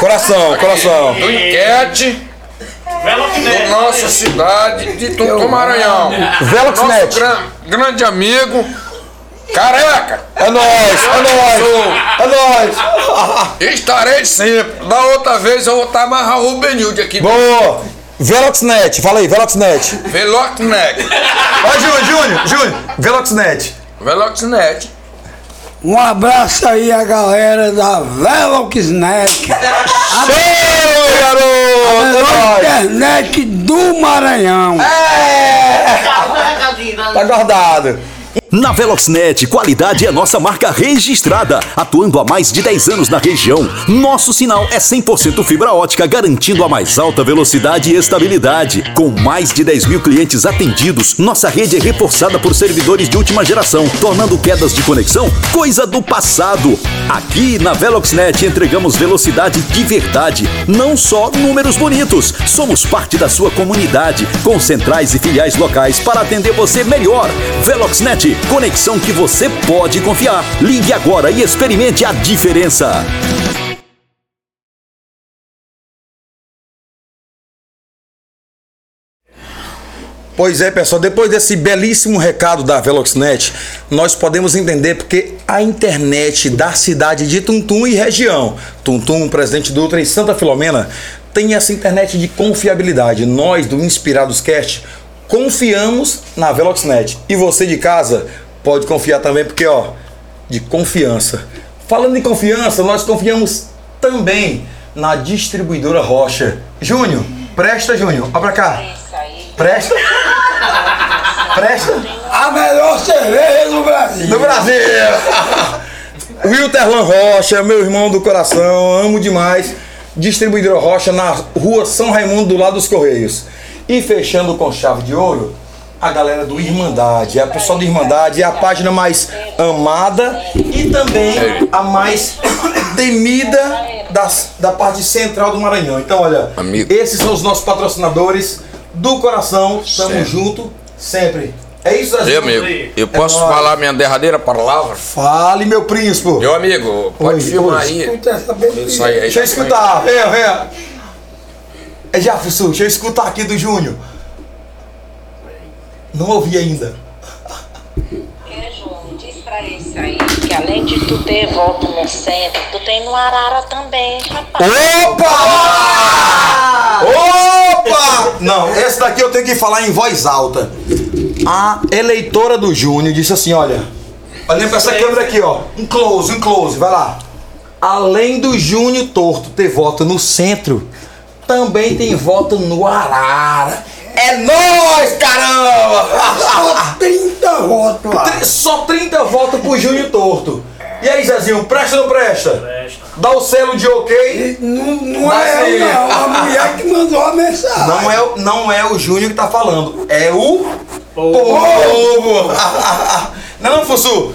Coração, coração. do enquete da Velocidade. nossa cidade de Tuntumaranhão. Veloxnet. Nosso gran- grande amigo, careca. É nóis, é nóis. É nóis. Estarei sempre. Da outra vez eu vou estar mais Raul Benilde aqui. Boa. Veloxnet, fala aí, Veloxnet. Veloxnet. Vai, Júnior, Júnior, Júnior. Veloxnet. Veloxnet. Um abraço aí a galera da Veloxnet, Show, garoto! a melhor internet do Maranhão. É, Recadinho, tá guardado. Na Veloxnet, qualidade é nossa marca registrada, atuando há mais de 10 anos na região. Nosso sinal é 100% fibra ótica, garantindo a mais alta velocidade e estabilidade. Com mais de 10 mil clientes atendidos, nossa rede é reforçada por servidores de última geração, tornando quedas de conexão coisa do passado. Aqui na Veloxnet entregamos velocidade de verdade, não só números bonitos. Somos parte da sua comunidade, com centrais e filiais locais para atender você melhor. Veloxnet, conexão que você pode confiar. Ligue agora e experimente a diferença. Pois é, pessoal, depois desse belíssimo recado da Veloxnet, nós podemos entender porque a internet da cidade de Tuntum e região, Tuntum, Presidente Dutra e Santa Filomena, tem essa internet de confiabilidade. Nós do Inspirados Cast confiamos na Veloxnet. E você de casa pode confiar também, porque ó, de confiança. Falando em confiança, nós confiamos também na distribuidora Rocha. Júnior, presta, Júnior, olha pra cá. Presta. [LAUGHS] Presta. A melhor cerveja do Brasil. Do Brasil! [LAUGHS] Wilterlan Rocha, meu irmão do coração, amo demais. Distribuidora Rocha na rua São Raimundo, do lado dos Correios. E fechando com chave de ouro, a galera do Irmandade. A pessoal do Irmandade é a página mais amada e também a mais temida das, da parte central do Maranhão. Então, olha, Amigo. esses são os nossos patrocinadores do coração. Tamo Sempre. junto, sempre. É isso? Meu amigo, eu posso nóis. falar minha derradeira palavra? Fale, meu príncipe. Meu amigo, pode Oi, filmar oi. aí. Escuta essa bebida. Isso aí, aí Deixa eu escutar, venha, venha. É Jefferson, deixa eu escutar aqui do Júnior. Não ouvi ainda. É, João, diz pra esse aí que além de tu ter volta no centro, tu tem no Arara também, rapaz. Opa! Opa! Não, esse daqui eu tenho que falar em voz alta. A eleitora do Júnior disse assim, olha. Olha pra essa câmera aqui, ó. Um close, um close, vai lá. Além do Júnior Torto ter voto no centro, também tem voto no Arara. É nóis, caramba! Só 30 votos lá. Só 30 votos pro Júnior Torto. E aí, Zezinho, presta ou não presta? Presta. Dá o selo de ok. Não, não é eu, não. A mulher que mandou a mensagem. Não é, o- não é o Júnior que tá falando, é o povo. [LAUGHS] não, não, Fussu.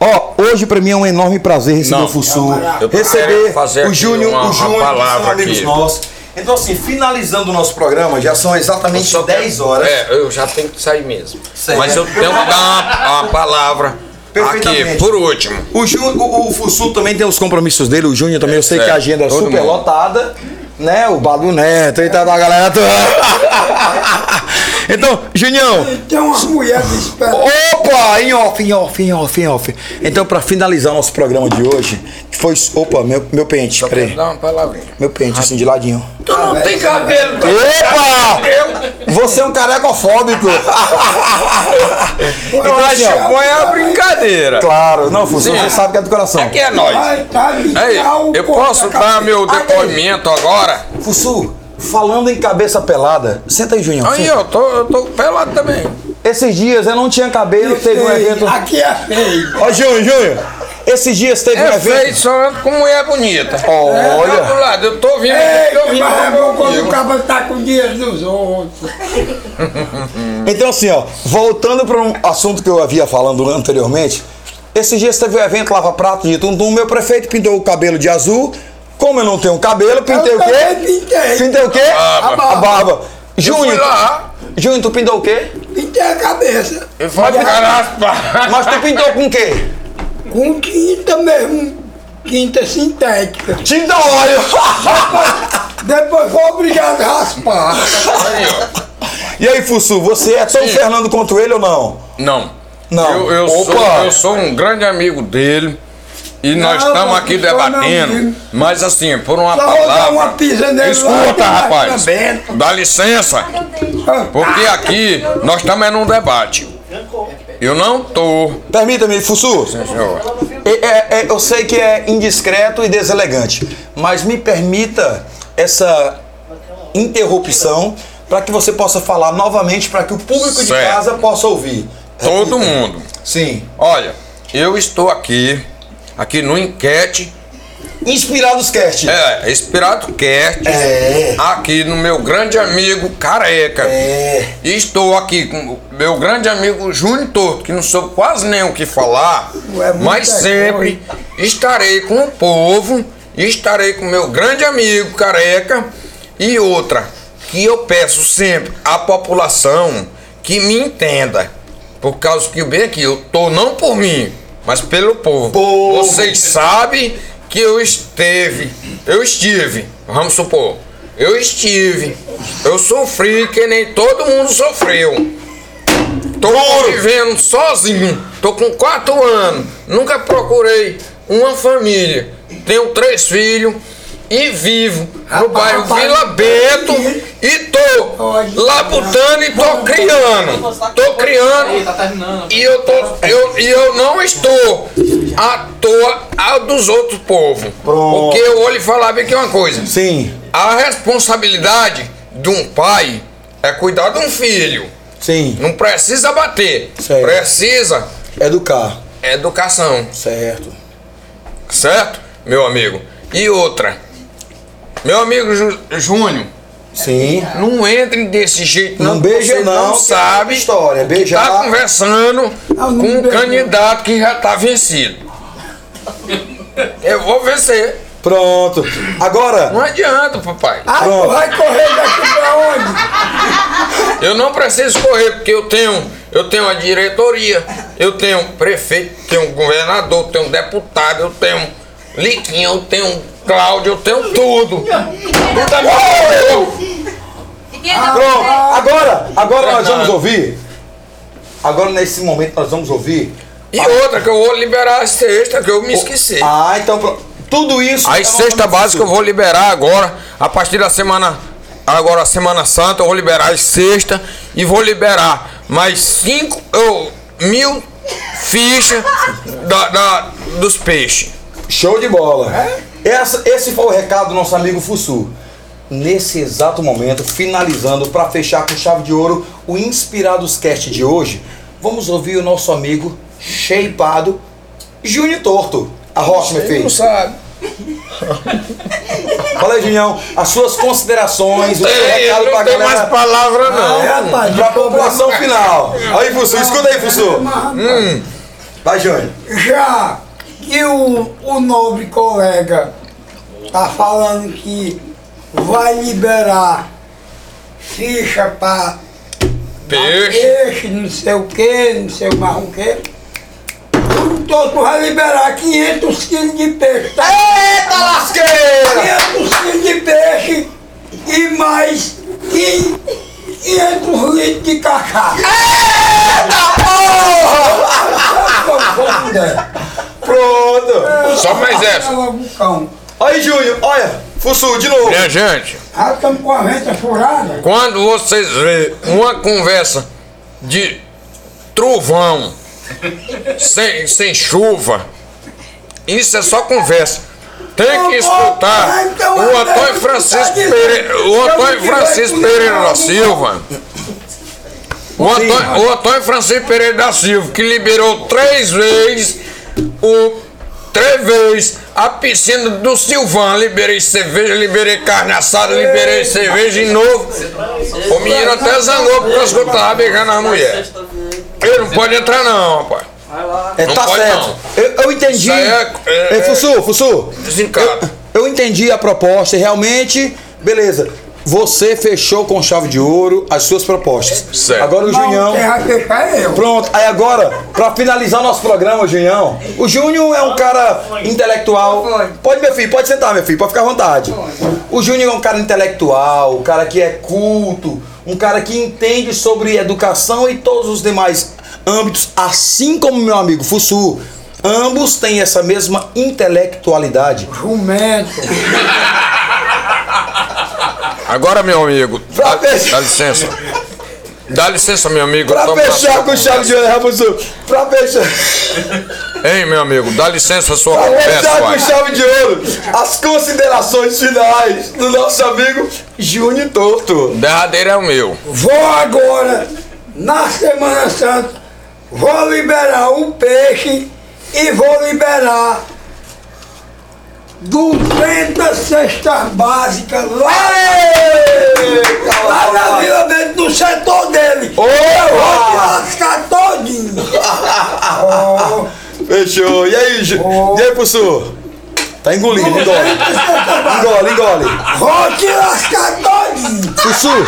Ó, hoje pra mim é um enorme prazer receber Não. o Fussu, Eu quero receber fazer o Júnior, uma- o uma Júnior, que são amigos aqui. nossos. Então assim, finalizando o nosso programa, já são exatamente Só 10 quero- horas. É, eu já tenho que sair mesmo. Certo. Mas eu tenho que dar uma, uma palavra aqui, por último. O, Jú, o, o Fussu também tem os compromissos dele, o Júnior também, eu sei É, que a agenda é super mundo. lotada, né? O Badu Neto e tal, da galera toda. [LAUGHS] então, Junião, Tem umas mulheres esperando. opa, em off, em off, em off, em off. Então, pra finalizar nosso programa de hoje, que foi, opa, meu, meu pente, peraí, dar uma palavrinha. meu pente, assim, de ladinho. Tu não tem cabelo. Opa! Você é um carecofóbico. [LAUGHS] Eu Então, assim, acho que é uma brincadeira. Claro, não, Sim. você sabe que é do coração. Aqui é nós. Vai, tá eu posso da dar meu depoimento agora? Fussu, falando em cabeça pelada, senta aí, Junião. Aí, eu tô, eu tô pelado também. Esses dias eu não tinha cabelo, teve um Ei, evento. Aqui é feio. Ó, Júnior, Júnior, esses dias teve um É evento. feio, só com mulher bonita. Olha. Do outro lado, eu tô vindo Ei, tô vindo mas é bom quando o cara tá com dinheiro dos outros. [LAUGHS] Então, assim, ó, voltando para um assunto que eu havia falando anteriormente, esses dias teve um evento Lava Prato de Tundum, meu prefeito pintou o cabelo de azul. Como eu não tenho cabelo, pintei Eu o quê? pintei. Pintei o quê? barba. A barba. Eu Júnior, fui lá, Júnior, tu pintou o quê? Pintei a cabeça. eu falo caraspa. Mas tu pintou com o quê? Com tinta mesmo. Tinta sintética. Tinta óleo. Depois foi obrigado a raspar. E aí, Fussu, você é tão Sim. Fernando quanto ele ou não? Não. Não. Eu, eu, Opa. sou, eu sou um grande amigo dele. E nós Não, estamos não, aqui debatendo. Mas assim, por uma Só vou dar palavra. uma nele lá, Escuta, vai rapaz. Dá licença. Porque aqui nós estamos é num debate. Eu não tô. Permita-me, Fussu. Senhor. É- é- é- eu sei que é indiscreto e deselegante, mas me permita essa interrupção para que você possa falar novamente para que o público de Certo. casa possa ouvir. todo mundo. Sim. Olha, eu estou aqui, aqui no Enquete, Inspirados Cast. é, Inspirado Cast, É. aqui no meu grande amigo Careca. É. E estou aqui com o meu grande amigo Júnior Torto, que não soube quase nem o que falar, Ué, mas sempre estarei com o povo, estarei com meu grande amigo Careca. E outra, que eu peço sempre à população que me entenda. Por causa que bem aqui, eu tô não por mim, mas pelo povo. Povo. Vocês sabem que eu esteve, eu estive, vamos supor, eu estive, eu sofri que nem todo mundo sofreu. Tô vivendo sozinho, tô com quatro anos, nunca procurei uma família. Tenho três filhos e vivo no bairro rapaz, Vila Bento e tô labutando e tô criando. Tô criando Tá e eu, tô, eu, e eu não estou à toa dos outros povos. Porque eu vou lhe falar bem que uma coisa. Sim. A responsabilidade de um pai é cuidar de um filho. Sim. Não precisa bater. Certo. Precisa Educar. educação. Certo. Certo, meu amigo? E outra. Meu amigo Ju- Júnior, Sim. não entre desse jeito, Não não. beija não, não é sabe outra história. que Beijar- tá conversando com um candidato que já tá vencido. Eu vou vencer. Pronto. Agora, Não adianta, papai. Ah, Pronto. vai correr daqui pra onde? Eu não preciso correr porque eu tenho, eu tenho a diretoria, eu tenho prefeito, tenho governador, tenho deputado, eu tenho Liquinha, eu tenho Cláudio, eu tenho tudo. Tudo é meu. pronto. Agora, agora nós vamos ouvir. Agora nesse momento nós vamos ouvir. E outra que eu vou liberar a sexta, que eu me esqueci. Ah, então pronto. Tudo isso. Aí sexta básica eu vou liberar agora, a partir da semana. Agora, Semana Santa, eu vou liberar as sexta e vou liberar mais cinco eu, mil fichas da, da- dos peixes. Show de bola. Essa, esse foi o recado do nosso amigo Fussu. Nesse exato momento, finalizando para fechar com chave de ouro o Inspirados Cast de hoje, vamos ouvir o nosso amigo shapeado Júnior Torto. A Rocha, meu filho. sabe. Fala aí, Junião, as suas considerações, o seu recado não pra tem mais galera, palavra não. É, rapaz, pra população final. Aí, Fussu, escuta aí, Fussu. Hum. Vai, Júnior. Já que o, o nobre colega tá falando que vai liberar ficha para Peixe. peixe, não sei o que, não sei mais o que. O Toto vai liberar 500 quilos de peixe, tá? Eita lasqueira! 500 quilos de peixe e mais 500 litros de cachaça. Pronto. Só mais essa. essa. Aí, Júnior, olha, Fussu, de novo. Minha gente, Já estamos com a venta furada. quando vocês vê uma conversa de trovão sem, sem chuva, isso é só conversa. Tem que escutar o Antônio Francisco Pereira, o Antônio Francisco Pereira da Silva. O Antônio, o Antônio Francisco Pereira da Silva, que liberou três vezes o. Três vezes a piscina do Silvão. Liberei cerveja, liberei carne assada, liberei cerveja de novo. O menino até zangou porque eu tava beijando a mulher. Ele não pode entrar, não, rapaz. É, Não tá pode, certo. não. Eu, eu entendi. É- é- Ei, Fussu, Fussu. Desencado. Eu entendi a proposta e realmente, beleza. Você fechou com chave de ouro as suas propostas. Certo. Agora o Junião. é eu. Pronto, aí agora, pra finalizar nosso programa, Junião, o Júnior é um cara intelectual. Pode, meu filho, pode sentar, meu filho, pode ficar à vontade. O Júnior é um cara intelectual, um cara que é culto, um cara que entende sobre educação e todos os demais âmbitos, assim como meu amigo Fussu. Ambos têm essa mesma intelectualidade. Jumento. [LAUGHS] Agora, meu amigo, dá, fechar- dá licença. Dá licença, meu amigo. Pra fechar com chave de ouro, Fussu? Pra fechar. Ei, meu amigo, dá licença a sua Pra conversa, fechar com chave de ouro, as considerações finais do nosso amigo Júnior Torto. Derradeiro é o meu. Vou agora, na Semana Santa, vou liberar o peixe e vou liberar 200 cestas básicas lá, lá na Vila Bento, no setor dele. Opa! Eu vou te lascar todinho. Oh, [LAUGHS] Fechou. E aí, Ju? E aí, Pussu? Tá engolindo, engole. Engole, engole. vou te lascar todinho. Fussu!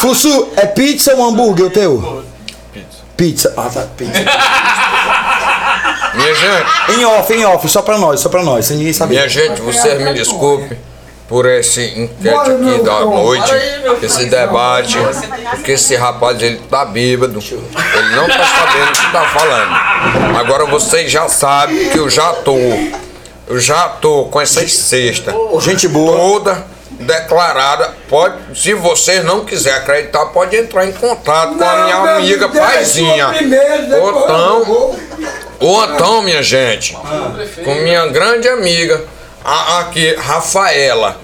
Fussu, é pizza ou hambúrguer o teu? Pizza. Pizza. Ah, tá, pizza. [LAUGHS] Minha gente, Em off, em off, só pra nós, só pra nós, sem ninguém saber. minha gente, vocês me desculpem por esse enquete aqui da noite, esse debate, porque esse rapaz ele tá bêbado, ele não tá sabendo o que tá falando. Agora vocês já sabem que eu já tô, eu já tô com essas cestas Gente boa. toda declarada. Pode, se vocês não quiserem acreditar, pode entrar em contato com a minha Não, amiga Paizinha. Ou então, ou então, minha gente, com minha grande amiga, a, aqui, Rafaela,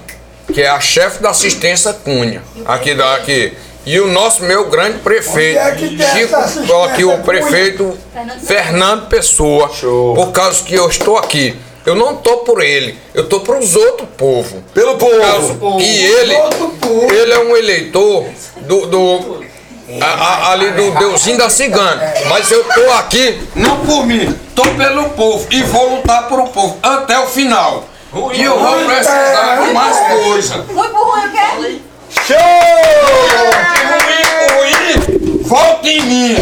que é a chefe da assistência Cunha, aqui daqui. E o nosso meu grande prefeito, é Chico, aqui o prefeito Fernando Pessoa, por causa que eu estou aqui. Eu não tô por ele, eu tô para os outros povos. Pelo Por causa povo. que ele, povo. ele é um eleitor do, do a- a- ali do Deusinho da Cigana. Mas eu tô aqui não por mim, tô pelo povo e vou lutar por o povo até o final. E eu vou precisar de mais coisa. Muito ruim, o quê? Show! Se ruim, ruim, volte em mim.